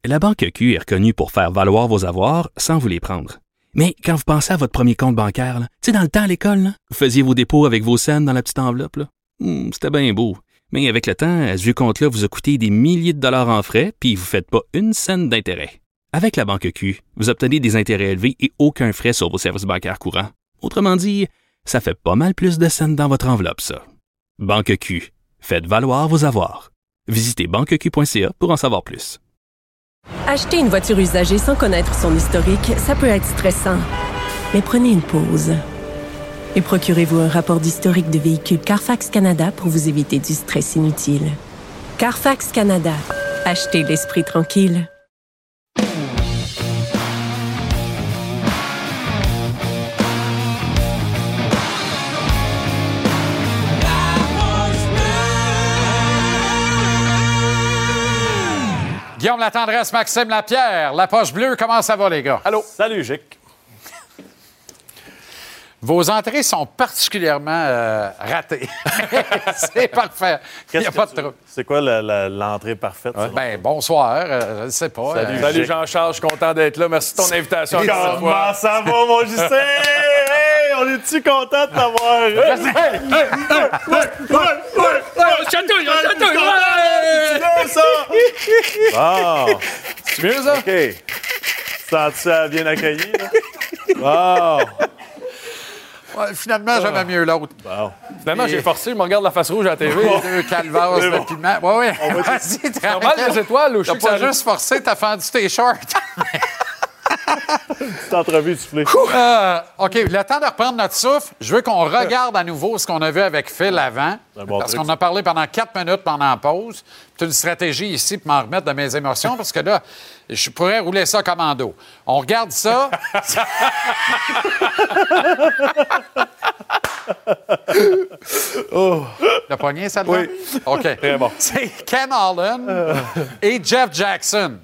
La Banque Q est reconnue pour faire valoir vos avoirs sans vous les prendre. Mais quand vous pensez à votre premier compte bancaire, là, tu sais, dans le temps à l'école, là, vous faisiez vos dépôts avec vos scènes dans la petite enveloppe. là. Hmm, C'était bien beau. Mais avec le temps, à ce vieux compte-là vous a coûté des milliers de dollars en frais, puis vous ne faites pas une scène d'intérêt. Avec la Banque Q, vous obtenez des intérêts élevés et aucun frais sur vos services bancaires courants. Autrement dit, ça fait pas mal plus de scènes dans votre enveloppe, ça. Banque Q. Faites valoir vos avoirs. Visitez banqueq.ca pour en savoir plus. Acheter une voiture usagée sans connaître son historique, ça peut être stressant. Mais prenez une pause. Et procurez-vous un rapport d'historique de véhicule Carfax Canada pour vous éviter du stress inutile. Carfax Canada. Achetez l'esprit tranquille. Guillaume La Tendresse, Maxime Lapierre, La Poche Bleue, comment ça va, les gars? Allô? Salut, Gic. Vos entrées sont particulièrement euh, ratées. c'est parfait. Il n'y a pas de trouble. C'est quoi l'entrée parfaite? Ben, bonsoir. euh, je ne sais pas. Salut. euh, Salut, Jean-Charles, je suis content d'être là. Merci de ton invitation. Comment ça va, mon Justin? Hey, on est-tu content de t'avoir? Hey, hey, hey, C'est mieux, ça? OK. Sens-tu ça bien accueilli, là? Ouais, finalement, j'aimais mieux l'autre. Finalement, Et- j'ai forcé, je me regarde la face rouge à la TV. Deux calvas C'est bon. piment. Oui, oui. On va- Vas-y, C'est normal, les étoiles, ou je T'as que pas juste forcé, t'as fendu tes shorts. Petite entrevue soufflée. Euh, OK, le temps de reprendre notre souffle. Je veux qu'on regarde à nouveau ce qu'on a vu avec Phil avant. bon parce qu'on a parlé pendant quatre minutes pendant la pause. C'est une stratégie ici pour m'en remettre de mes émotions parce que là, je pourrais rouler ça commando. On regarde ça. Oh. Le poignet, ça Oui. OK. Très bon. C'est Ken Holland et Jeff Jackson,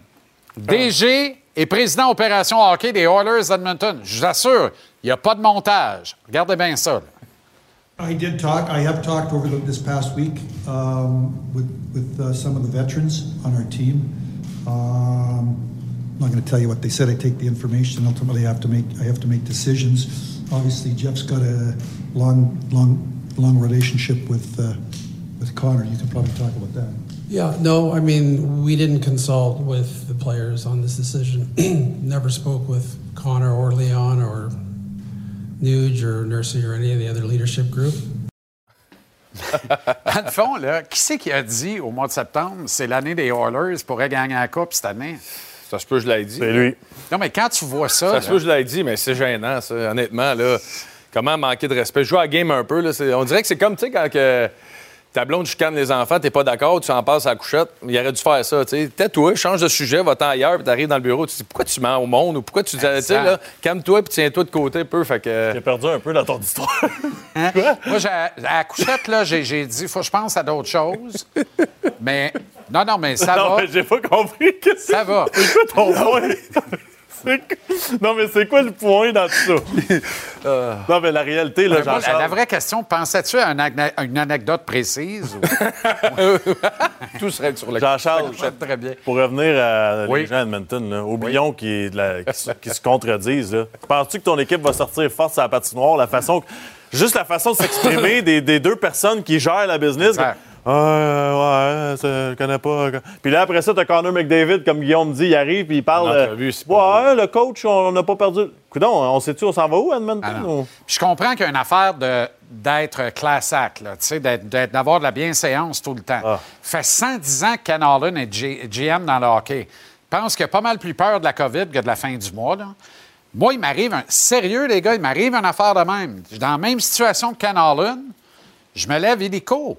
DG et président opération hockey des Oilers d'Edmonton. Je vous assure, il n'y a pas de montage. Regardez bien ça. là. I did talk, I have talked over the, this past week um, with, with uh, some of the veterans on our team. Um, I'm not going to tell you what they said. I take the information. Ultimately, I have to make I have to make decisions. Obviously, Jeff's got a long, long, long relationship with uh, with Connor. You can probably talk about that. Yeah, no, I mean, we didn't consult with the players on this decision. Never spoke with Connor or Leon or Nuge or Nursey or any of the other leadership group? Dans le fond, là, qui c'est qui a dit au mois de septembre, c'est l'année des Oilers pourrait gagner la Coupe cette année? Ça se peut, je l'ai dit. C'est lui. Non, mais quand tu vois ça. Ça se peut, je l'ai dit, mais c'est gênant, ça, honnêtement. Là, comment manquer de respect? Jouer à la game un peu, là, on dirait que c'est comme, tu sais, quand que ta blonde chicane les enfants, t'es pas d'accord, tu en passes à la couchette. Il aurait dû faire ça, tu sais. Tais-toi, change de sujet, va-t'en ailleurs, puis t'arrives dans le bureau, tu te dis, pourquoi tu mens au monde? Ou pourquoi tu dis, tu sais, là, calme-toi, puis tiens-toi de côté un peu, fait que... J'ai perdu un peu dans ton histoire. Hein? Moi, à la couchette, là, j'ai j'ai dit, faut que je pense à d'autres choses. Mais, non, non, mais ça non, va. mais j'ai pas compris. que Ça va. C'est quoi ton point? Non, mais c'est quoi le point dans tout ça? Non, mais la réalité, là, Euh, moi, la, Jean-Charles... la vraie question, pensais-tu à une, anecdote précise? ou- Tout serait sur le Jean-Charles, très bien. pour revenir à Oui. les gens à Edmonton, là, oublions la- qu'ils se- contredisent. Penses-tu que ton équipe va sortir forte sur la patinoire? La façon, que- juste la façon de s'exprimer des, des deux personnes qui gèrent la business. Ah, ouais, ça, je connais pas. Puis là, après ça, t'as Connor McDavid, comme Guillaume dit, il arrive, puis il parle. Euh, ouais, le coach, on n'a pas perdu. Coudon, on sait-tu, on s'en va où, Edmonton? Ah ou- je comprends qu'il y a une affaire de- d'être class act, là, tu sais, d'être- d'être- d'avoir de la bienséance tout le temps. Ah. fait 110 ans que Ken Holland est G- GM dans le hockey. Je pense qu'il a pas mal plus peur de la COVID que de la fin du mois. là. Moi, il m'arrive un... Sérieux, les gars, il m'arrive une affaire de même. Je suis Dans la même situation que Ken Holland, je me lève illico.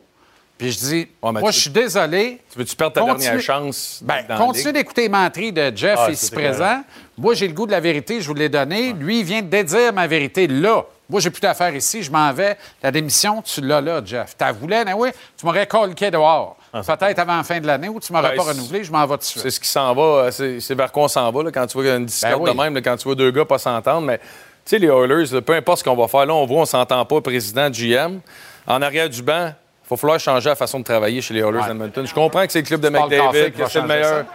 Puis je dis, moi, tu- je suis désolé. Tu veux-tu perdre ta Continue- dernière chance? Ben, dans continue d'écouter les menteries de Jeff Ah, ici présent. Moi, j'ai le goût de la vérité, je vous l'ai donné. Lui, il vient de dédire ma vérité là. Moi, j'ai plus d'affaires ici, je m'en vais. La démission, tu l'as là, Jeff. Tu voulu, mais oui, tu m'aurais colqué dehors. Peut-être avant la fin de l'année ou tu m'aurais Ben, pas renouvelé, je m'en vais dessus. C'est ce qui s'en va, euh, c'est vers quoi on s'en va là, quand tu vois une discorde Ben oui. de même, là, quand tu vois deux gars pas s'entendre. Mais tu sais, les Oilers, peu importe ce qu'on va faire, là, on voit, on s'entend pas, président GM. En arrière du banc, il va falloir changer la façon de travailler chez les Oilers Ouais. d'Edmonton. Je comprends que c'est le club de McDavid, que c'est le meilleur. ça.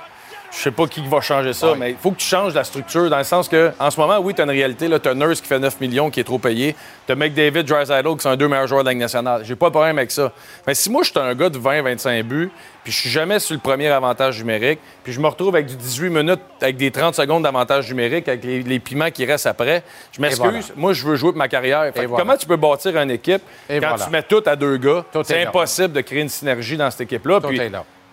Je sais pas qui va changer ça, mais il faut que tu changes la structure dans le sens que, en ce moment, oui, tu as une réalité. Tu as Nurse qui fait 9 millions, qui est trop payé. Tu as McDavid, Drysdale, qui sont les deux meilleurs joueurs de la Ligue nationale. J'ai pas de problème avec ça. Mais si moi, je suis un gars de 20-25 buts, puis je suis jamais sur le premier avantage numérique, puis je me retrouve avec du 18 minutes, avec des 30 secondes d'avantage numérique, avec les, les piments qui restent après, je m'excuse. voilà. Moi, je veux jouer pour ma carrière. Fait que voilà. Comment tu peux bâtir une équipe Et quand voilà. tu mets tout à deux gars? C'est impossible de créer une synergie dans cette équipe-là. Puis.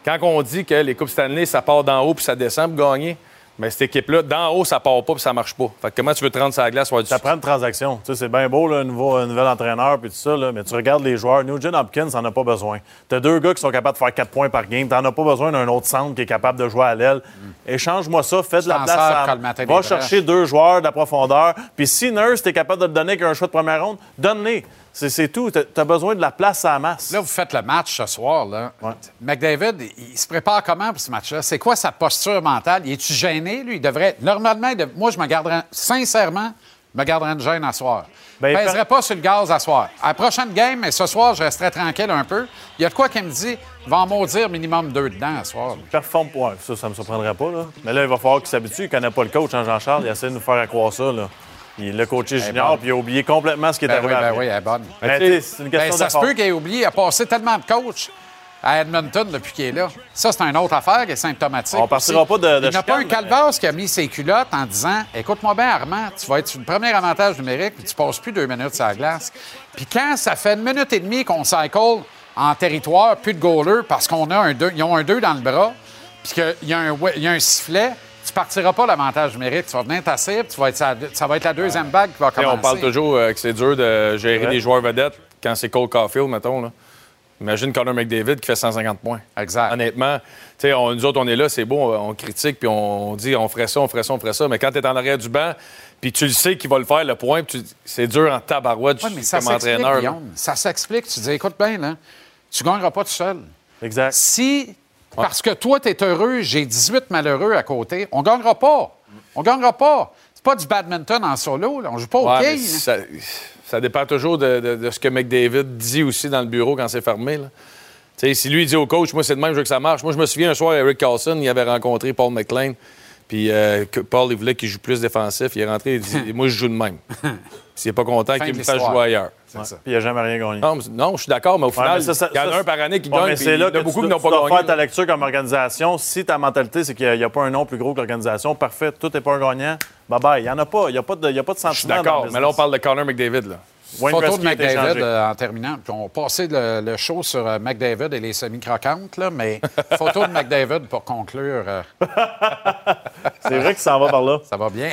Quand on dit que les Coupes Stanley, ça part d'en haut puis ça descend pour gagner, Mais cette équipe-là, d'en haut, ça part pas puis ça marche pas. Fait que comment tu veux te rendre sur la glace du Ça prend une transaction. Tu sais, c'est bien beau, là, un, nouveau, un nouvel entraîneur puis tout ça, là, mais tu regardes les joueurs. Nugent Hopkins, t'en as pas besoin. T'as deux gars qui sont capables de faire 4 points par game. T'en as pas besoin d'un autre centre qui est capable de jouer à l'aile. Échange-moi ça, fais de la place. à- le Va chercher deux joueurs de la profondeur. Puis si Nurse, t'es capable de te donner qu'un choix de première ronde, donne-les. C'est c'est tout. T'as as besoin de la place à la masse. Là, vous faites le match ce soir. Là. McDavid, il il se prépare comment pour ce match-là? C'est quoi sa posture mentale? Il est-tu gêné, lui? Il devrait. Normalement, il dev- moi, je me garderais. Sincèrement, je me garderais une gêne à soir. Ben, je il ne pèserais pas sur le gaz à soir. À la prochaine game, mais ce soir, je resterai tranquille un peu. Il y a de quoi qui me dit, il va en maudire minimum deux dedans à soir. Performe ouais, ça, ça me surprendrait pas. Là. Mais là, il va falloir qu'il s'habitue. Il connaît pas le coach, hein, Jean-Charles. Il essaie de nous faire croire ça. Là. Il l'a coaché junior, puis il a oublié complètement ce qui est Ben arrivé oui, ben après. oui, elle est bonne. C'est une question Ben, ça se peut qu'il ait oublié. Il a passé tellement de coachs à Edmonton depuis qu'il est là. Ça, c'est une autre affaire qui est symptomatique. On partira pas de- de Il n'y a pas un calvasse qui a mis ses culottes en disant Écoute-moi bien, Armand, tu vas être sur le premier avantage numérique, puis tu passes plus deux minutes sur la glace. Puis quand ça fait une minute et demie qu'on cycle en territoire, plus de goaler, parce qu'on a un deux, ils ont un 2 dans le bras, puis qu'il y, a un ouais- il y a un sifflet, partiras pas l'avantage numérique. Tu vas venir t'asseoir, puis tu vas être sa- ça va être la deuxième bague qui va commencer. on parle toujours euh, que c'est dur de gérer Ouais. des joueurs vedettes quand c'est Cole Caulfield, mettons. Là. Imagine Connor McDavid qui fait 150 points. Exact. Honnêtement, tu sais, on- nous autres, on est là, c'est beau, on, on critique, puis on, on dit on ferait ça, on ferait ça, on ferait ça. Mais quand tu es en arrière du banc, puis tu le sais qu'il va le faire, le point, c'est dur en tabarouette Oui, mais ça comme s'explique, entraîneur. Guillaume. Ça s'explique. Tu dis, écoute bien, là, tu ne gagneras pas tout seul. Exact. Si, parce que toi, tu es heureux, j'ai 18 malheureux à côté, on ne gagnera pas. On ne gagnera pas. C'est pas du badminton en solo. Là. On joue pas au Ouais, ça, ça dépend toujours de, de- de ce que McDavid dit aussi dans le bureau quand c'est fermé. là. Si lui dit au coach, moi c'est de même, je veux que ça marche. Moi, je me souviens un soir, Eric Carlson, il avait rencontré Paul McLean. Puis euh, que Paul, il voulait qu'il joue plus défensif. Il est rentré, il dit Moi, je joue de même. S'il n'est pas content, qu'il me fasse jouer ailleurs. Ça. Puis il n'a jamais rien gagné. Non, je suis d'accord, mais au Ouais, final, mais ça, ça- il y en a un par année qui Ouais, gagne. c'est il là y en que a beaucoup tu, qui n'ont pas dois gagné. faire ta lecture comme organisation. Si ta mentalité, c'est qu'il n'y a, pas un nom plus gros que l'organisation, parfait, tout n'est pas un gagnant, bye-bye. Il n'y en a pas. Il n'y a, pas de- il y a pas de Je suis sentiment. d'accord, mais là, on parle de Connor McDavid. Là. Wayne Photo de McDavid euh, en terminant. Puis on passer le, le show sur euh, McDavid et les semi-croquantes, là, mais photo de McDavid pour conclure. euh, C'est vrai qu'il s'en va par là. ça va bien.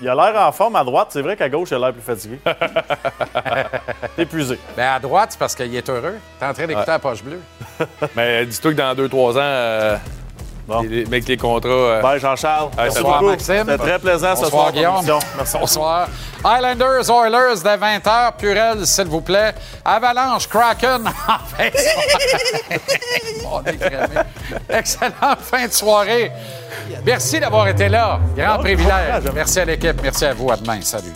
Il a l'air en forme à droite. C'est vrai qu'à gauche, il a l'air plus fatigué. Épuisé. Ben à droite, c'est parce qu'il est heureux. T'es en train d'écouter la poche bleue. Mais dis-toi que dans 2-3 ans, euh, les, avec les contrats. euh, Bye, Jean-Charles. Bonsoir. Maxime. C'était très plaisant ce Bonsoir, soir. Guillaume. Merci. Bonsoir. Highlanders, Oilers, dès 20h. Purel, s'il vous plaît. Avalanche, Kraken. en fin de soirée. Excellente fin de soirée. Merci d'avoir été là. Grand privilège. Merci à l'équipe. Merci à vous. À demain. Salut.